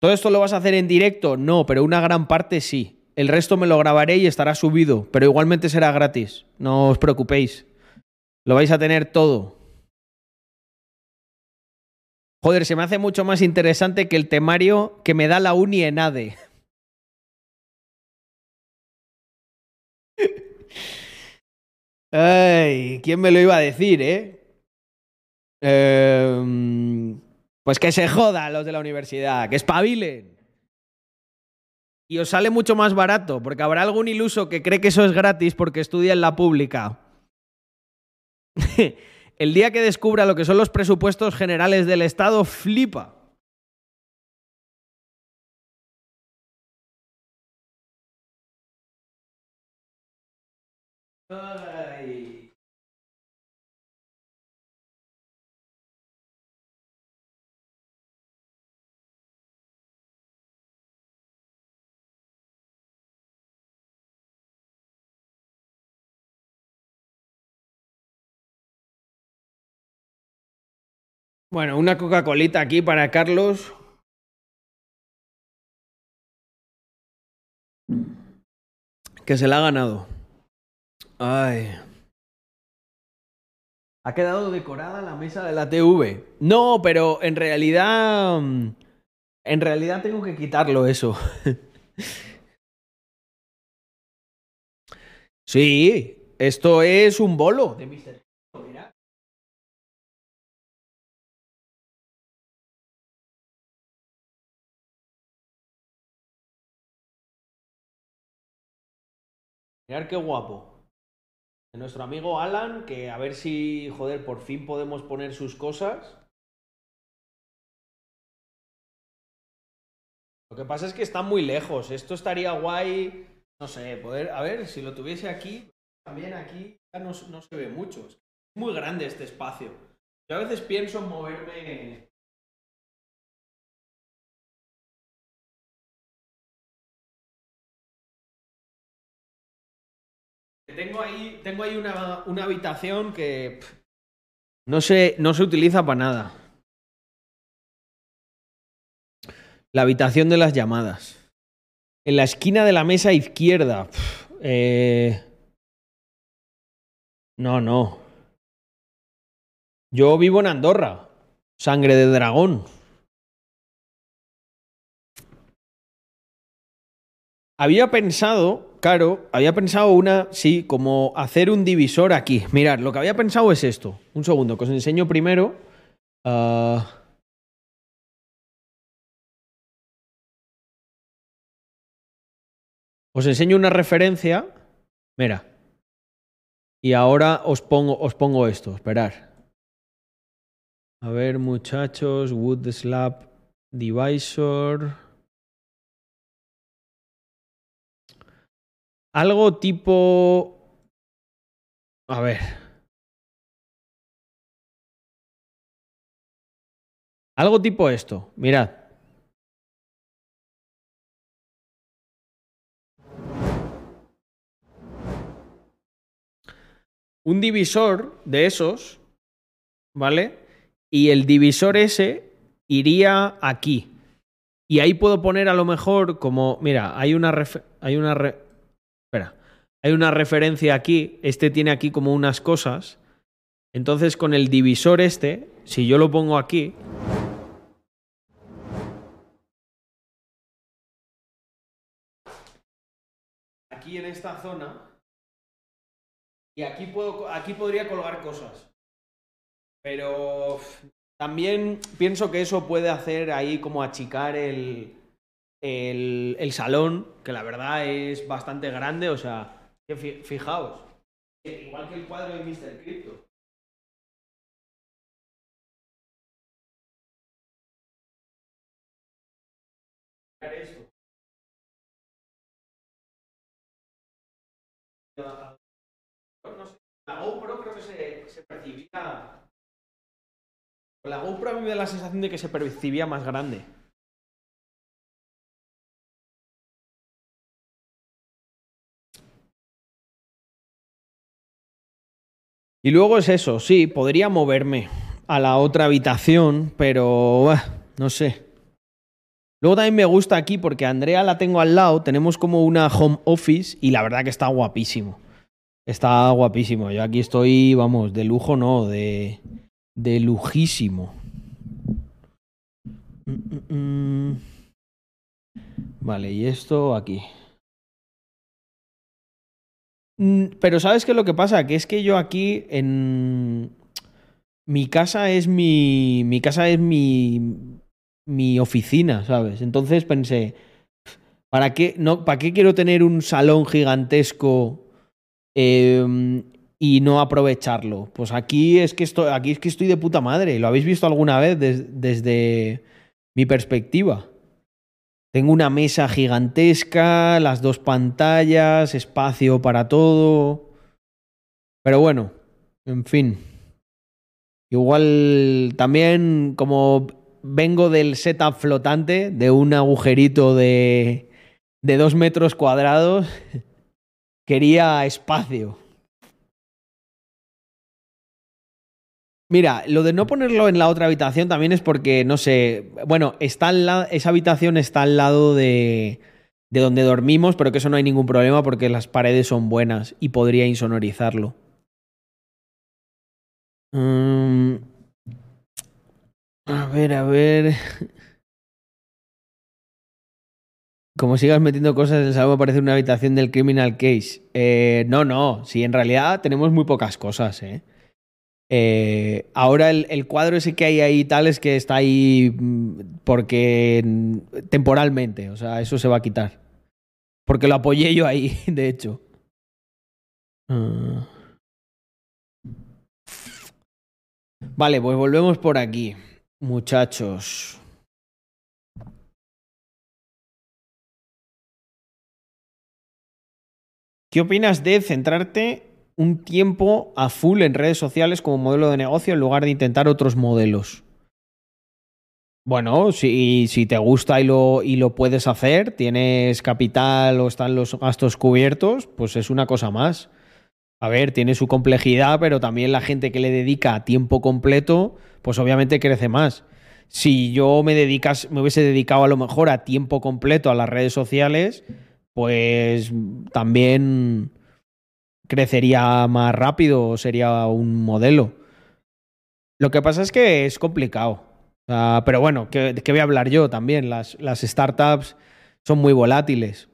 ¿Todo esto lo vas a hacer en directo? No, pero una gran parte sí. El resto me lo grabaré y estará subido, pero igualmente será gratis. No os preocupéis. Lo vais a tener todo. Joder, se me hace mucho más interesante que el temario que me da la uni en ADE. Ay, ¿quién me lo iba a decir, eh? Em, pues que se jodan los de la universidad, que espabilen. Y os sale mucho más barato, porque habrá algún iluso que cree que eso es gratis porque estudia en la pública. El día que descubra lo que son los presupuestos generales del Estado, flipa. Bueno, una Coca-Colita aquí para Carlos. Que se la ha ganado. Ay. Ha quedado decorada la mesa de la TV. No, pero en realidad. mm, En realidad tengo que quitarlo eso. sí, esto es un bolo de Mr. Mirad qué guapo. De nuestro amigo Alan, que a ver si, joder, por fin podemos poner sus cosas. Lo que pasa es que está muy lejos. Esto estaría guay, no sé, poder, a ver, si lo tuviese aquí, también aquí no, no se ve mucho. Es muy grande este espacio. Yo a veces pienso en moverme Tengo ahí, tengo ahí una, una habitación que no se, no se utiliza para nada. La habitación de las llamadas. En la esquina de la mesa izquierda. eh, No, no. Yo vivo en Andorra. Sangre de dragón. Había pensado, claro, había pensado una, sí, como hacer un divisor aquí. Mirad, lo que había pensado es esto. Un segundo, que os enseño primero. Ah, os enseño una referencia. Mira. Y ahora os pongo, os pongo esto, esperar. A ver, muchachos, Wood Slab Divisor. Algo tipo. A ver. Algo tipo esto. Mirad. Un divisor de esos, ¿vale? Y el divisor ese iría aquí. Y ahí puedo poner a lo mejor como, mira, hay una refe- hay una hay una referencia aquí, este tiene aquí como unas cosas. Entonces con el divisor este, si yo lo pongo aquí, aquí en esta zona y aquí puedo aquí podría colgar cosas. Pero también pienso que eso puede hacer ahí como achicar el, el, el salón, que la verdad es bastante grande, o sea, que fijaos, que igual que el cuadro de Mr. Crypto. Mirar esto. No sé, la GoPro creo que se, se percibía. La GoPro a mí me da la sensación de que se percibía más grande. Y luego es eso, sí, podría moverme a la otra habitación, pero no sé. Luego también me gusta aquí porque Andrea la tengo al lado, tenemos como una home office y la verdad que está guapísimo. Está guapísimo. Yo aquí estoy, vamos, de lujo no, de, de lujísimo. Mm, mm, mm. Vale, y esto aquí. Mm, Pero ¿sabes qué es lo que pasa? Que es que yo aquí en... Mi casa es mi... Mi casa es mi... Mi oficina, ¿sabes? Entonces pensé, ¿para qué, no, ¿para qué quiero tener un salón gigantesco eh, y no aprovecharlo? Pues aquí es que estoy, aquí es que estoy de puta madre. ¿Lo habéis visto alguna vez des- desde mi perspectiva? Tengo una mesa gigantesca, las dos pantallas, espacio para todo. Pero bueno, en fin. Igual también como vengo del setup flotante, de un agujerito de, de dos metros cuadrados, quería espacio. Mira, lo de no ponerlo en la otra habitación también es porque, no sé, bueno, está la- esa habitación está al lado de, de donde dormimos, pero que eso no hay ningún problema porque las paredes son buenas y podría insonorizarlo. Mm, a ver, a ver. Como sigas metiendo cosas en el salón, parece una habitación del Criminal Case. Eh, no, no, sí, en realidad tenemos muy pocas cosas, ¿eh? Eh, ahora el, cuadro ese que hay ahí tal es que está ahí mm, porque temporalmente, o sea, eso se va a quitar. Porque lo apoyé yo ahí, de hecho. Ah. Vale, pues volvemos por aquí, muchachos. ¿Qué opinas de centrarte un tiempo a full en redes sociales como modelo de negocio en lugar de intentar otros modelos? Bueno, si, si te gusta y lo, y lo puedes hacer, tienes capital o están los gastos cubiertos, pues es una cosa más. A ver, tiene su complejidad, pero también la gente que le dedica a tiempo completo, pues obviamente crece más. Si yo me dedicas, me hubiese dedicado a lo mejor a tiempo completo a las redes sociales, pues también crecería más rápido o sería un modelo. Lo que pasa es que es complicado. Sea, pero bueno, ¿qué, qué voy a hablar yo también? Las, las startups son muy volátiles.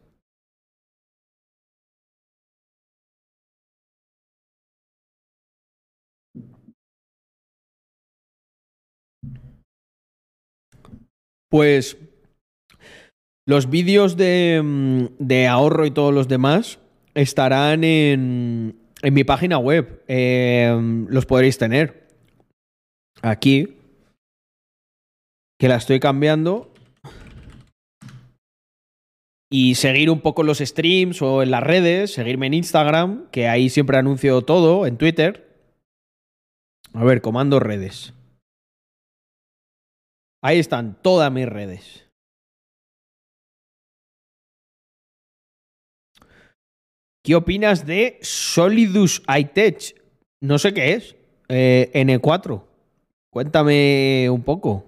Pues los vídeos de, mm, de ahorro y todos los demás estarán en, en mi página web. Eh, los podréis tener. Aquí. Que la estoy cambiando. Y seguir un poco los streams o en las redes. Seguirme en Instagram, que ahí siempre anuncio todo. En Twitter. A ver, comando redes. Ahí están todas mis redes. ¿Qué opinas de Solidus iTech? No sé qué es. Eh, N4. Cuéntame un poco.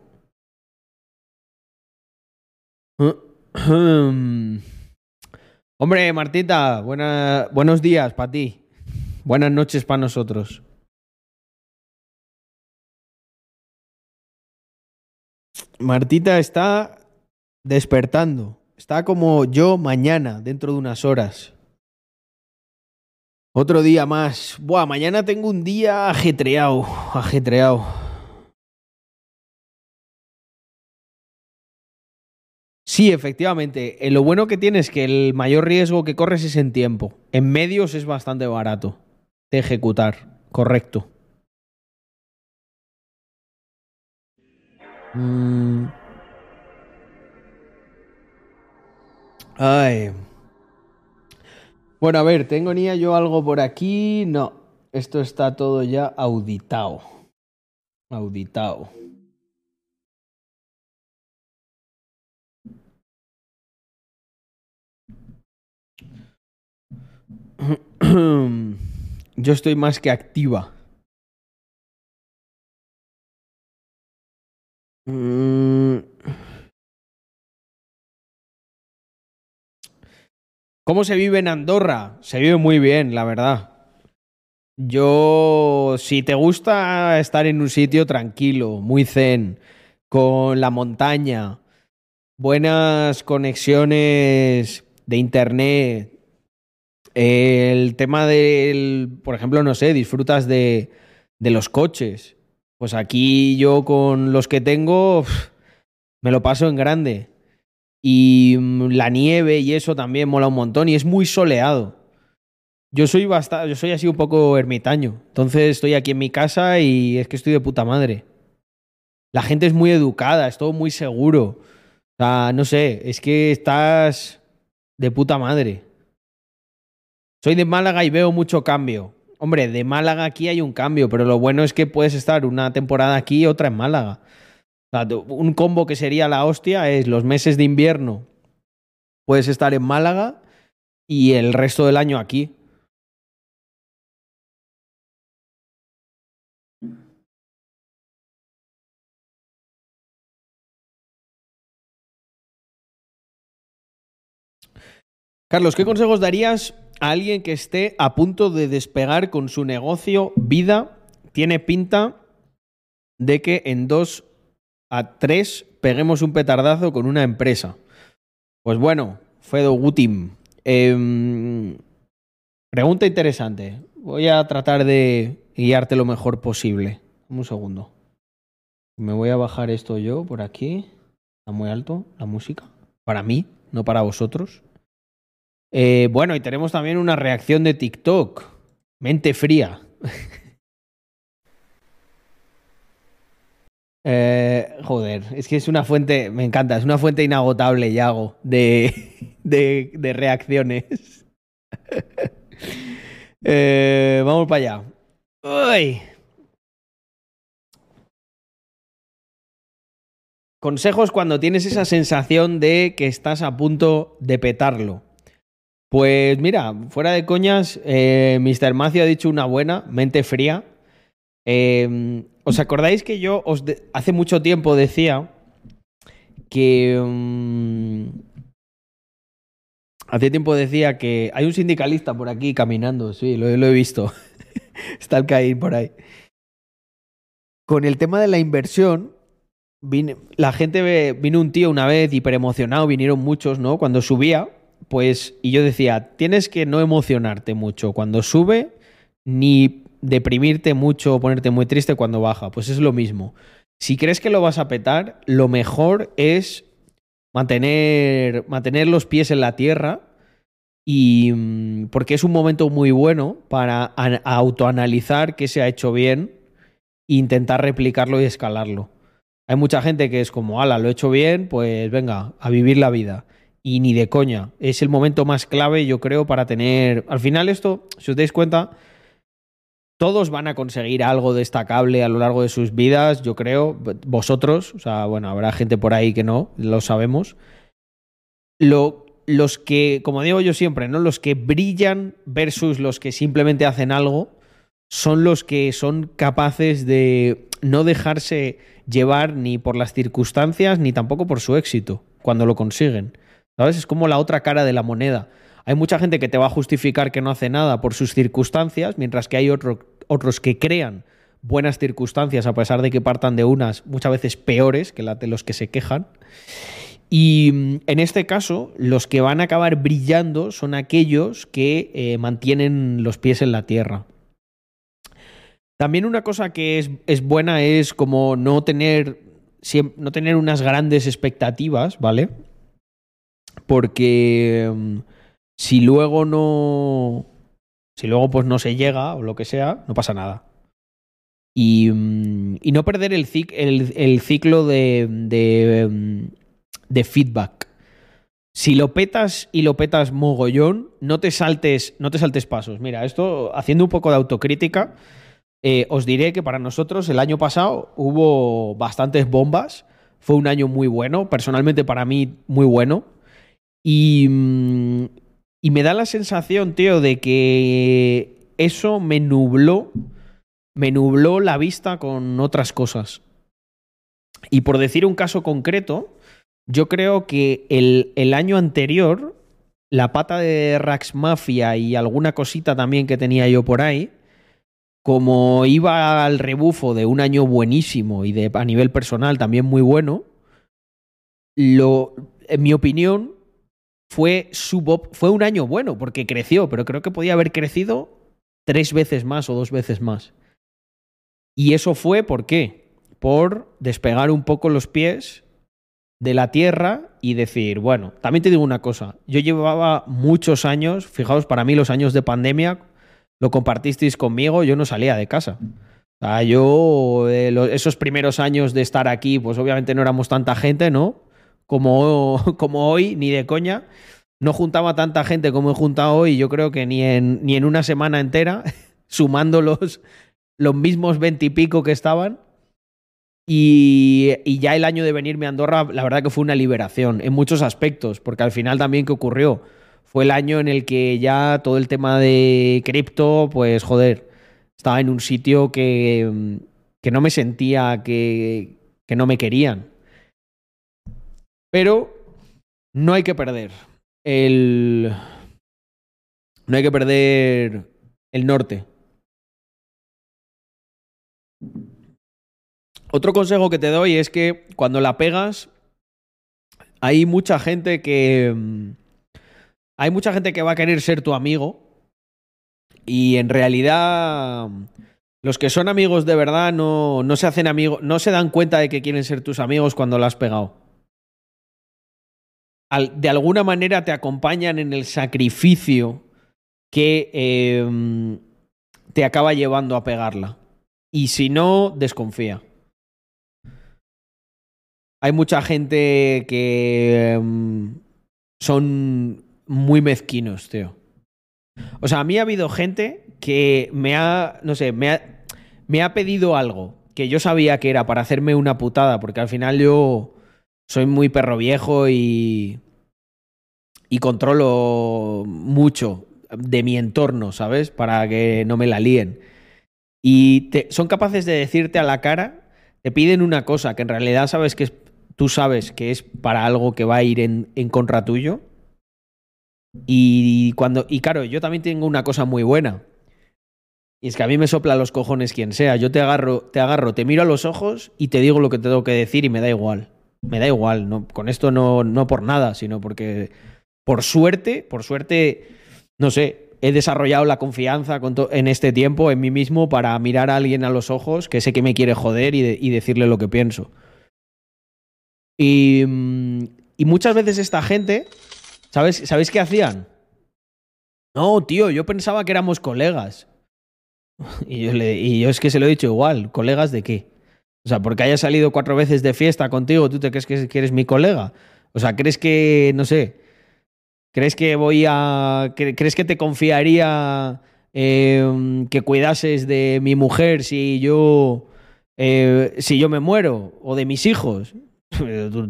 Hombre, Martita, buenos días para ti. Buenas noches para nosotros. Martita está despertando. Está como yo mañana, dentro de unas horas. Otro día más. Buah, mañana tengo un día ajetreado, ajetreado. Sí, efectivamente. Eh, Lo bueno que tiene es que el mayor riesgo que corres es en tiempo. En medios es bastante barato de ejecutar. Correcto. Mm. Ay. Bueno, a ver, ¿tengo ni yo algo por aquí? No. Esto está todo ya auditado. Auditado. Yo estoy más que activa. Mm. ¿Cómo se vive en Andorra? Se vive muy bien, la verdad. Yo, si te gusta estar en un sitio tranquilo, muy zen, con la montaña, buenas conexiones de internet, el tema del, por ejemplo, no sé, disfrutas de, de los coches. Pues aquí yo con los que tengo me lo paso en grande. Y mm, la nieve y eso también mola un montón y es muy soleado. Yo soy bastante, yo soy así un poco ermitaño. Entonces estoy aquí en mi casa y es que estoy de puta madre. La gente es muy educada, es todo muy seguro. O sea, no sé, es que estás de puta madre. Soy de Málaga y veo mucho cambio. Hombre, de Málaga aquí hay un cambio, pero lo bueno es que puedes estar una temporada aquí y otra en Málaga. Un combo que sería la hostia es los meses de invierno puedes estar en Málaga y el resto del año aquí. Carlos, ¿qué consejos darías a alguien que esté a punto de despegar con su negocio, vida? Tiene pinta de que en dos a tres peguemos un petardazo con una empresa. Pues bueno, Fedo Gutim. em, pregunta interesante. Voy a tratar de guiarte lo mejor posible. Un segundo. Me voy a bajar esto yo por aquí. Está muy alto la música. Para mí, no para vosotros. Eh, bueno, y tenemos también una reacción de TikTok. Mente fría. Eh, joder, es que es una fuente, me encanta, es una fuente inagotable, Yago, de, de, de reacciones. Eh, vamos para allá. Uy. Consejos cuando tienes esa sensación de que estás a punto de petarlo. Pues mira, fuera de coñas, eh, Mr. Macio ha dicho una buena, mente fría. Eh, ¿Os acordáis que yo os hace mucho tiempo decía que... mm, hace tiempo decía que hay un sindicalista por aquí caminando, sí, lo, he visto. Está el Caín por ahí. Con el tema de la inversión, la gente vino un tío una vez hiper emocionado, vinieron muchos, ¿no? Cuando subía, pues, y yo decía, tienes que no emocionarte mucho cuando sube, ni deprimirte mucho o ponerte muy triste cuando baja. Pues es lo mismo. Si crees que lo vas a petar, lo mejor es mantener, mantener los pies en la tierra y mm, porque es un momento muy bueno para an- autoanalizar qué se ha hecho bien e intentar replicarlo y escalarlo. Hay mucha gente que es como, ala, lo he hecho bien, pues venga, a vivir la vida. Y ni de coña. Es el momento más clave, yo creo, para tener. Al final, esto, si os dais cuenta, todos van a conseguir algo destacable a lo largo de sus vidas, yo creo. Vosotros, o sea, bueno, habrá gente por ahí que no, lo sabemos. Lo, los que, como digo yo siempre, ¿no? Los que brillan versus los que simplemente hacen algo son los que son capaces de no dejarse llevar ni por las circunstancias ni tampoco por su éxito cuando lo consiguen. ¿Sabes? Es como la otra cara de la moneda. Hay mucha gente que te va a justificar que no hace nada por sus circunstancias, mientras que hay otro- otros que crean buenas circunstancias a pesar de que partan de unas muchas veces peores que las de los que se quejan. Y mm, en este caso, los que van a acabar brillando son aquellos que eh, mantienen los pies en la tierra. También una cosa que es, es buena es como no tener, no tener unas grandes expectativas, ¿vale? Porque mm, si luego no. Si luego pues no se llega o lo que sea, no pasa nada. Y, mm, y no perder el, cic- el- el ciclo de, de, mm, de feedback. Si lo petas y lo petas mogollón, no te saltes, no te saltes pasos. Mira, esto haciendo un poco de autocrítica, eh, os diré que para nosotros el año pasado hubo bastantes bombas. Fue un año muy bueno, personalmente para mí muy bueno. Y, mm, y me da la sensación, tío, de que eso me nubló, me nubló la vista con otras cosas. Y por decir un caso concreto, yo creo que el, año anterior, la pata de Rax Mafia y alguna cosita también que tenía yo por ahí, como iba al rebufo de un año buenísimo y de, a nivel personal también muy bueno, lo, en mi opinión, fue, sub fue un año bueno porque creció, pero creo que podía haber crecido tres veces más o dos veces más. Y eso fue, ¿por qué? Por despegar un poco los pies de la tierra y decir, bueno, también te digo una cosa, yo llevaba muchos años, fijaos, para mí los años de pandemia, lo compartisteis conmigo, yo no salía de casa. O sea, yo, eh, esos primeros años de estar aquí, pues obviamente no éramos tanta gente, ¿no? Como, como hoy, ni de coña. No juntaba tanta gente como he juntado hoy, yo creo que ni en, ni en una semana entera, sumando los, los mismos veintipico que estaban. Y, y, ya el año de venirme a Andorra, la verdad que fue una liberación en muchos aspectos, porque al final también que ocurrió fue el año en el que ya todo el tema de cripto, pues joder, estaba en un sitio que, que no me sentía que, que no me querían. Pero no hay que perder el... No hay que perder el norte. Otro consejo que te doy es que cuando la pegas, hay mucha gente que. Mm, hay mucha gente que va a querer ser tu amigo. Y en realidad. Los que son amigos de verdad no, no se hacen amigos. No se dan cuenta de que quieren ser tus amigos cuando la has pegado. De alguna manera te acompañan en el sacrificio que eh, te acaba llevando a pegarla. Y si no, desconfía. Hay mucha gente que um, son muy mezquinos, tío. O sea, a mí ha habido gente que me ha, no sé, me ha, me ha pedido algo que yo sabía que era para hacerme una putada, porque al final yo soy muy perro viejo y, y controlo mucho de mi entorno, ¿sabes? Para que no me la líen. Y te, son capaces de decirte a la cara, te piden una cosa que en realidad sabes que es tú sabes que es para algo que va a ir en, en contra tuyo. Y cuando. Y claro, yo también tengo una cosa muy buena. Y es que a mí me sopla los cojones quien sea. Yo te agarro, te agarro, te miro a los ojos y te digo lo que tengo que decir y me da igual. Me da igual. No, con esto no, no por nada, sino porque. Por suerte, por suerte, no sé, he desarrollado la confianza en este tiempo en mí mismo para mirar a alguien a los ojos que sé que me quiere joder y, de, y decirle lo que pienso. Y, y muchas veces esta gente, ¿sabes, ¿sabéis qué hacían? No, tío, yo pensaba que éramos colegas. Y yo, y yo es que se lo he dicho igual, ¿colegas de qué? O sea, porque haya salido cuatro veces de fiesta contigo, ¿tú te crees que, eres mi colega? O sea, ¿crees que, no sé, crees que voy a, crees que te confiaría eh, que cuidases de mi mujer si yo, eh, si yo me muero o de mis hijos?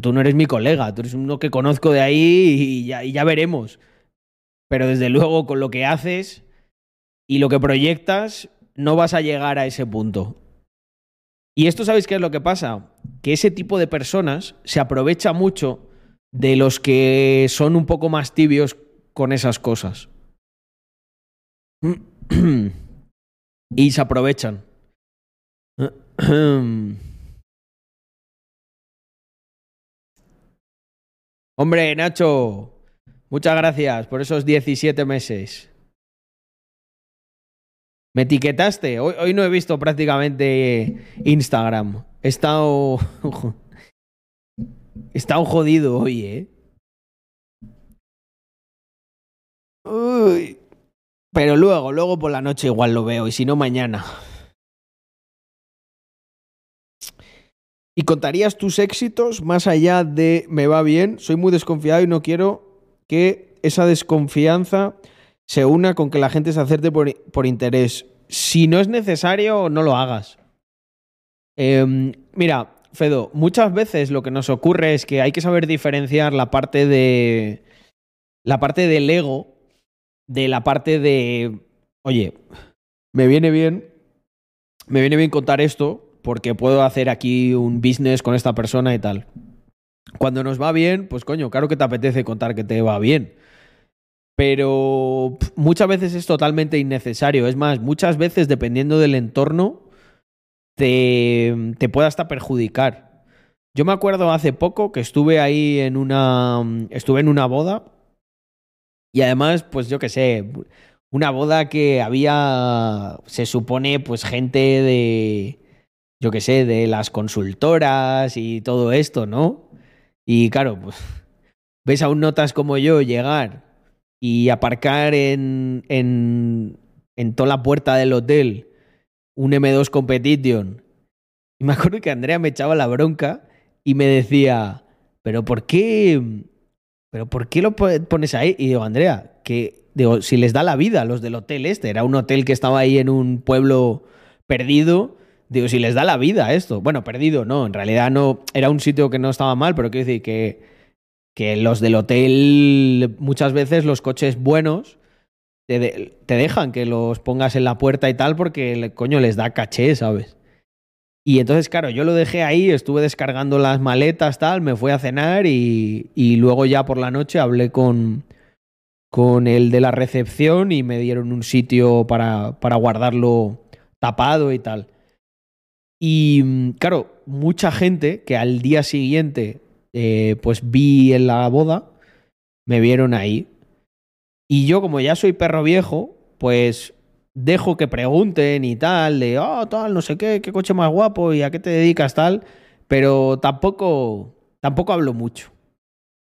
Tú, no eres mi colega, tú eres uno que conozco de ahí y ya veremos. Pero desde luego con lo que haces y lo que proyectas, no vas a llegar a ese punto. Y esto sabéis qué es lo que pasa? Que ese tipo de personas se aprovecha mucho de los que son un poco más tibios con esas cosas. y se aprovechan. Hombre, Nacho, muchas gracias por esos 17 meses. Me etiquetaste. Hoy, no he visto prácticamente Instagram. He estado. he estado jodido hoy, ¿eh? Uy. Pero luego, luego por la noche igual lo veo, y si no, mañana. ¿Y contarías tus éxitos más allá de me va bien? Soy muy desconfiado y no quiero que esa desconfianza se una con que la gente se acerte por, por interés. Si no es necesario, no lo hagas. Eh, mira, Fedo, muchas veces lo que nos ocurre es que hay que saber diferenciar la parte de. la parte del ego de la parte de. Oye, me viene bien. Me viene bien contar esto, porque puedo hacer aquí un business con esta persona y tal. Cuando nos va bien, pues coño, claro que te apetece contar que te va bien. Pero muchas veces es totalmente innecesario. Es más, muchas veces, dependiendo del entorno, te, te puede hasta perjudicar. Yo me acuerdo hace poco que estuve ahí en una. Estuve en una boda. Y además, pues yo qué sé. Una boda que había. Se supone, pues, gente de. Yo qué sé, de las consultoras y todo esto, ¿no? Y claro, pues. Ves a un notas como yo llegar y aparcar en, en, en toda la puerta del hotel un M2 Competition. Y me acuerdo que Andrea me echaba la bronca y me decía, pero ¿por qué? ¿Pero por qué lo po- pones ahí? Y digo, Andrea, que si les da la vida a los del hotel este, era un hotel que estaba ahí en un pueblo perdido. Digo, si les da la vida esto. Bueno, perdido, no, en realidad no. Era un sitio que no estaba mal, pero quiero decir que, que los del hotel, muchas veces los coches buenos te, te dejan que los pongas en la puerta y tal, porque le- coño les da caché, ¿sabes? Y entonces, claro, yo lo dejé ahí, estuve descargando las maletas, tal, me fui a cenar y, y luego ya por la noche hablé con, con el de la recepción y me dieron un sitio para, para guardarlo tapado y tal. Y mm, claro, mucha gente que al día siguiente eh, pues vi en la boda, me vieron ahí. Y yo como ya soy perro viejo, pues dejo que pregunten y tal, de, oh, tal, no sé qué, qué coche más guapo y a qué te dedicas tal, pero tampoco, tampoco hablo mucho.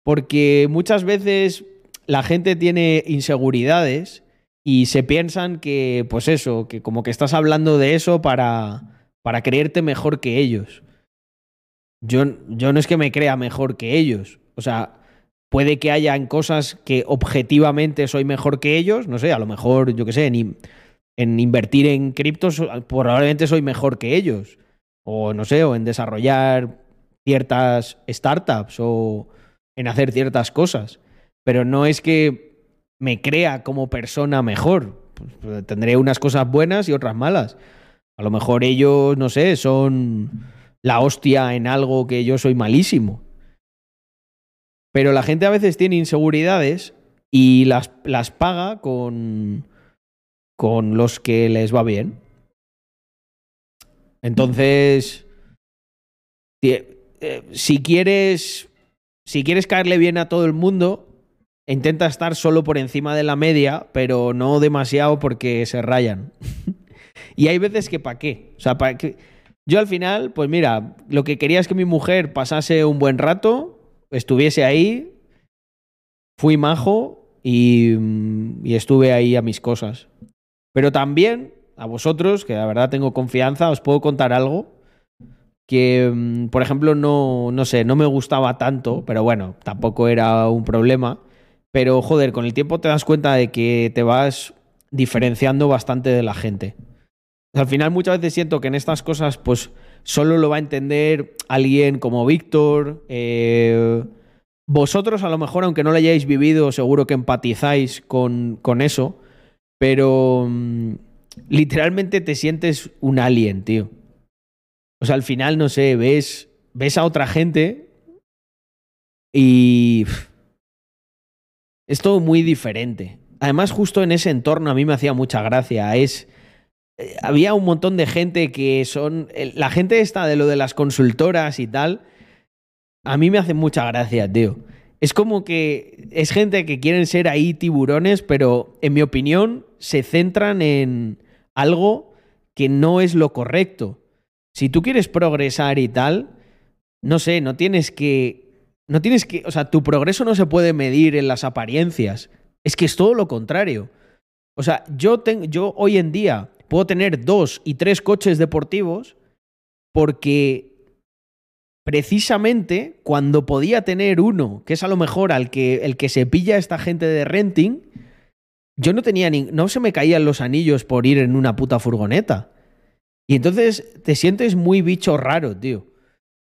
Porque muchas veces la gente tiene inseguridades y se piensan que, pues eso, que como que estás hablando de eso para, para creerte mejor que ellos. Yo, yo no es que me crea mejor que ellos. O sea, puede que hayan cosas que objetivamente soy mejor que ellos. No sé, a lo mejor, yo qué sé, en, en invertir en criptos probablemente soy mejor que ellos. O no sé, o en desarrollar ciertas startups o en hacer ciertas cosas. Pero no es que me crea como persona mejor. Pues, tendré unas cosas buenas y otras malas. A lo mejor ellos, no sé, son la hostia en algo que yo soy malísimo. Pero la gente a veces tiene inseguridades y las, las paga con, con los que les va bien. Entonces, eh, si quieres, si quieres caerle bien a todo el mundo, intenta estar solo por encima de la media, pero no demasiado porque se rayan. y hay veces que para qué. O sea, para qué. Yo al final, pues mira, lo que quería es que mi mujer pasase un buen rato, estuviese ahí, fui majo y, mm, y estuve ahí a mis cosas. Pero también a vosotros, que la verdad tengo confianza, os puedo contar algo que, mm, por ejemplo, no, no sé, no me gustaba tanto, pero bueno, tampoco era un problema. Pero joder, con el tiempo te das cuenta de que te vas diferenciando bastante de la gente. Al final muchas veces siento que en estas cosas pues solo lo va a entender alguien como Víctor. eh, vosotros a lo mejor, aunque no lo hayáis vivido, seguro que empatizáis con, con eso. Pero mm, literalmente te sientes un alien, tío. O sea, al final, no sé, ves, ves a otra gente y... Es todo muy diferente. Además, justo en ese entorno a mí me hacía mucha gracia. Es había un montón de gente que son. La gente esta de lo de las consultoras y tal. A mí me hace mucha gracia, tío. Es como que es gente que quieren ser ahí tiburones, pero en mi opinión se centran en algo que no es lo correcto. Si tú quieres progresar y tal, no sé, no tienes que. No tienes que. O sea, tu progreso no se puede medir en las apariencias. Es que es todo lo contrario. O sea, yo, ten- yo hoy en día puedo tener dos y tres coches deportivos porque precisamente cuando podía tener uno, que es a lo mejor al que, el que se pilla esta gente de renting, yo no tenía ni, no se me caían los anillos por ir en una puta furgoneta. Y entonces te sientes muy bicho raro, tío.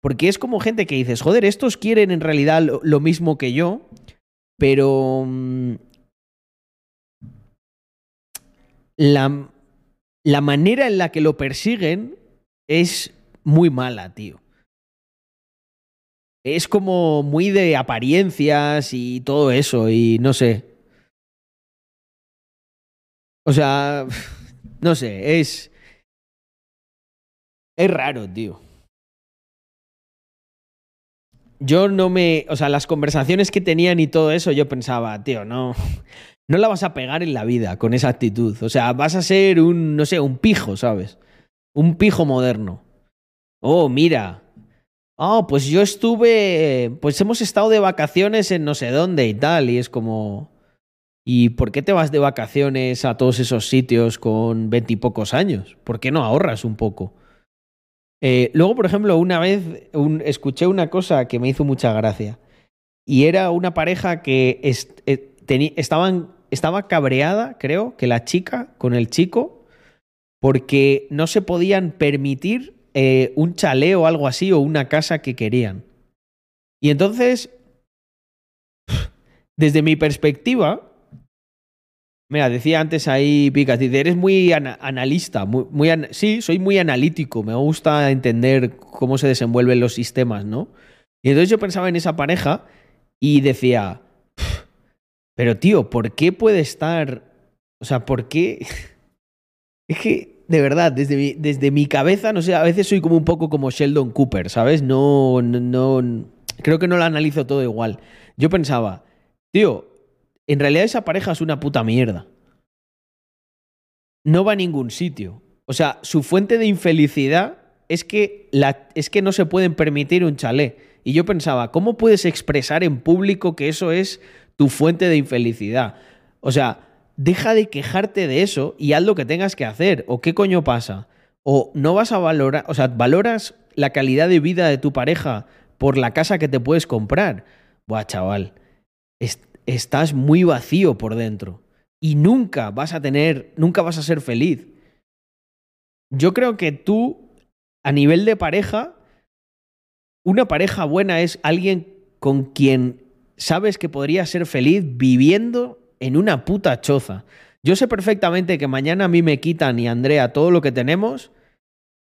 Porque es como gente que dices, joder, estos quieren en realidad lo, lo mismo que yo, pero mm, la, la manera en la que lo persiguen es muy mala, tío. Es como muy de apariencias y todo eso, y no sé. O sea, no sé, es. Es raro, tío. Yo no me. O sea, las conversaciones que tenían y todo eso, yo pensaba, tío, no. No la vas a pegar en la vida con esa actitud. O sea, vas a ser un, no sé, un pijo, ¿sabes? Un pijo moderno. Oh, mira. Oh, pues yo estuve. Pues hemos estado de vacaciones en no sé dónde y tal. Y es como. ¿Y por qué te vas de vacaciones a todos esos sitios con veintipocos años? ¿Por qué no ahorras un poco? Eh, luego, por ejemplo, una vez escuché una cosa que me hizo mucha gracia. Y era una pareja que eh, estaban, estaba cabreada, creo, que la chica con el chico, porque no se podían permitir eh, un chalet o algo así, o una casa que querían. Y entonces, desde mi perspectiva, Mira, decía antes ahí Picas, dice, eres muy ana analista, muy, muy sí, soy muy analítico, me gusta entender cómo se desenvuelven los sistemas, ¿no? Y entonces yo pensaba en esa pareja y decía, pero tío, ¿por qué puede estar, o sea, ¿por qué? es que, de verdad, desde mi, desde mi cabeza, no sé, a veces soy como un poco como Sheldon Cooper, ¿sabes? No, no, no, creo que no lo analizo todo igual. Yo pensaba, tío, en realidad esa pareja es una puta mierda. No va a ningún sitio. O sea, su fuente de infelicidad es que, la, es que no se pueden permitir un chalet. Y yo pensaba, ¿cómo puedes expresar en público que eso es tu fuente de infelicidad? O sea, deja de quejarte de eso y haz lo que tengas que hacer. ¿O qué coño pasa? O no vas a valorar, o sea, valoras la calidad de vida de tu pareja por la casa que te puedes comprar. Buah, chaval estás muy vacío por dentro y nunca vas a tener, nunca vas a ser feliz. Yo creo que tú, a nivel de pareja, una pareja buena es alguien con quien sabes que podría ser feliz viviendo en una puta choza. Yo sé perfectamente que mañana a mí me quitan y Andrea todo lo que tenemos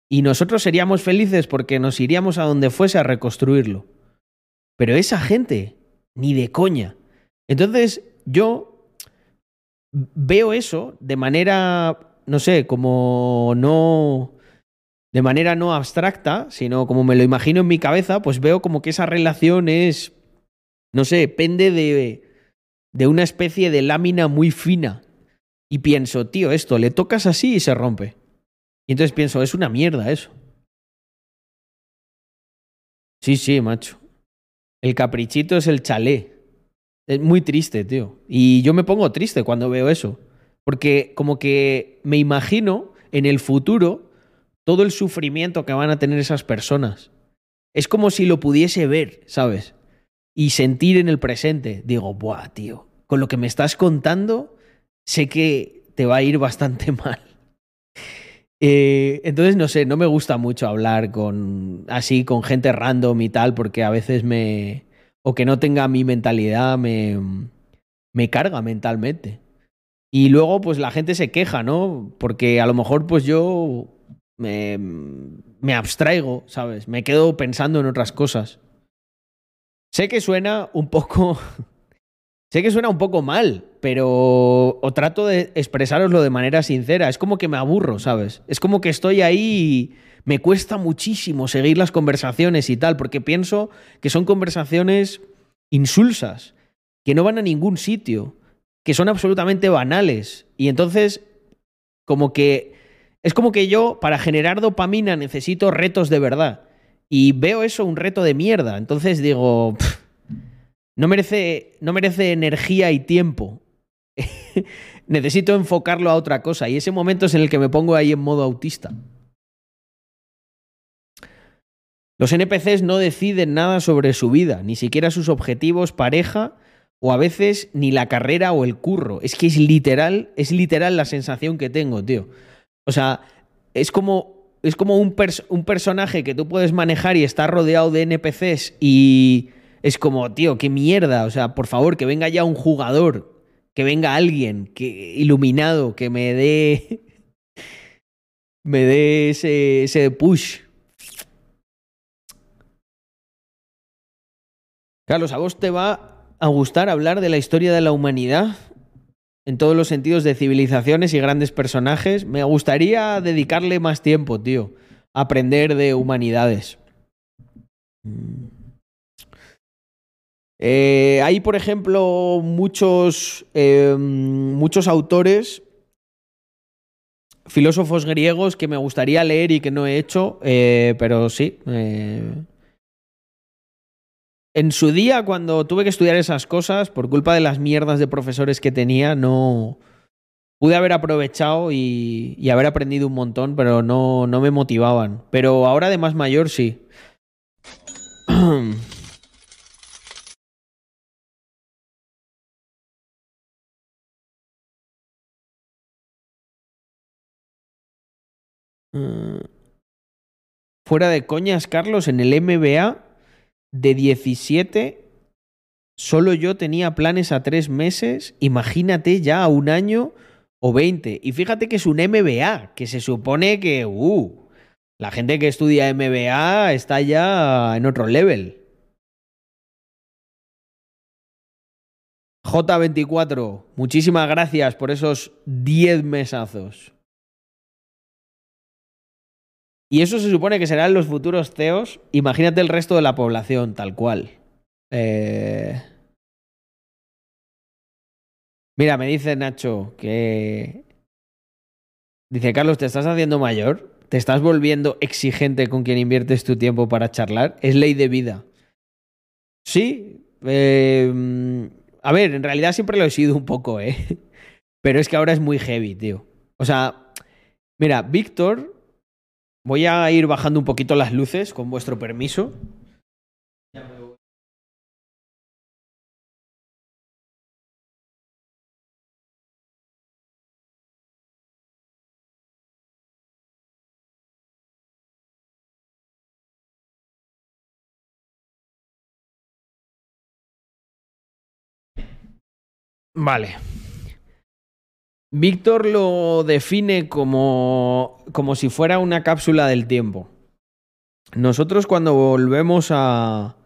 y nosotros seríamos felices porque nos iríamos a donde fuese a reconstruirlo. Pero esa gente, ni de coña. Entonces, yo veo eso de manera, no sé, como no de manera no abstracta, sino como me lo imagino en mi cabeza, pues veo como que esa relación es, no sé, pende de, de una especie de lámina muy fina. Y pienso, tío, esto le tocas así y se rompe. Y entonces pienso, es una mierda eso. Sí, sí, macho. El caprichito es el chalé. Es muy triste, tío. Y yo me pongo triste cuando veo eso. Porque como que me imagino en el futuro todo el sufrimiento que van a tener esas personas. Es como si lo pudiese ver, ¿sabes? Y sentir en el presente. Digo, buah, tío, con lo que me estás contando, sé que te va a ir bastante mal. Eh, entonces, no sé, no me gusta mucho hablar con así con gente random y tal, porque a veces me, o que no tenga mi mentalidad me, me carga mentalmente. Y luego, pues la gente se queja, ¿no? Porque a lo mejor, pues yo me, me abstraigo, ¿sabes? Me quedo pensando en otras cosas. Sé que suena un poco. sé que suena un poco mal, pero. O trato de expresároslo de manera sincera. Es como que me aburro, ¿sabes? Es como que estoy ahí y me cuesta muchísimo seguir las conversaciones y tal, porque pienso que son conversaciones insulsas, que no van a ningún sitio, que son absolutamente banales. Y entonces, como que... Es como que yo, para generar dopamina, necesito retos de verdad. Y veo eso un reto de mierda. Entonces digo, no merece, no merece energía y tiempo. necesito enfocarlo a otra cosa. Y ese momento es en el que me pongo ahí en modo autista. Los NPCs no deciden nada sobre su vida, ni siquiera sus objetivos, pareja o a veces ni la carrera o el curro. Es que es literal, es literal la sensación que tengo, tío. O sea, es como, es como un, un personaje que tú puedes manejar y está rodeado de NPCs y es como, tío, qué mierda. O sea, por favor, que venga ya un jugador, que venga alguien que, iluminado, que me dé, me dé ese, ese push. Carlos, ¿a vos te va a gustar hablar de la historia de la humanidad? En todos los sentidos de civilizaciones y grandes personajes. Me gustaría dedicarle más tiempo, tío, a aprender de humanidades. Eh, hay, por ejemplo, muchos, eh, muchos autores, filósofos griegos que me gustaría leer y que no he hecho, eh, pero sí. En su día, cuando tuve que estudiar esas cosas, por culpa de las mierdas de profesores que tenía, no pude haber aprovechado y, y haber aprendido un montón, pero no, no me motivaban. Pero ahora de más mayor, sí. Mm. Fuera de coñas, Carlos, en el MBA de 17, solo yo tenía planes a tres meses. Imagínate ya a un año o 20. Y fíjate que es un MBA, que se supone que, uh, la gente que estudia MBA está ya en otro level. J24, muchísimas gracias por esos 10 mesazos. Y eso se supone que serán los futuros CEOs. Imagínate el resto de la población, tal cual. Eh... Mira, me dice Nacho que... Dice, Carlos, ¿te estás haciendo mayor? ¿Te estás volviendo exigente con quien inviertes tu tiempo para charlar? Es ley de vida. Sí. eh, A ver, en realidad siempre lo he sido un poco, ¿eh? Pero es que ahora es muy heavy, tío. O sea, mira, Víctor Voy a ir bajando un poquito las luces, con vuestro permiso. Vale. Víctor lo define como, como si fuera una cápsula del tiempo. Nosotros cuando volvemos a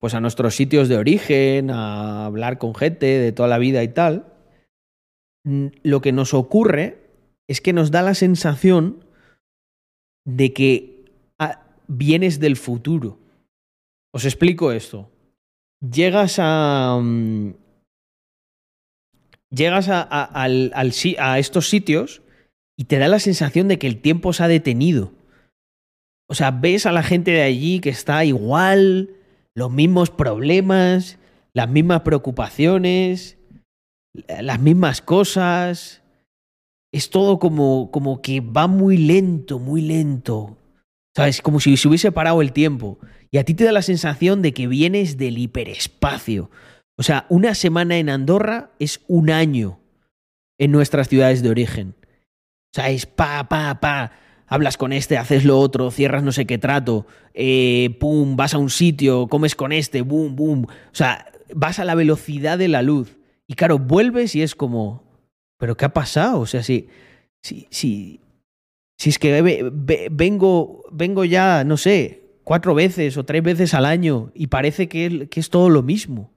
pues a nuestros sitios de origen, a hablar con gente de toda la vida y tal, mm, lo que nos ocurre es que nos da la sensación de que ah, vienes del futuro. Os explico esto. Llegas a, mm, llegas a, estos sitios y te da la sensación de que el tiempo se ha detenido. O sea, ves a la gente de allí que está igual, los mismos problemas, las mismas preocupaciones, las mismas cosas. Es todo como, como que va muy lento, muy lento. ¿Sabes? Como si se hubiese parado el tiempo. Y a ti te da la sensación de que vienes del hiperespacio. O sea, una semana en Andorra es un año en nuestras ciudades de origen. O sea, es pa, pa, pa. Hablas con este, haces lo otro, cierras no sé qué trato, eh, pum, vas a un sitio, comes con este, boom, boom. O sea, vas a la velocidad de la luz. Y claro, vuelves y es como, ¿pero qué ha pasado? O sea, si, si, si, si es que ve- ve- vengo, vengo ya, no sé, cuatro veces o tres veces al año y parece que, que es todo lo mismo.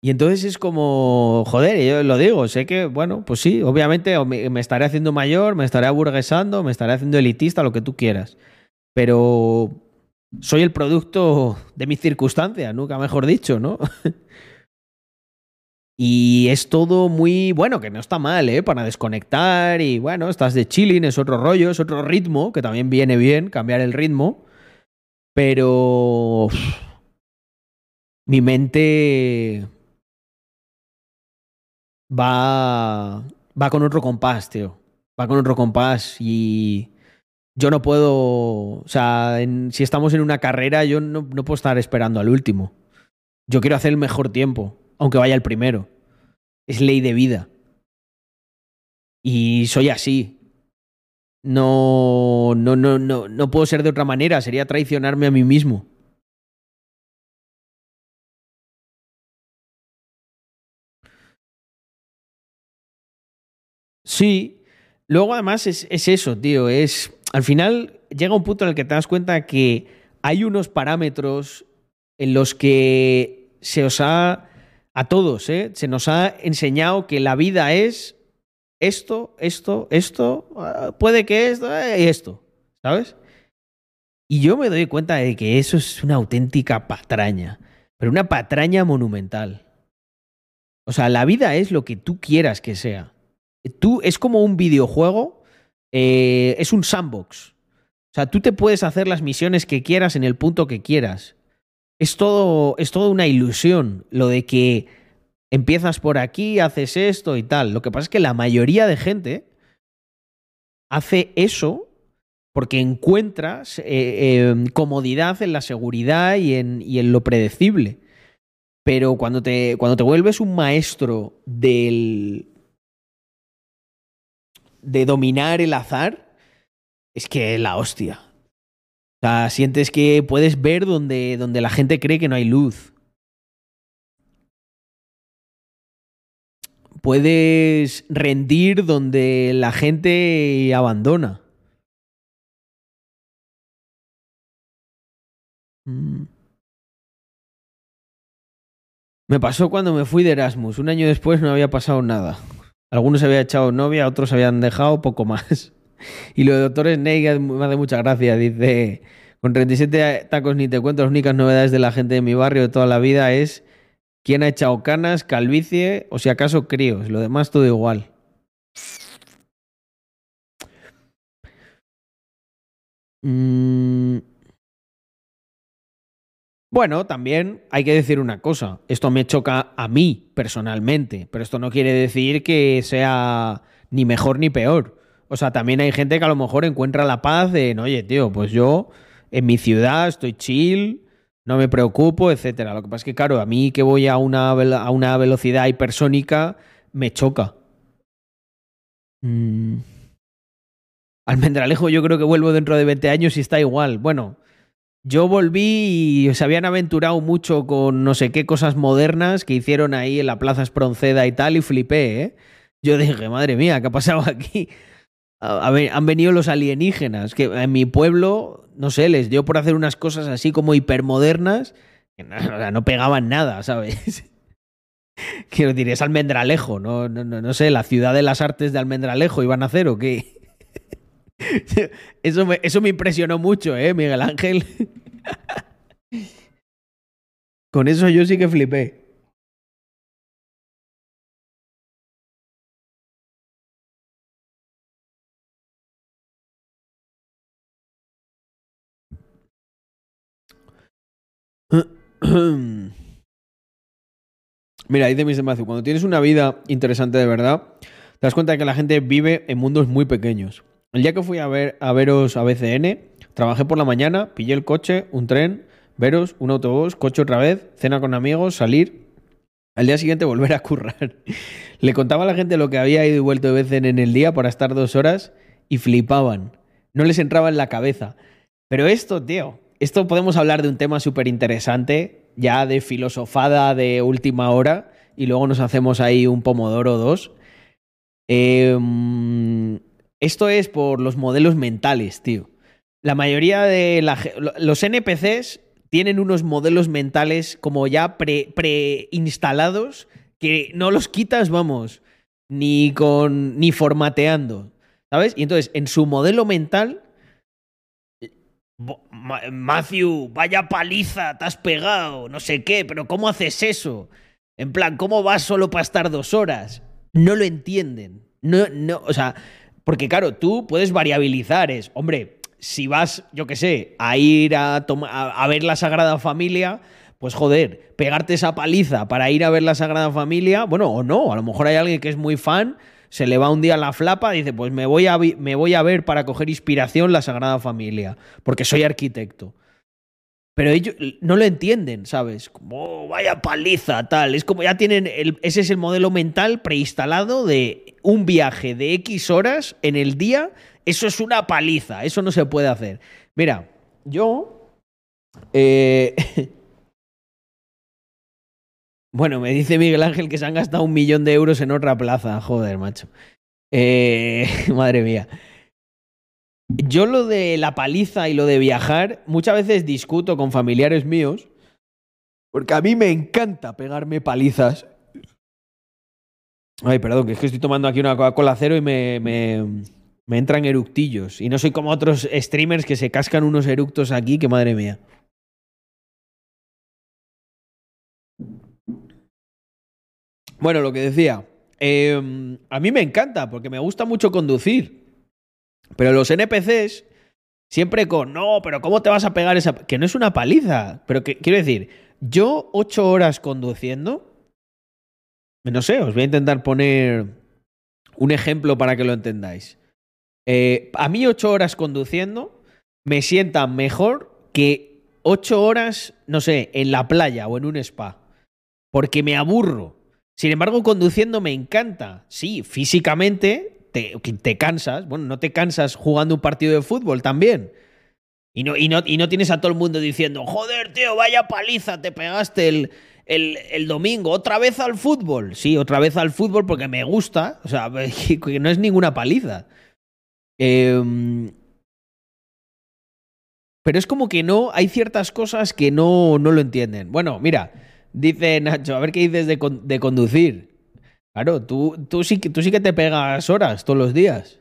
Y entonces es como, joder, yo lo digo, sé que, bueno, pues sí, obviamente me, estaré haciendo mayor, me estaré aburguesando, me estaré haciendo elitista, lo que tú quieras. Pero soy el producto de mis circunstancias, nunca mejor dicho, ¿no? y es todo muy, bueno, que no está mal, ¿eh? Para desconectar y, bueno, estás de chilling, es otro rollo, es otro ritmo, que también viene bien cambiar el ritmo. Pero... mi mente va, va con otro compás, tío. Va con otro compás y yo no puedo, o sea, si estamos en una carrera, yo no, no puedo estar esperando al último. Yo quiero hacer el mejor tiempo, aunque vaya el primero. Es ley de vida. Y soy así. No, no, no, no, no puedo ser de otra manera. Sería traicionarme a mí mismo. Sí. Luego, además, es, es eso, tío. Es. Al final llega un punto en el que te das cuenta que hay unos parámetros en los que se os ha, a todos, ¿eh? se nos ha enseñado que la vida es esto, esto, esto, ah, puede que esto eh, y esto, ¿sabes? Y yo me doy cuenta de que eso es una auténtica patraña, pero una patraña monumental. O sea, la vida es lo que tú quieras que sea. Tú es como un videojuego, eh, es un sandbox. O sea, tú te puedes hacer las misiones que quieras en el punto que quieras. Es todo, es todo una ilusión lo de que empiezas por aquí, haces esto y tal. Lo que pasa es que la mayoría de gente hace eso porque encuentras eh, em, comodidad en la seguridad y en, y en lo predecible. Pero cuando te, cuando te vuelves un maestro del. De dominar el azar, es que la hostia. O sea, sientes que puedes ver donde, donde la gente cree que no hay luz. Puedes rendir donde la gente abandona. Mm. Me pasó cuando me fui de Erasmus. Un año después no había pasado nada. Algunos habían echado novia, otros habían dejado, poco más. Y lo de Doctor Snake me hace mucha gracia. Dice, con 37 tacos ni te cuento, las únicas novedades de la gente de mi barrio de toda la vida es quién ha echado canas, calvicie o si acaso críos. Lo demás todo igual. Mm. Bueno, también hay que decir una cosa. Esto me choca a mí personalmente, pero esto no quiere decir que sea ni mejor ni peor. O sea, también hay gente que a lo mejor encuentra la paz en, oye, tío, pues yo en mi ciudad estoy chill, no me preocupo, etcétera. Lo que pasa es que, claro, a mí que voy a una, a una velocidad hipersónica, me choca. Mm. Almendralejo yo creo que vuelvo dentro de 20 años y está igual. Bueno, yo volví y se habían aventurado mucho con no sé qué cosas modernas que hicieron ahí en la Plaza Espronceda y tal, y flipé, ¿eh? Yo dije, madre mía, ¿qué ha pasado aquí? han venido los alienígenas, que en mi pueblo, no sé, les dio por hacer unas cosas así como hipermodernas, que no, no pegaban nada, ¿sabes? Quiero decir, es Almendralejo, no, no, no, no sé, la ciudad de las artes de Almendralejo iban a hacer o qué. Eso me, eso me impresionó mucho, ¿eh, Miguel Ángel? Con eso yo sí que flipé. Mira, dice. Matthew, cuando tienes una vida interesante de verdad, te das cuenta de que la gente vive en mundos muy pequeños. El día que fui a, ver, a veros a BCN, trabajé por la mañana, pillé el coche, un tren, veros, un autobús, coche otra vez, cena con amigos, salir. Al día siguiente volver a currar. Le contaba a la gente lo que había ido y vuelto de BCN en el día para estar dos horas y flipaban. No les entraba en la cabeza. Pero esto, tío, esto podemos hablar de un tema súper interesante, ya de filosofada de última hora, y luego nos hacemos ahí un pomodoro dos. Em, esto es por los modelos mentales, tío. La mayoría de los NPCs tienen unos modelos mentales como ya preinstalados que no los quitas, vamos, ni con ni formateando, ¿sabes? Y entonces en su modelo mental Matthew, vaya paliza, te has pegado, no sé qué, pero ¿cómo haces eso? En plan, ¿cómo vas solo para estar dos horas? No lo entienden. No, no, o sea, porque claro, tú puedes variabilizar, es, hombre, si vas, yo qué sé, a ir a, a, ver la Sagrada Familia, pues joder, pegarte esa paliza para ir a ver la Sagrada Familia, bueno, o no, a lo mejor hay alguien que es muy fan se le va un día la flapa dice, pues me voy, a, me voy a ver para coger inspiración la Sagrada Familia, porque soy arquitecto. Pero ellos no lo entienden, ¿sabes? Como, oh, vaya paliza, tal. Es como ya tienen, el, ese es el modelo mental preinstalado de un viaje de X horas en el día. Eso es una paliza, eso no se puede hacer. Mira, yo... Eh, Bueno, me dice Miguel Ángel que se han gastado un millón de euros en otra plaza. Joder, macho. Eh, madre mía. Yo lo de la paliza y lo de viajar, muchas veces discuto con familiares míos Porque a mí me encanta pegarme palizas. Ay, perdón, que es que estoy tomando aquí una Coca-Cola cero y me, me, me entran eructillos. Y no soy como otros streamers que se cascan unos eructos aquí, que madre mía. Bueno, lo que decía. eh, a mí me encanta porque me gusta mucho conducir. Pero los NPCs siempre con, no, pero ¿cómo te vas a pegar esa...? Que no es una paliza. Pero que, quiero decir, yo ocho horas conduciendo... No sé, os voy a intentar poner un ejemplo para que lo entendáis. Eh, a mí ocho horas conduciendo me sientan mejor que ocho horas, no sé, en la playa o en un spa. Porque me aburro. Sin embargo, conduciendo me encanta. Sí, físicamente te, cansas. Bueno, no te cansas jugando un partido de fútbol también. Y no, y, no, y no tienes a todo el mundo diciendo, joder, tío, vaya paliza, te pegaste el, el, domingo, otra vez al fútbol. Sí, otra vez al fútbol porque me gusta. O sea, que no es ninguna paliza. Eh, pero es como que no, hay ciertas cosas que no, no lo entienden. Bueno, mira, dice Nacho, a ver qué dices de, de conducir. Claro, tú, tú, sí, tú sí que te pegas horas todos los días.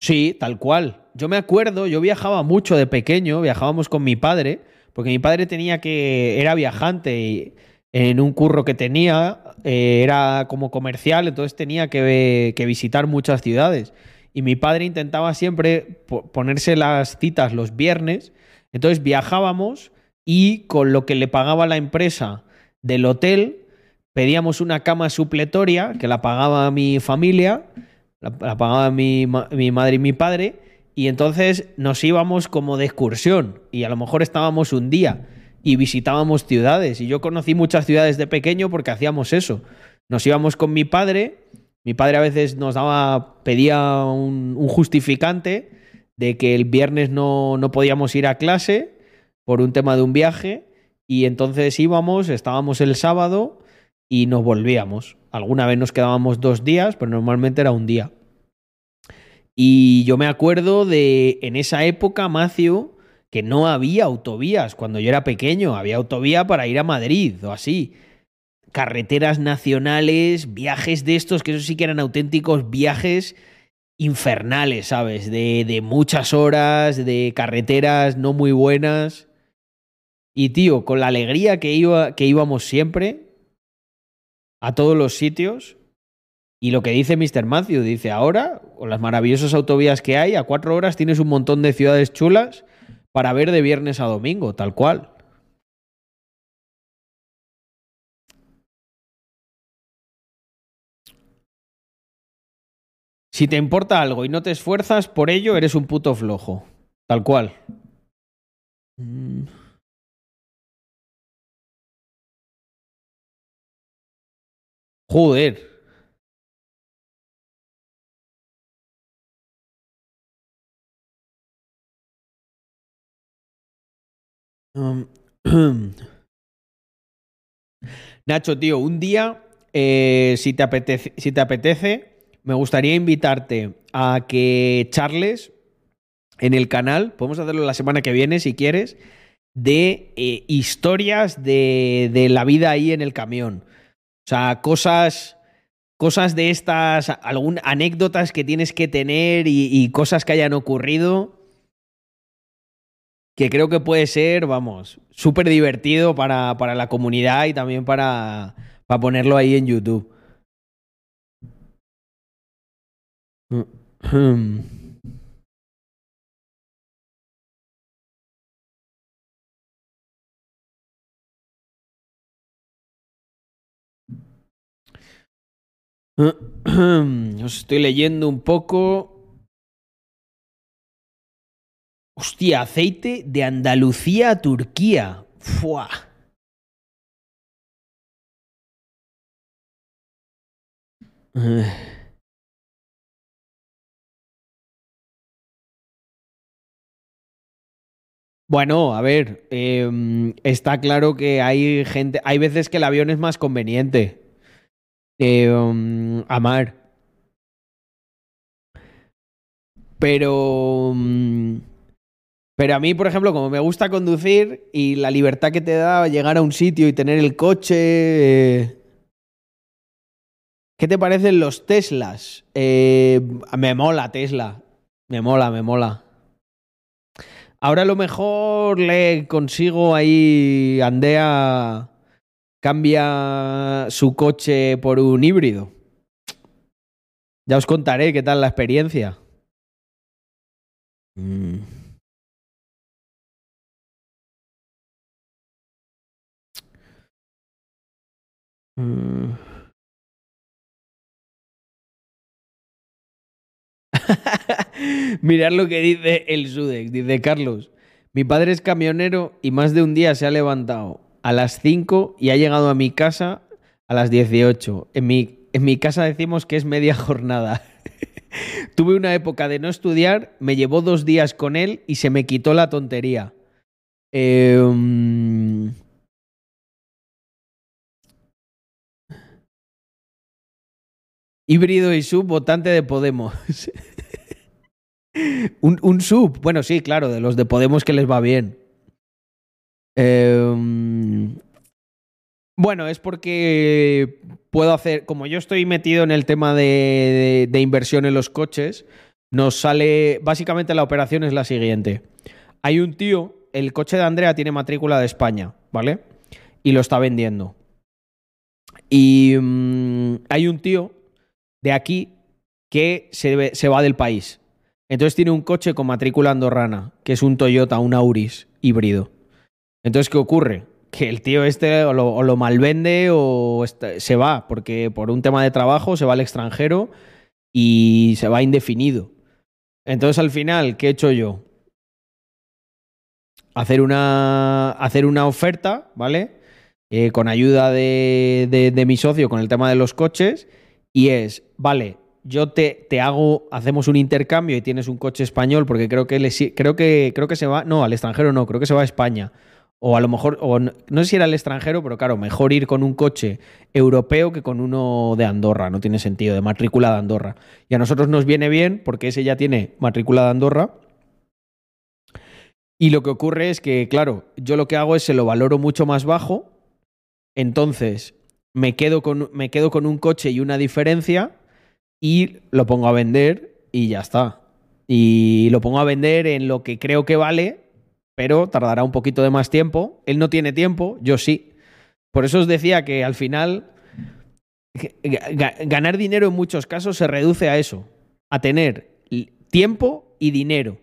Sí, tal cual. Yo me acuerdo, yo viajaba mucho de pequeño, viajábamos con mi padre, porque mi padre tenía que, era viajante y en un curro que tenía, eh, era como comercial, entonces tenía que, que, visitar muchas ciudades. Y mi padre intentaba siempre ponerse las citas los viernes, entonces viajábamos y con lo que le pagaba la empresa del hotel, pedíamos una cama supletoria que la pagaba mi familia, la, pagaba mi, mi madre y mi padre, y entonces nos íbamos como de excursión y a lo mejor estábamos un día y visitábamos ciudades. Y yo conocí muchas ciudades de pequeño porque hacíamos eso. Nos íbamos con mi padre, mi padre a veces nos daba, pedía un, justificante de que el viernes no, no, podíamos ir a clase por un tema de un viaje y entonces íbamos, estábamos el sábado y nos volvíamos. Alguna vez nos quedábamos dos días, pero normalmente era un día. Y yo me acuerdo de en esa época, Matthew, que no había autovías. Cuando yo era pequeño, había autovía para ir a Madrid o así. Carreteras nacionales, viajes de estos, que eso sí que eran auténticos viajes infernales, ¿sabes? De, de muchas horas, de carreteras no muy buenas. Y tío, con la alegría que, iba, que íbamos siempre a todos los sitios. Y lo que dice Mr. Matthew, dice, ahora, con las maravillosas autovías que hay, a cuatro horas tienes un montón de ciudades chulas para ver de viernes a domingo, tal cual. Si te importa algo y no te esfuerzas por ello, eres un puto flojo. Tal cual. Mm. Joder. Um, Nacho, tío, un día, eh, si, te apetece, si te apetece, me gustaría invitarte a que charles en el canal, podemos hacerlo la semana que viene si quieres, de eh, historias de, de, la vida ahí en el camión. O sea, cosas, cosas de estas, algún, anécdotas que tienes que tener y, y cosas que hayan ocurrido que creo que puede ser, vamos, súper divertido para, para, la comunidad y también para, para ponerlo ahí en YouTube. Os estoy leyendo un poco. Hostia, aceite de Andalucía a Turquía. ¡Fua! Bueno, a ver, eh, está claro que hay gente, hay veces que el avión es más conveniente. Eh, um, amar. Pero. mm, Pero a mí, por ejemplo, como me gusta conducir y la libertad que te da llegar a un sitio y tener el coche. ¿Qué te parecen los Teslas? Eh, me mola Tesla. Me mola, me mola. Ahora a lo mejor le consigo ahí. Andea cambia su coche por un híbrido. Ya os contaré qué tal la experiencia. Mm. Mm. Mirad lo que dice el Sudex. Dice Carlos, mi padre es camionero y más de un día se ha levantado a las 5 y ha llegado a mi casa a las 18. En mi, en mi casa decimos que es media jornada. Tuve una época de no estudiar, me llevó dos días con él y se me quitó la tontería. Mm, Híbrido y sub, votante de Podemos. un, un sub, bueno, sí, claro, de los de Podemos que les va bien. Eh, bueno, es porque puedo hacer, como yo estoy metido en el tema de, de- inversión en los coches, nos sale, básicamente la operación es la siguiente. Hay un tío, el coche de Andrea tiene matrícula de España, ¿vale? Y lo está vendiendo. Y mm, hay un tío de aquí que se, se va del país. Entonces tiene un coche con matrícula andorrana, que es un Toyota, un Auris híbrido. Entonces, ¿qué ocurre? Que el tío este o lo, malvende o se va, porque por un tema de trabajo se va al extranjero y se va indefinido. Entonces, al final, ¿qué he hecho yo? Hacer una, hacer una oferta, ¿vale? Eh, con ayuda de- de mi socio con el tema de los coches. Y es, vale, yo te, te hago, hacemos un intercambio y tienes un coche español, porque creo que, le creo que creo que se va, no, al extranjero no, creo que se va a España. O a lo mejor, o no, sé si era al extranjero, pero claro, mejor ir con un coche europeo que con uno de Andorra, no tiene sentido, de matrícula de Andorra. Y a nosotros nos viene bien porque ese ya tiene matrícula de Andorra. Y lo que ocurre es que, claro, yo lo que hago es se lo valoro mucho más bajo, entonces me quedo con, me quedo con un coche y una diferencia y lo pongo a vender y ya está. Y lo pongo a vender en lo que creo que vale, pero tardará un poquito de más tiempo. Él no tiene tiempo, yo sí. Por eso os decía que al final ganar dinero en muchos casos se reduce a eso, a tener tiempo y dinero.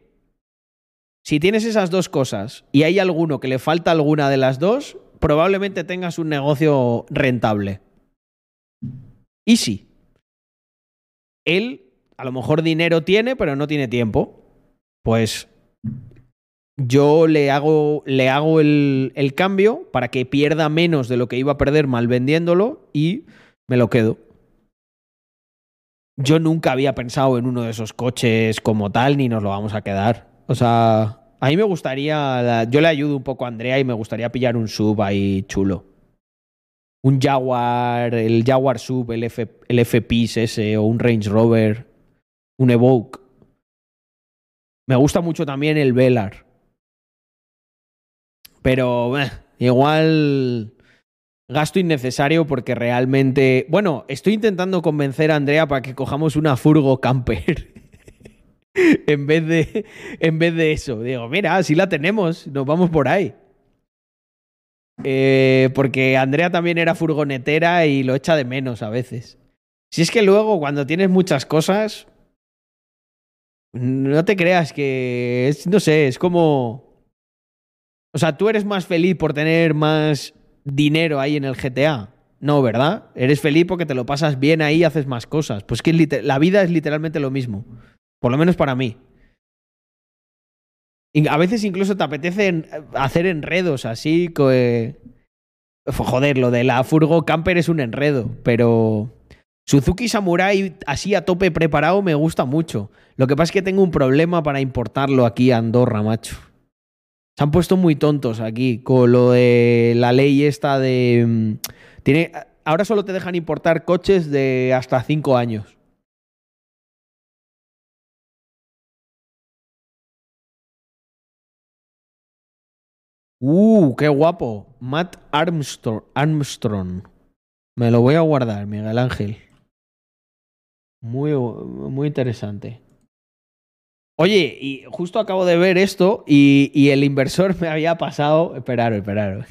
Si tienes esas dos cosas y hay alguno que le falta alguna de las dos, probablemente tengas un negocio rentable. Easy. Él a lo mejor dinero tiene, pero no tiene tiempo. Pues yo le hago, le hago el, el cambio para que pierda menos de lo que iba a perder mal vendiéndolo y me lo quedo. Yo nunca había pensado en uno de esos coches como tal, ni nos lo vamos a quedar. O sea, a mí me gustaría, yo le ayudo un poco a Andrea y me gustaría pillar un sub ahí chulo. Un Jaguar, el Jaguar Sub, el, F, el ese, o un Range Rover, un Evoque. Me gusta mucho también el Velar. Pero eh, igual gasto innecesario porque realmente... Bueno, estoy intentando convencer a Andrea para que cojamos una furgo camper. en, vez de, en vez de eso. Digo, mira, si la tenemos, nos vamos por ahí. Eh, porque Andrea también era furgonetera y lo echa de menos a veces. Si es que luego, cuando tienes muchas cosas, no te creas que es, no sé, es como... O sea, tú eres más feliz por tener más dinero ahí en el GTA. No, ¿verdad? Eres feliz porque te lo pasas bien ahí y haces más cosas. Pues que la vida es literalmente lo mismo. Por lo menos para mí. A veces incluso te apetece hacer enredos así. co- eh, Joder, lo de la furgo camper es un enredo, pero Suzuki Samurai así a tope preparado me gusta mucho. Lo que pasa es que tengo un problema para importarlo aquí a Andorra, macho. Se han puesto muy tontos aquí con lo de la ley esta de... mm, Tiene, ahora solo te dejan importar coches de hasta 5 años. Uh, qué guapo. Matt Armstrong. Armstrong. Me lo voy a guardar, Miguel Ángel. Muy, muy interesante. Oye, y justo acabo de ver esto y, y el inversor me había pasado. Esperaros, esperaros.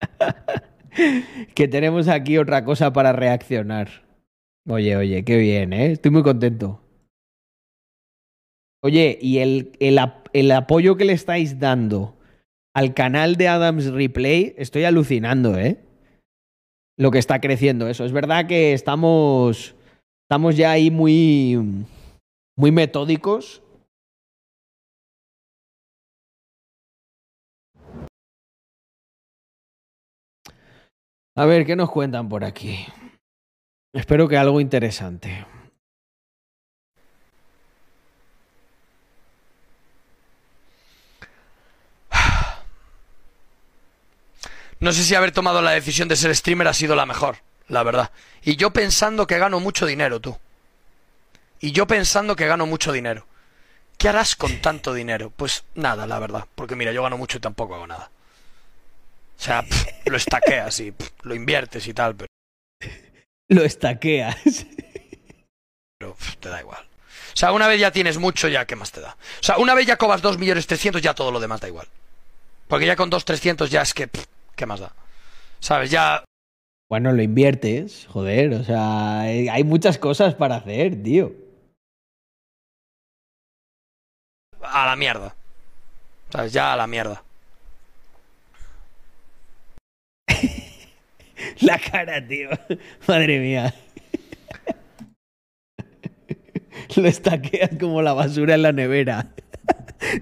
que tenemos aquí otra cosa para reaccionar. Oye, oye, qué bien, ¿eh? Estoy muy contento. Oye, y el, el, el apoyo que le estáis dando al canal de Adams Replay, estoy alucinando, ¿eh? Lo que está creciendo eso. Es verdad que estamos, estamos ya ahí muy, muy metódicos. A ver, ¿qué nos cuentan por aquí? Espero que algo interesante. No sé si haber tomado la decisión de ser streamer ha sido la mejor, la verdad. Y yo pensando que gano mucho dinero, tú. Y yo pensando que gano mucho dinero. ¿Qué harás con tanto dinero? Pues nada, la verdad. Porque mira, yo gano mucho y tampoco hago nada. O sea, lo estaqueas y lo inviertes y tal, pero... Lo estaqueas. Pero te da igual. O sea, una vez ya tienes mucho, ya, ¿qué más te da? O sea, una vez ya cobas 2.300.000, ya todo lo demás da igual. Porque ya con 2.300 ya es que... ¿Qué más da? ¿Sabes? Ya. Bueno, lo inviertes, joder, o sea, hay muchas cosas para hacer, tío. A la mierda. ¿Sabes? Ya a la mierda. la cara, tío. Madre mía. Lo estaqueas como la basura en la nevera.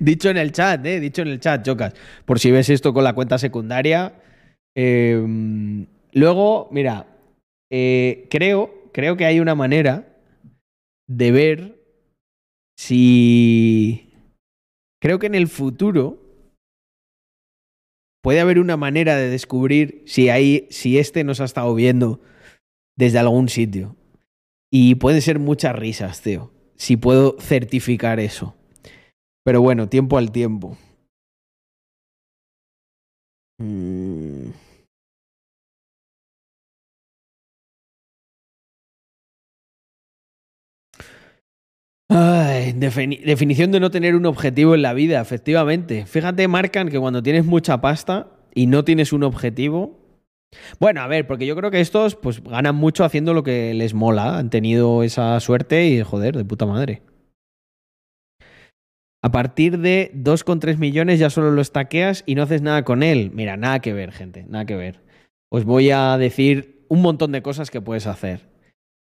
Dicho en el chat, eh, dicho en el chat, chocas. Por si ves esto con la cuenta secundaria, eh, luego, mira, eh, creo, creo que hay una manera de ver si... Creo que en el futuro puede haber una manera de descubrir si, hay, si este nos ha estado viendo desde algún sitio. Y pueden ser muchas risas, tío. Si puedo certificar eso. Pero bueno, tiempo al tiempo. Mm. Definición de no tener un objetivo en la vida, efectivamente. Fíjate, marcan que cuando tienes mucha pasta y no tienes un objetivo. Bueno, a ver, porque yo creo que estos pues ganan mucho haciendo lo que les mola. Han tenido esa suerte y joder, de puta madre. A partir de 2,3 millones ya solo lo estaqueas y no haces nada con él. Mira, nada que ver, gente, nada que ver. Os voy a decir un montón de cosas que puedes hacer.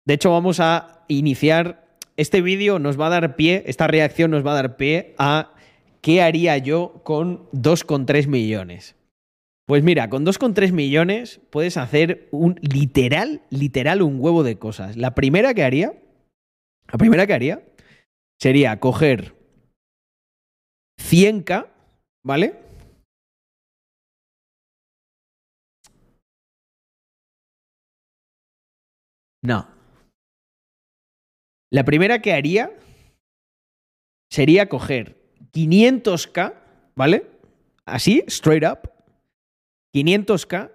De hecho, vamos a iniciar este vídeo nos va a dar pie, esta reacción nos va a dar pie a qué haría yo con 2,3 millones. Pues mira, con 2,3 millones puedes hacer un literal, literal un huevo de cosas. La primera que haría, la primera que haría sería coger 100k, ¿vale? No, la primera que haría sería coger 500k, ¿vale? Así, straight up, 500k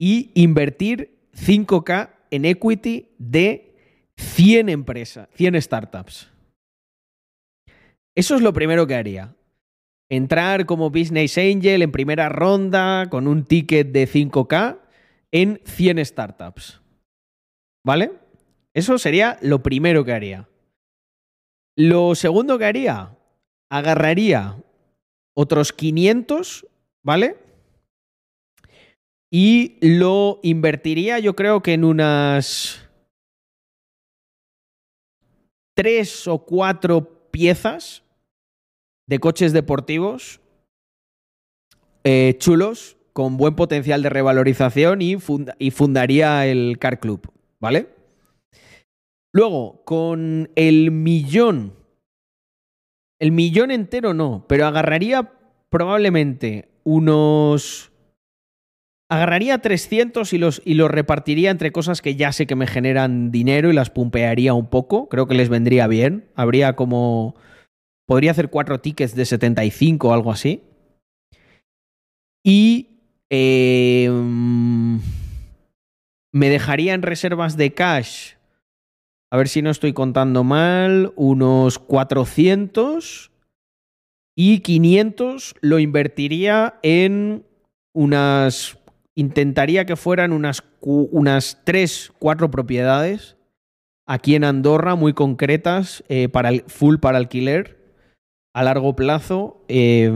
y invertir 5k en equity de 100 empresas, 100 startups. Eso es lo primero que haría. Entrar como business angel en primera ronda con un ticket de 5k en 100 startups. ¿Vale? Eso sería lo primero que haría. Lo segundo que haría, agarraría otros 500, ¿vale? Y lo invertiría yo creo que en unas tres o cuatro piezas de coches deportivos eh, chulos, con buen potencial de revalorización y, fundaría el Car Club, ¿vale? Luego, con el millón, el millón entero no, pero agarraría probablemente unos... Agarraría 300 y los, y los repartiría entre cosas que ya sé que me generan dinero y las pumpearía un poco. Creo que les vendría bien. Habría como... Podría hacer cuatro tickets de 75 o algo así. Y eh, me dejaría en reservas de cash, a ver si no estoy contando mal, unos 400 y 500 lo invertiría en unas... Intentaría que fueran unas, unas 3, 4 propiedades aquí en Andorra muy concretas, eh, para el, full para alquiler, a largo plazo. eh,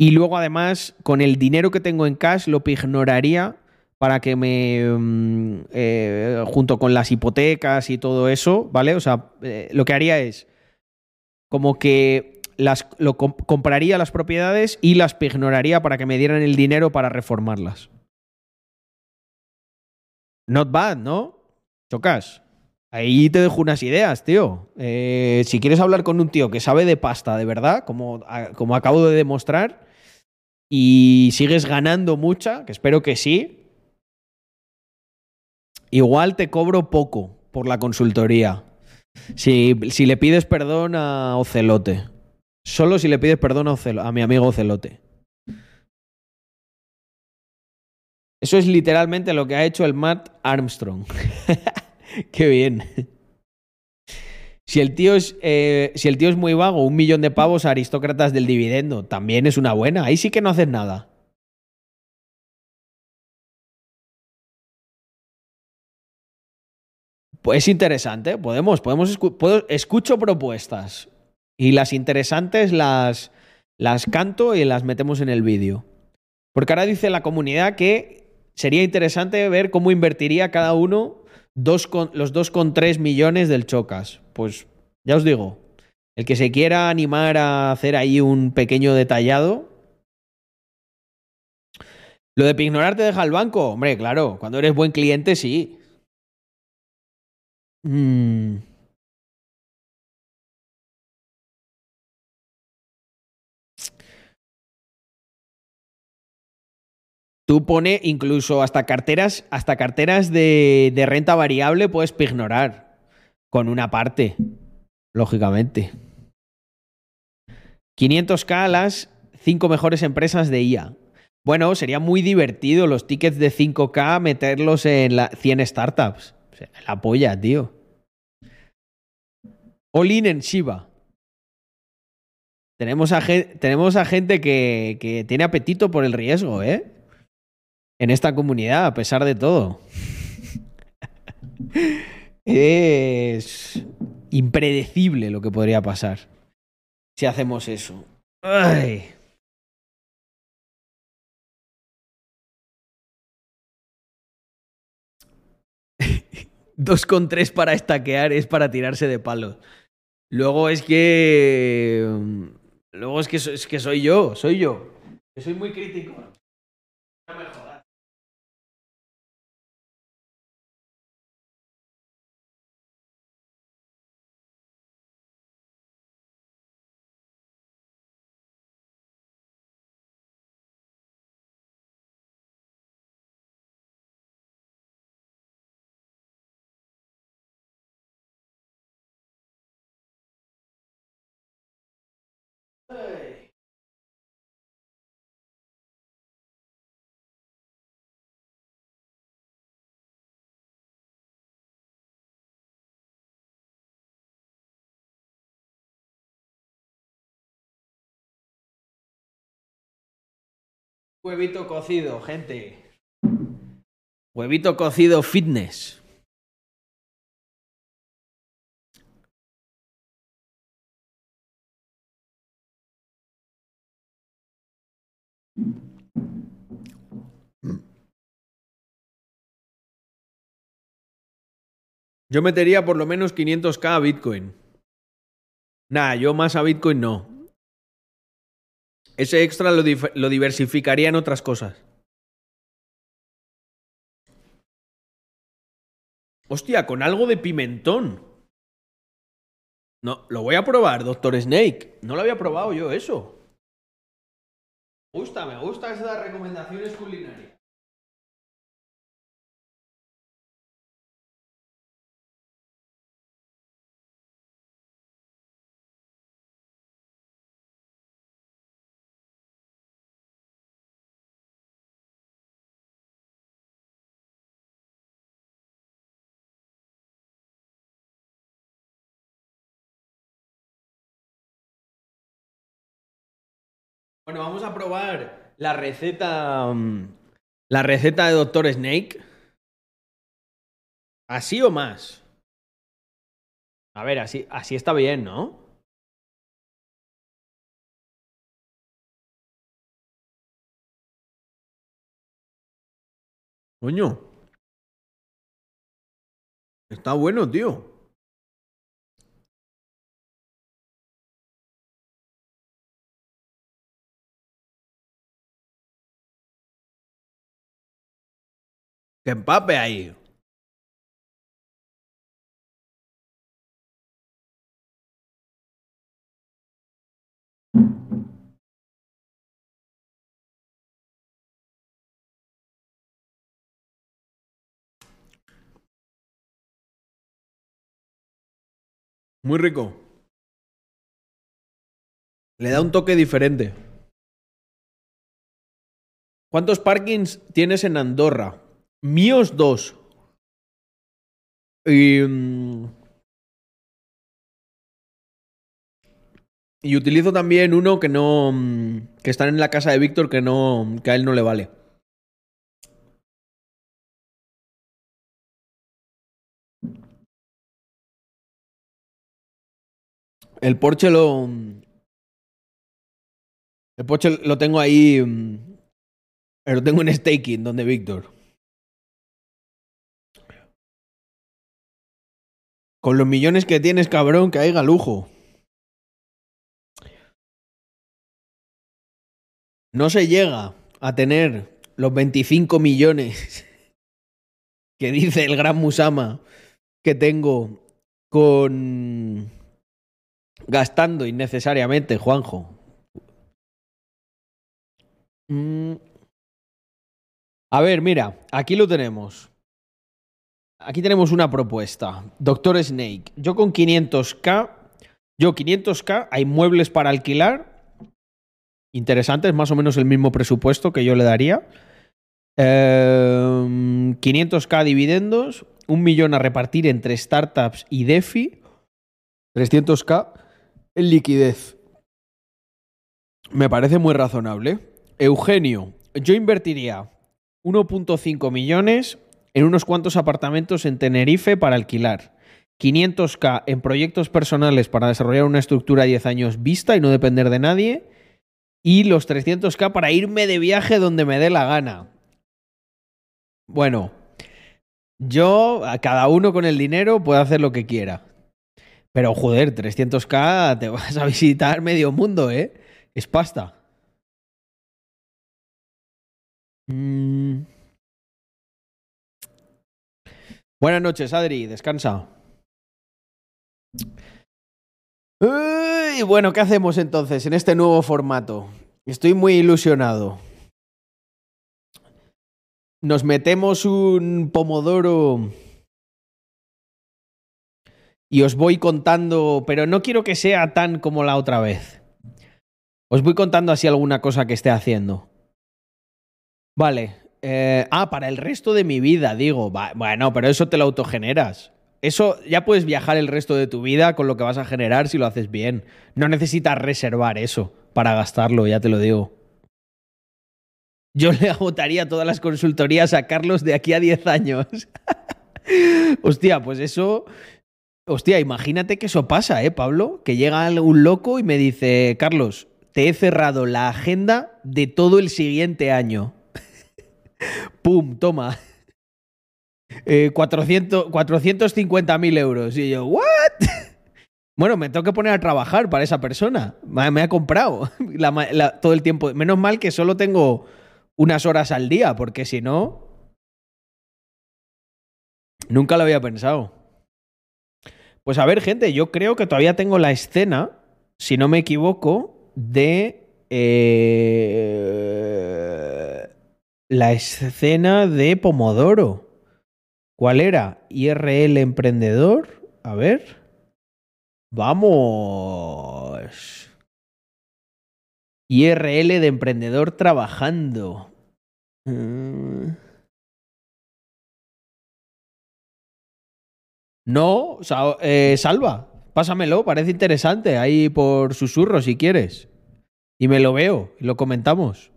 y luego además, con el dinero que tengo en cash, lo ignoraría para que me, mm, eh, junto con las hipotecas y todo eso, ¿vale? O sea, eh, lo que haría es como que las, lo com- compraría las propiedades y las ignoraría para que me dieran el dinero para reformarlas. Not bad, ¿no? Chocas. Ahí te dejo unas ideas, tío. Eh, si quieres hablar con un tío que sabe de pasta, de verdad, como, como acabo de demostrar, y sigues ganando mucha, que espero que sí, igual te cobro poco por la consultoría. Si, si le pides perdón a Ocelote. Solo si le pides perdón a, a mi amigo Ocelote. Eso es literalmente lo que ha hecho el Matt Armstrong. Qué bien. Si el, tío es, eh, si el tío es muy vago, un millón de pavos a aristócratas del dividendo, también es una buena. Ahí sí que no haces nada. Pues es interesante, podemos, podemos escu- escucho propuestas y las interesantes las, las canto y las metemos en el vídeo. Porque ahora dice la comunidad que sería interesante ver cómo invertiría cada uno dos con- los 2,3 millones del Chocas. Pues ya os digo, el que se quiera animar a hacer ahí un pequeño detallado. Lo de ignorar te deja el banco, hombre, claro, cuando eres buen cliente sí. Mm. Tú pone incluso hasta carteras, hasta carteras de, de renta variable puedes ignorar con una parte, lógicamente. 500k a las 5 mejores empresas de IA. Bueno, sería muy divertido los tickets de 5k meterlos en la 100 startups. La polla, tío. All in en Shiba. Tenemos a, tenemos a gente que, que tiene apetito por el riesgo, ¿eh? En esta comunidad, a pesar de todo. es impredecible lo que podría pasar si hacemos eso. Ay. Dos con tres para estaquear es para tirarse de palos. Luego es que. mm, Luego es que, es que soy yo, soy yo. Soy muy crítico. Huevito cocido, gente. Huevito cocido fitness. Yo metería por lo menos 500k a Bitcoin. Nah, yo más a Bitcoin no. Ese extra lo, diversificaría en otras cosas. Hostia, con algo de pimentón. No, lo voy a probar, Doctor Snake. No lo había probado yo eso. Me gusta, me gusta esas recomendaciones culinarias. Bueno, vamos a probar la receta. mm, La receta de Doctor Snake. ¿Así o más? A ver, así, así está bien, ¿no? Coño. Está bueno, tío. Empape ahí. Muy rico. Le da un toque diferente. ¿Cuántos parkings tienes en Andorra? Míos dos. Y, mm, y utilizo también uno que no. mm, que está en la casa de Víctor que no. que a él no le vale. El Porsche lo. El Porsche lo tengo ahí. mm, Lo tengo en staking, donde Víctor. Con los millones que tienes, cabrón, que lujo. No se llega a tener los 25 millones que dice el gran Musama que tengo con gastando innecesariamente, Juanjo. Mm. A ver, mira, aquí lo tenemos. Aquí tenemos una propuesta. Doctor Snake. Yo con 500k. Yo 500k. Hay muebles para alquilar. Interesantes, más o menos el mismo presupuesto que yo le daría. Em, 500k dividendos. Un millón a repartir entre startups y DeFi. 300k en liquidez. Me parece muy razonable. Eugenio, yo invertiría 1.5 millones en unos cuantos apartamentos en Tenerife para alquilar. 500k en proyectos personales para desarrollar una estructura a 10 años vista y no depender de nadie. Y los 300k para irme de viaje donde me dé la gana. Bueno, yo, a cada uno con el dinero puede hacer lo que quiera. Pero joder, 300k te vas a visitar medio mundo, ¿eh? Es pasta. Mm. Buenas noches, Adri. Descansa. Uy, bueno, ¿qué hacemos entonces en este nuevo formato? Estoy muy ilusionado. Nos metemos un pomodoro y os voy contando, pero no quiero que sea tan como la otra vez. Os voy contando así alguna cosa que esté haciendo. Vale. Eh, ah, para el resto de mi vida, digo. Va- bueno, pero eso te lo autogeneras. Eso ya puedes viajar el resto de tu vida con lo que vas a generar si lo haces bien. No necesitas reservar eso para gastarlo, ya te lo digo. Yo le agotaría todas las consultorías a Carlos de aquí a 10 años. Hostia, pues eso. Hostia, imagínate que eso pasa, ¿eh, Pablo? Que llega un loco y me dice, Carlos, te he cerrado la agenda de todo el siguiente año. ¡Pum! Toma. Eh, 400 450.000 euros. Y yo, ¿what? Bueno, me tengo que poner a trabajar para esa persona. Me, me ha comprado todo el tiempo. Menos mal que solo tengo unas horas al día, porque si no. Nunca lo había pensado. Pues a ver, gente, yo creo que todavía tengo la escena, si no me equivoco, de. eh, la escena de Pomodoro. ¿Cuál era? IRL Emprendedor. A ver. Vamos. IRL de emprendedor trabajando. Mm. No, eh, Salva, pásamelo, parece interesante. Ahí por susurro si quieres. Y me lo veo y lo comentamos.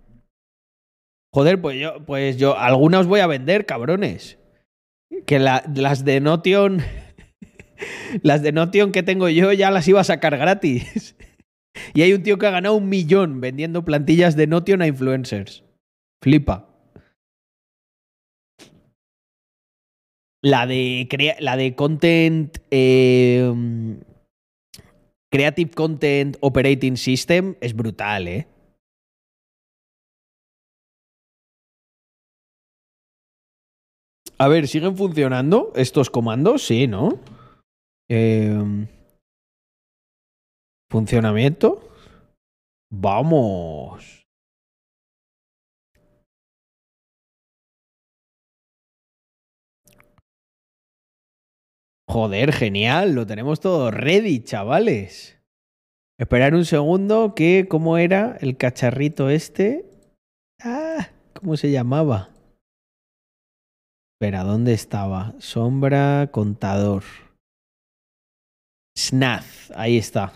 Joder, pues yo, pues yo, algunas os voy a vender, cabrones. Que la- las de Notion, las de Notion que tengo yo ya las iba a sacar gratis. Y hay un tío que ha ganado un millón vendiendo plantillas de Notion a influencers. Flipa. La de, crea- la de content. eh, Creative Content Operating System es brutal, ¿eh? A ver, ¿siguen funcionando estos comandos? Sí, ¿no? Eh, funcionamiento. Vamos. Joder, genial. Lo tenemos todo ready, chavales. Esperar un segundo que, ¿cómo era el cacharrito este? Ah, ¿cómo se llamaba? Espera, ¿dónde estaba? Sombra, contador. Snath, ahí está.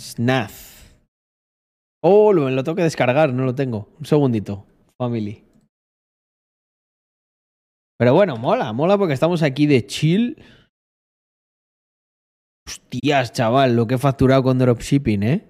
Snath. Oh, lo, lo tengo que descargar, no lo tengo. Un segundito. Family. Pero bueno, mola, mola porque estamos aquí de chill. Hostias, chaval, lo que he facturado con dropshipping, ¿eh?